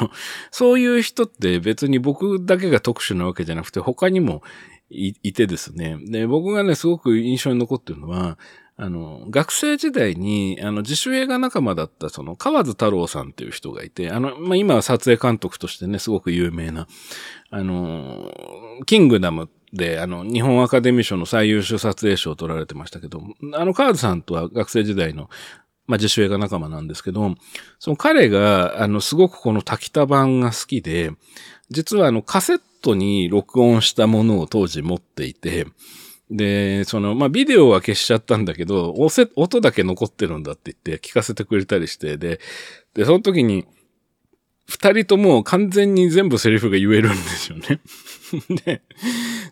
の、そういう人って別に僕だけが特殊なわけじゃなくて、他にもいいてですね。で、僕がね、すごく印象に残ってるのは、あの、学生時代に、あの、自主映画仲間だった、その、河津太郎さんっていう人がいて、あの、まあ、今は撮影監督としてね、すごく有名な、あの、キングダムで、あの、日本アカデミー賞の最優秀撮影賞を取られてましたけど、あの、河津さんとは学生時代の、まあ、自主映画仲間なんですけど、その彼が、あの、すごくこの滝田版が好きで、実はあの、カセットに録音したものを当時持っていて、で、その、まあ、ビデオは消しちゃったんだけど、音だけ残ってるんだって言って聞かせてくれたりして、で、で、その時に、二人とも完全に全部セリフが言えるんですよね。で、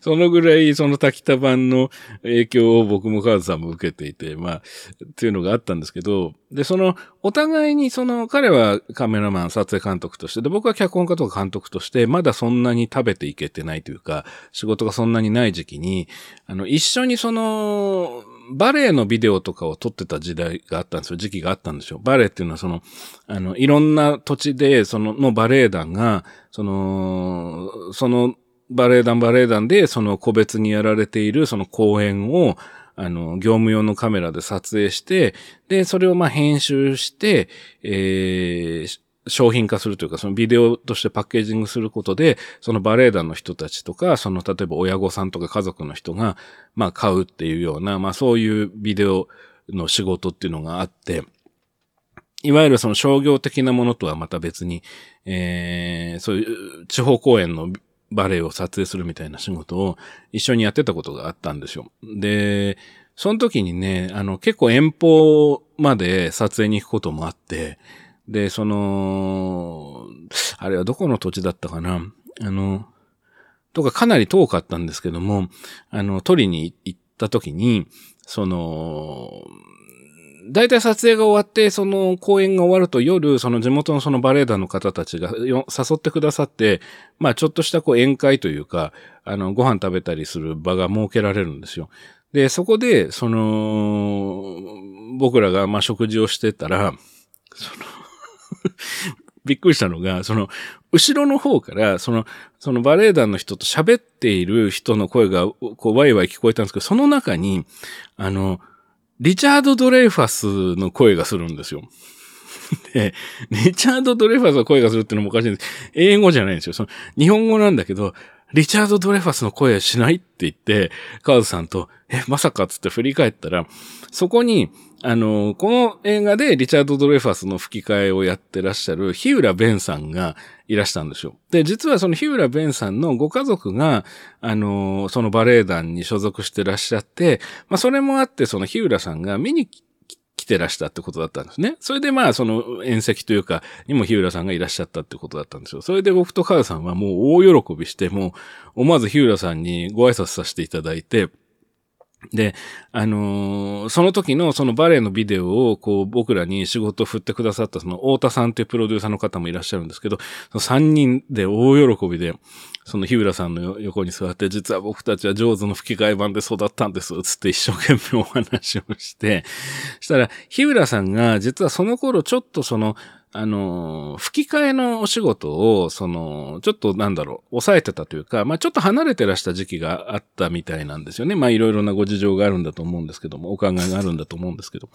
そのぐらいその滝田版の影響を僕もカズさんも受けていて、まあ、っていうのがあったんですけど、で、その、お互いにその、彼はカメラマン、撮影監督として、で、僕は脚本家とか監督として、まだそんなに食べていけてないというか、仕事がそんなにない時期に、あの、一緒にその、バレエのビデオとかを撮ってた時代があったんですよ。時期があったんですよ。バレエっていうのはその、あの、いろんな土地で、その、のバレエ団が、その、その、バレエ団バレエ団で、その個別にやられているその公演を、あの、業務用のカメラで撮影して、で、それをまあ編集して、えー、商品化するというか、そのビデオとしてパッケージングすることで、そのバレエ団の人たちとか、その例えば親御さんとか家族の人が、まあ買うっていうような、まあそういうビデオの仕事っていうのがあって、いわゆるその商業的なものとはまた別に、えー、そういう地方公演のバレエを撮影するみたいな仕事を一緒にやってたことがあったんですよ。で、その時にね、あの結構遠方まで撮影に行くこともあって、で、その、あれはどこの土地だったかな？あの、とかかなり遠かったんですけども、あの、取りに行った時に、その、大体撮影が終わって、その公演が終わると夜、その地元のそのバレエ団の方たちが誘ってくださって、まあちょっとしたこう宴会というか、あの、ご飯食べたりする場が設けられるんですよ。で、そこで、その、僕らがまあ食事をしてたら、その、びっくりしたのが、その、後ろの方から、その、そのバレエ団の人と喋っている人の声が、こう、ワイワイ聞こえたんですけど、その中に、あの、リチャード・ドレイファスの声がするんですよ。で、リチャード・ドレイファスの声がするってのもおかしいんです。英語じゃないんですよ。その、日本語なんだけど、リチャード・ドレファスの声しないって言って、カーズさんと、え、まさかっつって振り返ったら、そこに、あの、この映画でリチャード・ドレファスの吹き替えをやってらっしゃる日浦ベンさんがいらしたんですよ。で、実はその日浦ベンさんのご家族が、あの、そのバレエ団に所属してらっしゃって、まあ、それもあって、その日浦さんが見に来てらしたってことだったんですね。それでまあ、その宴席というか、にも日浦さんがいらっしゃったってことだったんですよ。それで僕とカーさんはもう大喜びして、もう思わず日浦さんにご挨拶させていただいて、で、あのー、その時のそのバレエのビデオをこう僕らに仕事を振ってくださったその太田さんというプロデューサーの方もいらっしゃるんですけど、その3人で大喜びで、その日浦さんの横に座って、実は僕たちは上手の吹き替え版で育ったんです、つって一生懸命お話をして、したら、日浦さんが実はその頃ちょっとその、あの、吹き替えのお仕事を、その、ちょっとなんだろう、抑えてたというか、まあちょっと離れてらした時期があったみたいなんですよね。まあいろいろなご事情があるんだと思うんですけども、お考えがあるんだと思うんですけど。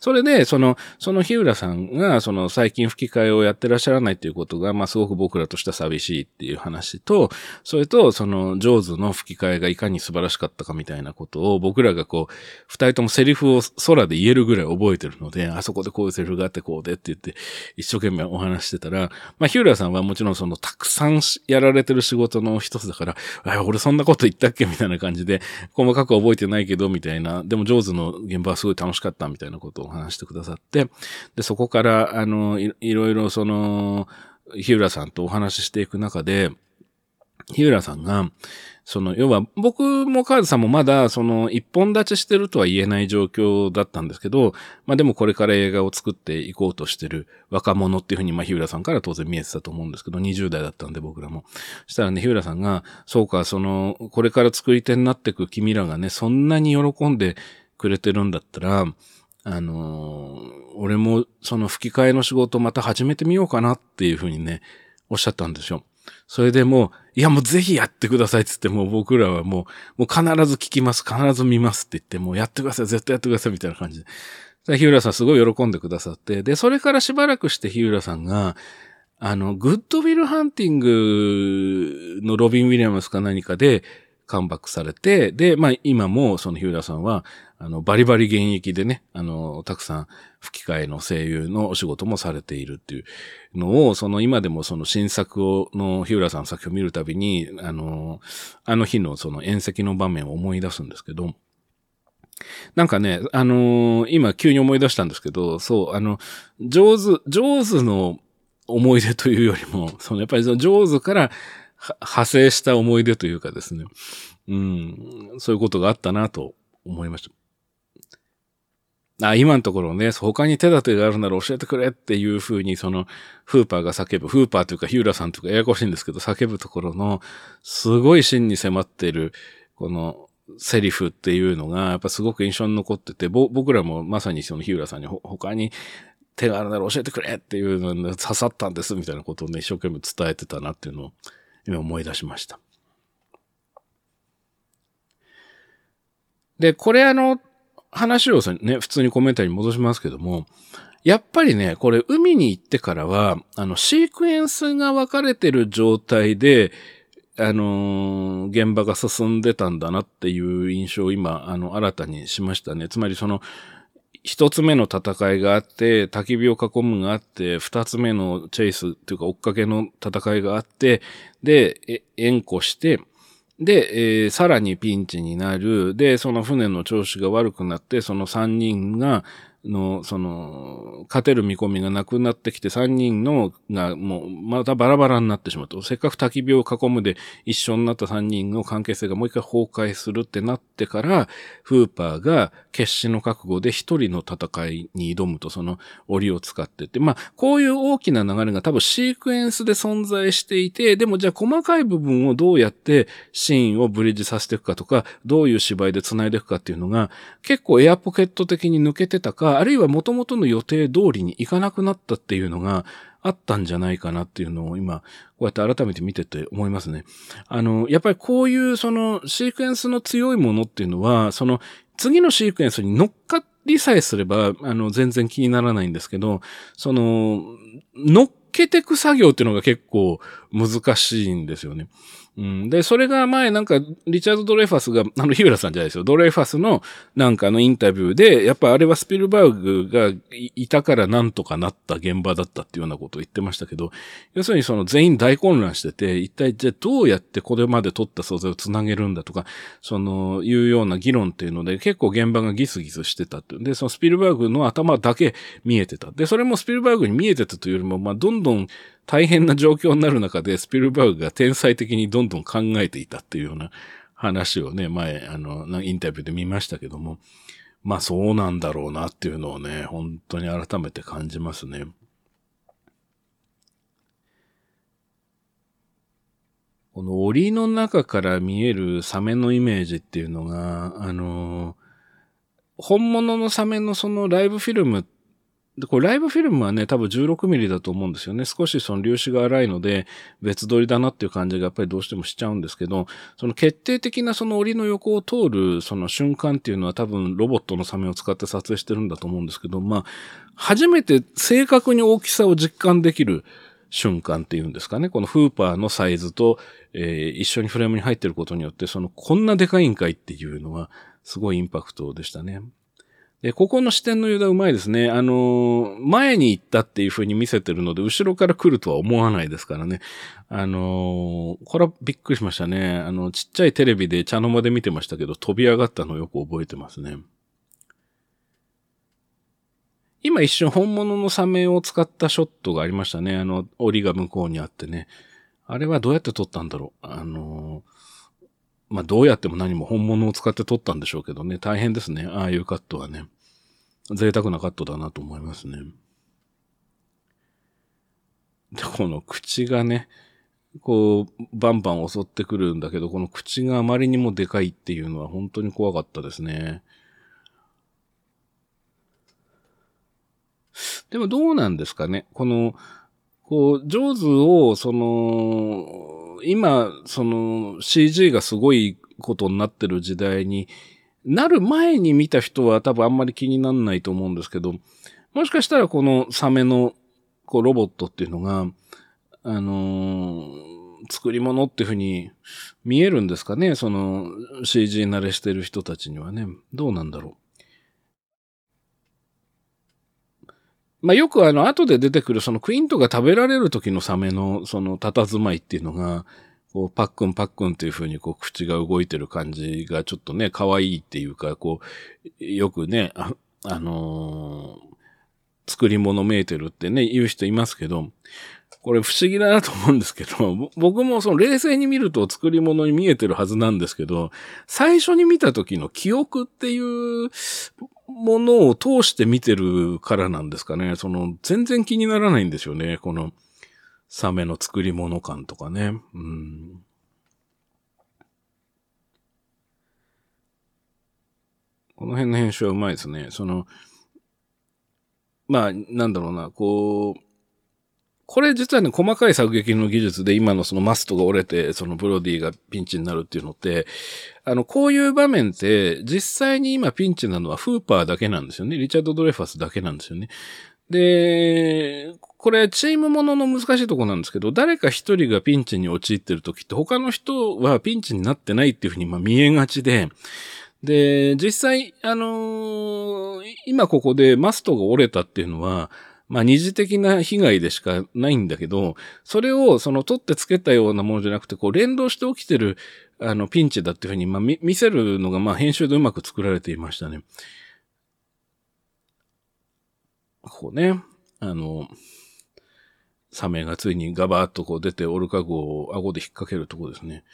それで、その、その日浦さんが、その最近吹き替えをやってらっしゃらないっていうことが、まあすごく僕らとしては寂しいっていう話と、それと、その、上手の吹き替えがいかに素晴らしかったかみたいなことを、僕らがこう、二人ともセリフを空で言えるぐらい覚えてるので、あそこでこういうセリフがあってこうでって言って、一生懸命お話してたら、まあ、日浦さんはもちろんその、たくさんやられてる仕事の一つだから、あ、俺そんなこと言ったっけみたいな感じで、細かく覚えてないけど、みたいな、でも上手の現場はすごい楽しかったみたいなことをお話してくださって、で、そこから、あの、いいろいろその、日浦さんとお話ししていく中で、日浦さんが、その、要は、僕もカーズさんもまだ、その、一本立ちしてるとは言えない状況だったんですけど、まあでもこれから映画を作っていこうとしてる若者っていうふうに、まあ日浦さんから当然見えてたと思うんですけど、20代だったんで僕らも。そしたらね、日浦さんが、そうか、その、これから作り手になってく君らがね、そんなに喜んでくれてるんだったら、あのー、俺もその吹き替えの仕事また始めてみようかなっていうふうにね、おっしゃったんですよ。それでもう、いやもうぜひやってくださいって言って、もう僕らはもう、もう必ず聞きます、必ず見ますって言って、もうやってください、絶対やってくださいみたいな感じで。日浦さんすごい喜んでくださって、で、それからしばらくして日浦さんが、あの、グッドウィルハンティングのロビン・ウィリアムスか何かで、カムバックされて、で、まあ今もその日浦さんは、あの、バリバリ現役でね、あの、たくさん吹き替えの声優のお仕事もされているっていうのを、その今でもその新作を、の日浦さんの作品を見るたびに、あの、あの日のその演席の場面を思い出すんですけど、なんかね、あの、今急に思い出したんですけど、そう、あの、上手、上手の思い出というよりも、そのやっぱりその上手から派生した思い出というかですね、うん、そういうことがあったなと思いました。あ、今のところね、他に手立てがあるなら教えてくれっていうふうに、その、フーパーが叫ぶ、フーパーというかヒューラさんというかややこしいんですけど、叫ぶところの、すごい真に迫っている、この、セリフっていうのが、やっぱすごく印象に残ってて、僕らもまさにその日浦さんに他に手があるなら教えてくれっていうのに刺さったんですみたいなことをね、一生懸命伝えてたなっていうのを今思い出しました。で、これあの、話をね、普通にコメンタリーに戻しますけども、やっぱりね、これ海に行ってからは、あの、シークエンスが分かれてる状態で、あのー、現場が進んでたんだなっていう印象を今、あの、新たにしましたね。つまりその、一つ目の戦いがあって、焚き火を囲むがあって、二つ目のチェイスっていうか追っかけの戦いがあって、で、援護して、で、えー、さらにピンチになる。で、その船の調子が悪くなって、その三人が、の、その、勝てる見込みがなくなってきて、3人のがもう、またバラバラになってしまうと。せっかく焚き火を囲むで一緒になった3人の関係性がもう一回崩壊するってなってから、フーパーが決死の覚悟で一人の戦いに挑むと、その檻を使ってって。まあ、こういう大きな流れが多分シークエンスで存在していて、でもじゃあ細かい部分をどうやってシーンをブリッジさせていくかとか、どういう芝居で繋いでいくかっていうのが、結構エアポケット的に抜けてたか、か、あるいは元々の予定通りにいかなくなったっていうのがあったんじゃないかなっていうのを今、こうやって改めて見てて思いますね。あの、やっぱりこういうそのシークエンスの強いものっていうのは、その次のシークエンスに乗っかりさえすれば、あの、全然気にならないんですけど、その、乗っけてく作業っていうのが結構難しいんですよね。うん。で、それが前なんか、リチャード・ドレファスが、あの、日浦さんじゃないですよ。ドレファスのなんかのインタビューで、やっぱあれはスピルバーグがいたからなんとかなった現場だったっていうようなことを言ってましたけど、要するにその全員大混乱してて、一体じゃあどうやってこれまで撮った素材をつなげるんだとか、その、いうような議論っていうので、結構現場がギスギスしてたって。で、そのスピルバーグの頭だけ見えてた。で、それもスピルバーグに見えてたというよりも、まあ、どんどん大変な状況になる中で、スピルバーグが天才的にどんどん考えていたっていうような話をね、前、あの、インタビューで見ましたけども、まあそうなんだろうなっていうのをね、本当に改めて感じますね。この檻の中から見えるサメのイメージっていうのが、あの、本物のサメのそのライブフィルムってで、これライブフィルムはね、多分16ミリだと思うんですよね。少しその粒子が荒いので、別撮りだなっていう感じがやっぱりどうしてもしちゃうんですけど、その決定的なその檻の横を通るその瞬間っていうのは多分ロボットのサメを使って撮影してるんだと思うんですけど、まあ、初めて正確に大きさを実感できる瞬間っていうんですかね。このフーパーのサイズと、えー、一緒にフレームに入ってることによって、そのこんなでかいんかいっていうのは、すごいインパクトでしたね。で、ここの視点の油断うまいですね。あの、前に行ったっていう風に見せてるので、後ろから来るとは思わないですからね。あの、これはびっくりしましたね。あの、ちっちゃいテレビで茶の間で見てましたけど、飛び上がったのよく覚えてますね。今一瞬本物のサメを使ったショットがありましたね。あの、檻が向こうにあってね。あれはどうやって撮ったんだろう。あのーまあどうやっても何も本物を使って撮ったんでしょうけどね、大変ですね。ああいうカットはね。贅沢なカットだなと思いますね。で、この口がね、こう、バンバン襲ってくるんだけど、この口があまりにもでかいっていうのは本当に怖かったですね。でもどうなんですかねこの、こう、ジョーズを、その、今、その CG がすごいことになってる時代になる前に見た人は多分あんまり気にならないと思うんですけど、もしかしたらこのサメのこうロボットっていうのが、あのー、作り物っていうふうに見えるんですかねその CG 慣れしてる人たちにはね。どうなんだろう。まあ、よくあの、後で出てくるそのクイントが食べられる時のサメのその佇まいっていうのが、こう、パックンパックンっていう風にこう、口が動いてる感じがちょっとね、可愛いっていうか、こう、よくね、あ、あのー、作り物めいてるってね、言う人いますけど、これ不思議だなと思うんですけど、僕もその冷静に見ると作り物に見えてるはずなんですけど、最初に見た時の記憶っていうものを通して見てるからなんですかね。その、全然気にならないんですよね。この、サメの作り物感とかね。うん。この辺の編集はうまいですね。その、まあ、なんだろうな、こう、これ実はね、細かい作劇の技術で今のそのマストが折れて、そのブロディがピンチになるっていうのって、あの、こういう場面って、実際に今ピンチなのはフーパーだけなんですよね。リチャード・ドレファスだけなんですよね。で、これチームものの難しいとこなんですけど、誰か一人がピンチに陥ってる時って他の人はピンチになってないっていうふうにまあ見えがちで、で、実際、あのー、今ここでマストが折れたっていうのは、まあ二次的な被害でしかないんだけど、それをその取ってつけたようなものじゃなくて、こう連動して起きてる、あの、ピンチだっていうふうに、まあ見せるのが、まあ編集でうまく作られていましたね。こうね、あの、サメがついにガバーッとこう出てオルカ号を顎で引っ掛けるとこですね。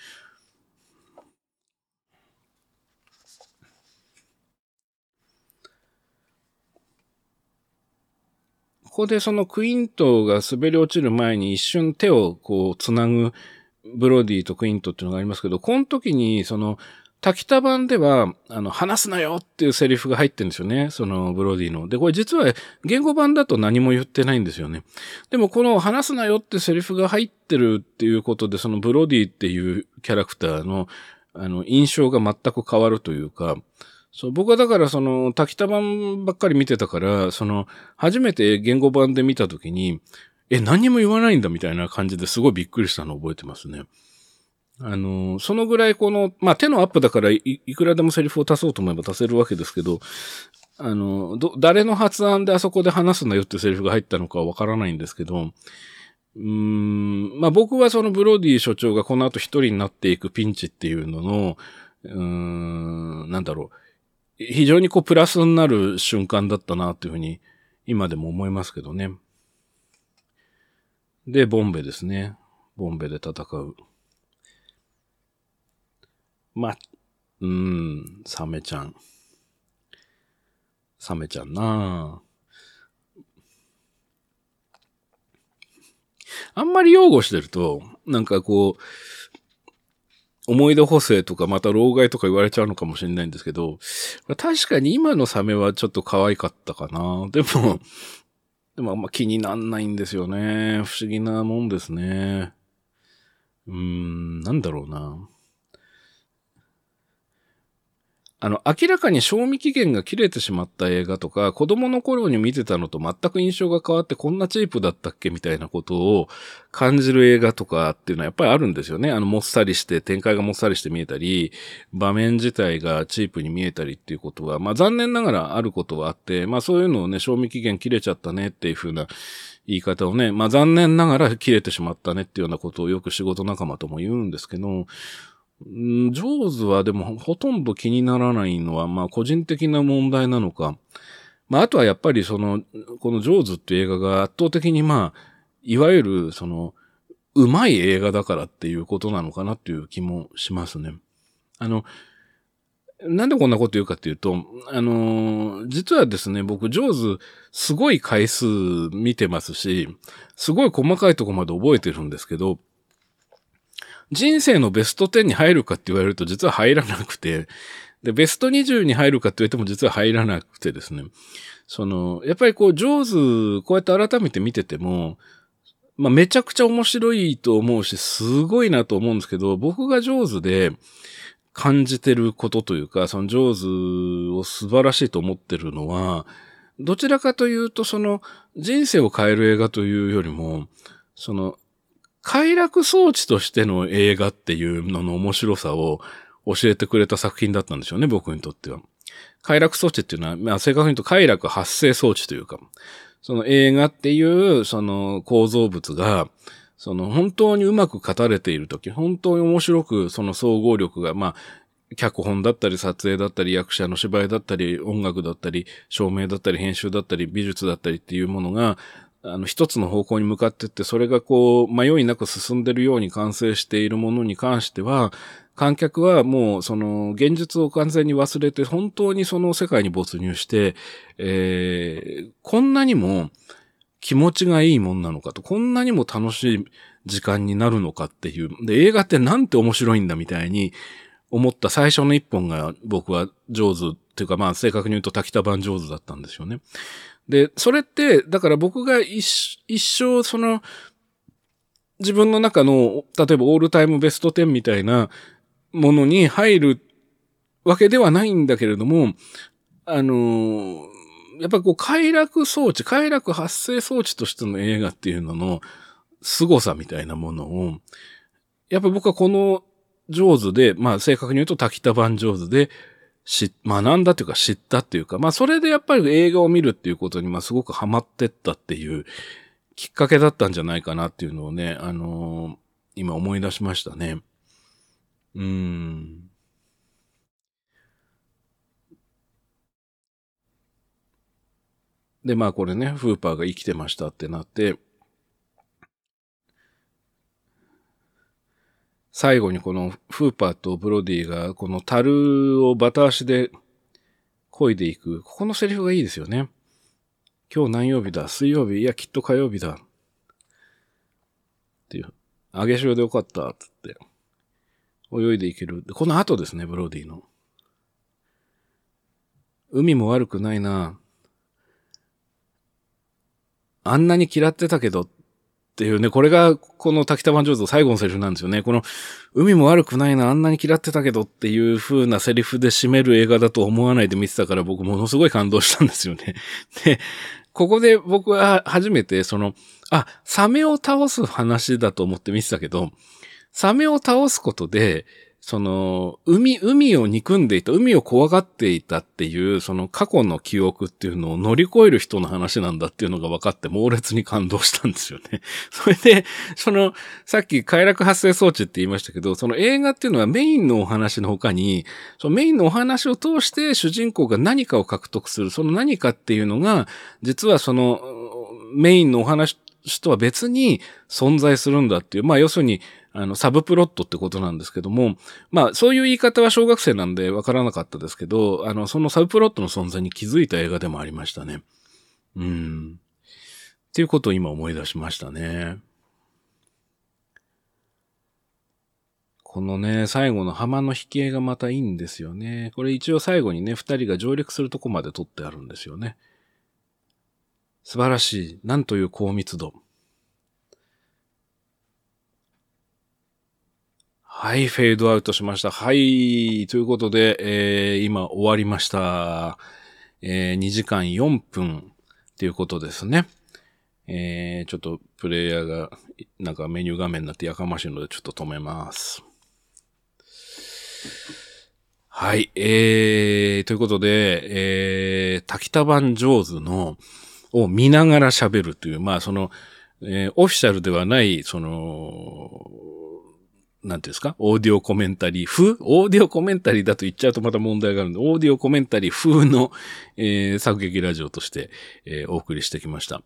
ここでそのクイントが滑り落ちる前に一瞬手をこう繋ぐブロディとクイントっていうのがありますけど、この時にその滝田版では、あの、話すなよっていうセリフが入ってるんですよね。そのブロディの。で、これ実は言語版だと何も言ってないんですよね。でもこの話すなよってセリフが入ってるっていうことで、そのブロディっていうキャラクターの、あの、印象が全く変わるというか、そう、僕はだからその、滝田版ばっかり見てたから、その、初めて言語版で見たときに、え、何にも言わないんだみたいな感じですごいびっくりしたのを覚えてますね。あの、そのぐらいこの、まあ、手のアップだからいくらでもセリフを足そうと思えば足せるわけですけど、あの、ど、誰の発案であそこで話すなよってセリフが入ったのかはわからないんですけど、うーん、まあ、僕はそのブロディ所長がこの後一人になっていくピンチっていうのの、うーん、なんだろう。非常にこうプラスになる瞬間だったなっていうふうに今でも思いますけどね。で、ボンベですね。ボンベで戦う。まあ、うん、サメちゃん。サメちゃんなあんまり擁護してると、なんかこう、思い出補正とかまた老害とか言われちゃうのかもしれないんですけど、確かに今のサメはちょっと可愛かったかな。でも、でもあんま気になんないんですよね。不思議なもんですね。うーん、なんだろうな。あの、明らかに賞味期限が切れてしまった映画とか、子供の頃に見てたのと全く印象が変わってこんなチープだったっけみたいなことを感じる映画とかっていうのはやっぱりあるんですよね。あの、もっさりして、展開がもっさりして見えたり、場面自体がチープに見えたりっていうことは、まあ残念ながらあることはあって、まあそういうのをね、賞味期限切れちゃったねっていう風な言い方をね、まあ残念ながら切れてしまったねっていうようなことをよく仕事仲間とも言うんですけど、ジョーズはでもほとんど気にならないのは、まあ個人的な問題なのか、まああとはやっぱりその、このジョーズっていう映画が圧倒的にまあ、いわゆるその、うまい映画だからっていうことなのかなっていう気もしますね。あの、なんでこんなこと言うかっていうと、あの実はですね、僕、ジョーズ、すごい回数見てますし、すごい細かいとこまで覚えてるんですけど、人生のベスト10に入るかって言われると実は入らなくて、で、ベスト20に入るかって言われても実は入らなくてですね。その、やっぱりこう、上手、こうやって改めて見てても、まあ、めちゃくちゃ面白いと思うし、すごいなと思うんですけど、僕が上手で感じてることというか、その上手を素晴らしいと思ってるのは、どちらかというと、その人生を変える映画というよりも、その快楽装置としての映画っていうのの面白さを教えてくれた作品だったんでしょうね、僕にとっては。快楽装置っていうのは、まあ正確に言うと快楽発生装置というか、その映画っていうその構造物が、その本当にうまく語れているとき、本当に面白くその総合力が、まあ、脚本だったり撮影だったり役者の芝居だったり音楽だったり照明だったり編集だったり美術だったりっていうものがあの、一つの方向に向かってって、それがこう、迷いなく進んでるように完成しているものに関しては、観客はもうその現実を完全に忘れて本当にその世界に没入して、えー、こんなにも気持ちがいいもんなのかと、こんなにも楽しい時間になるのかっていう。で、映画ってなんて面白いんだみたいに思った最初の一本が僕は上手っていうかまあ正確に言うと滝田版上手だったんですよね。で、それって、だから僕が一生その、自分の中の、例えばオールタイムベスト10みたいなものに入るわけではないんだけれども、あのやっぱこう快楽装置、快楽発生装置としての映画っていうのの凄さみたいなものを、やっぱ僕はこの上手で、まあ正確に言うと滝田版上手でし、学んだというか知ったっていうか、まあそれでやっぱり映画を見るっていうことにまあすごくハマってったっていうきっかけだったんじゃないかなっていうのをね、あのー、今思い出しましたね。うーん。で、まあこれね、フーパーが生きてましたってなって、最後にこのフーパーとブロディがこの樽をバタ足で漕いでいく。ここのセリフがいいですよね。今日何曜日だ？水曜日いや、きっと火曜日だ。っていう。揚げ潮でよかった。つって。泳いでいける。この後ですね、ブロディの。海も悪くないな。あんなに嫌ってたけど、っていうね、これがこの滝田番上手の最後のセリフなんですよね。この、海も悪くないな、あんなに嫌ってたけどっていう風なセリフで締める映画だと思わないで見てたから僕ものすごい感動したんですよね。で、ここで僕は初めてその、あ、サメを倒す話だと思って見てたけど、サメを倒すことで、その、海、海を憎んでいた、海を怖がっていたっていう、その過去の記憶っていうのを乗り越える人の話なんだっていうのが分かって猛烈に感動したんですよね。それで、その、さっき快楽発生装置って言いましたけど、その映画っていうのはメインのお話の他に、そのメインのお話を通して主人公が何かを獲得する、その何かっていうのが、実はその、メインのお話とは別に存在するんだっていう、まあ要するに、あの、サブプロットってことなんですけども、まあ、そういう言い方は小学生なんでわからなかったですけど、あの、そのサブプロットの存在に気づいた映画でもありましたね。うん。っていうことを今思い出しましたね。このね、最後の浜の引き絵がまたいいんですよね。これ一応最後にね、二人が上陸するとこまで撮ってあるんですよね。素晴らしい。なんという高密度。はい、フェードアウトしました。はい、ということで、えー、今終わりました。えー、2時間4分っていうことですね。えー、ちょっとプレイヤーがなんかメニュー画面になってやかましいのでちょっと止めます。はい、えー、ということで、えー、滝田版上手の、を見ながら喋るという、まあその、えー、オフィシャルではない、その、なんていうんですか？オーディオコメンタリー風？オーディオコメンタリーだと言っちゃうとまた問題があるんで、オーディオコメンタリー風の、えー、作劇ラジオとして、えー、お送りしてきました。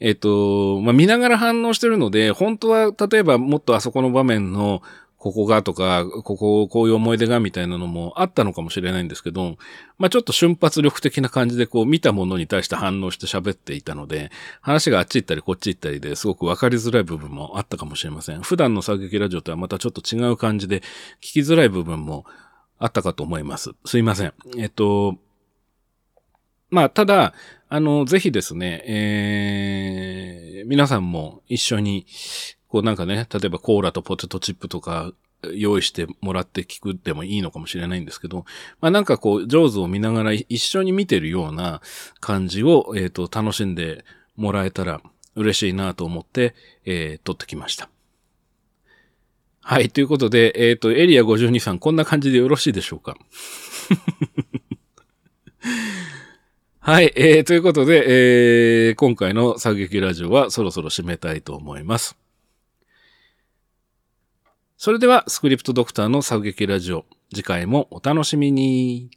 えっ、ー、と、まあ、見ながら反応してるので、本当は、例えばもっとあそこの場面の、ここがとか、ここ、こういう思い出がみたいなのもあったのかもしれないんですけど、まあちょっと瞬発力的な感じでこう見たものに対して反応して喋っていたので、話があっち行ったりこっち行ったりですごくわかりづらい部分もあったかもしれません。普段の作劇ラジオとはまたちょっと違う感じで聞きづらい部分もあったかと思います。すいません。えっと、まあただ、あの、ぜひですね、えー、皆さんも一緒にこうなんかね、例えばコーラとポテトチップとか用意してもらって聞くでもいいのかもしれないんですけど、まあなんかこう、上手を見ながら一緒に見てるような感じを、えっ、ー、と、楽しんでもらえたら嬉しいなと思って、えー、撮ってきました。はい、ということで、えっ、ー、と、エリア52さん、こんな感じでよろしいでしょうか？はい、えー、ということで、えー、今回の作劇ラジオはそろそろ締めたいと思います。それでは、スクリプトドクターの作劇ラジオ、次回もお楽しみに。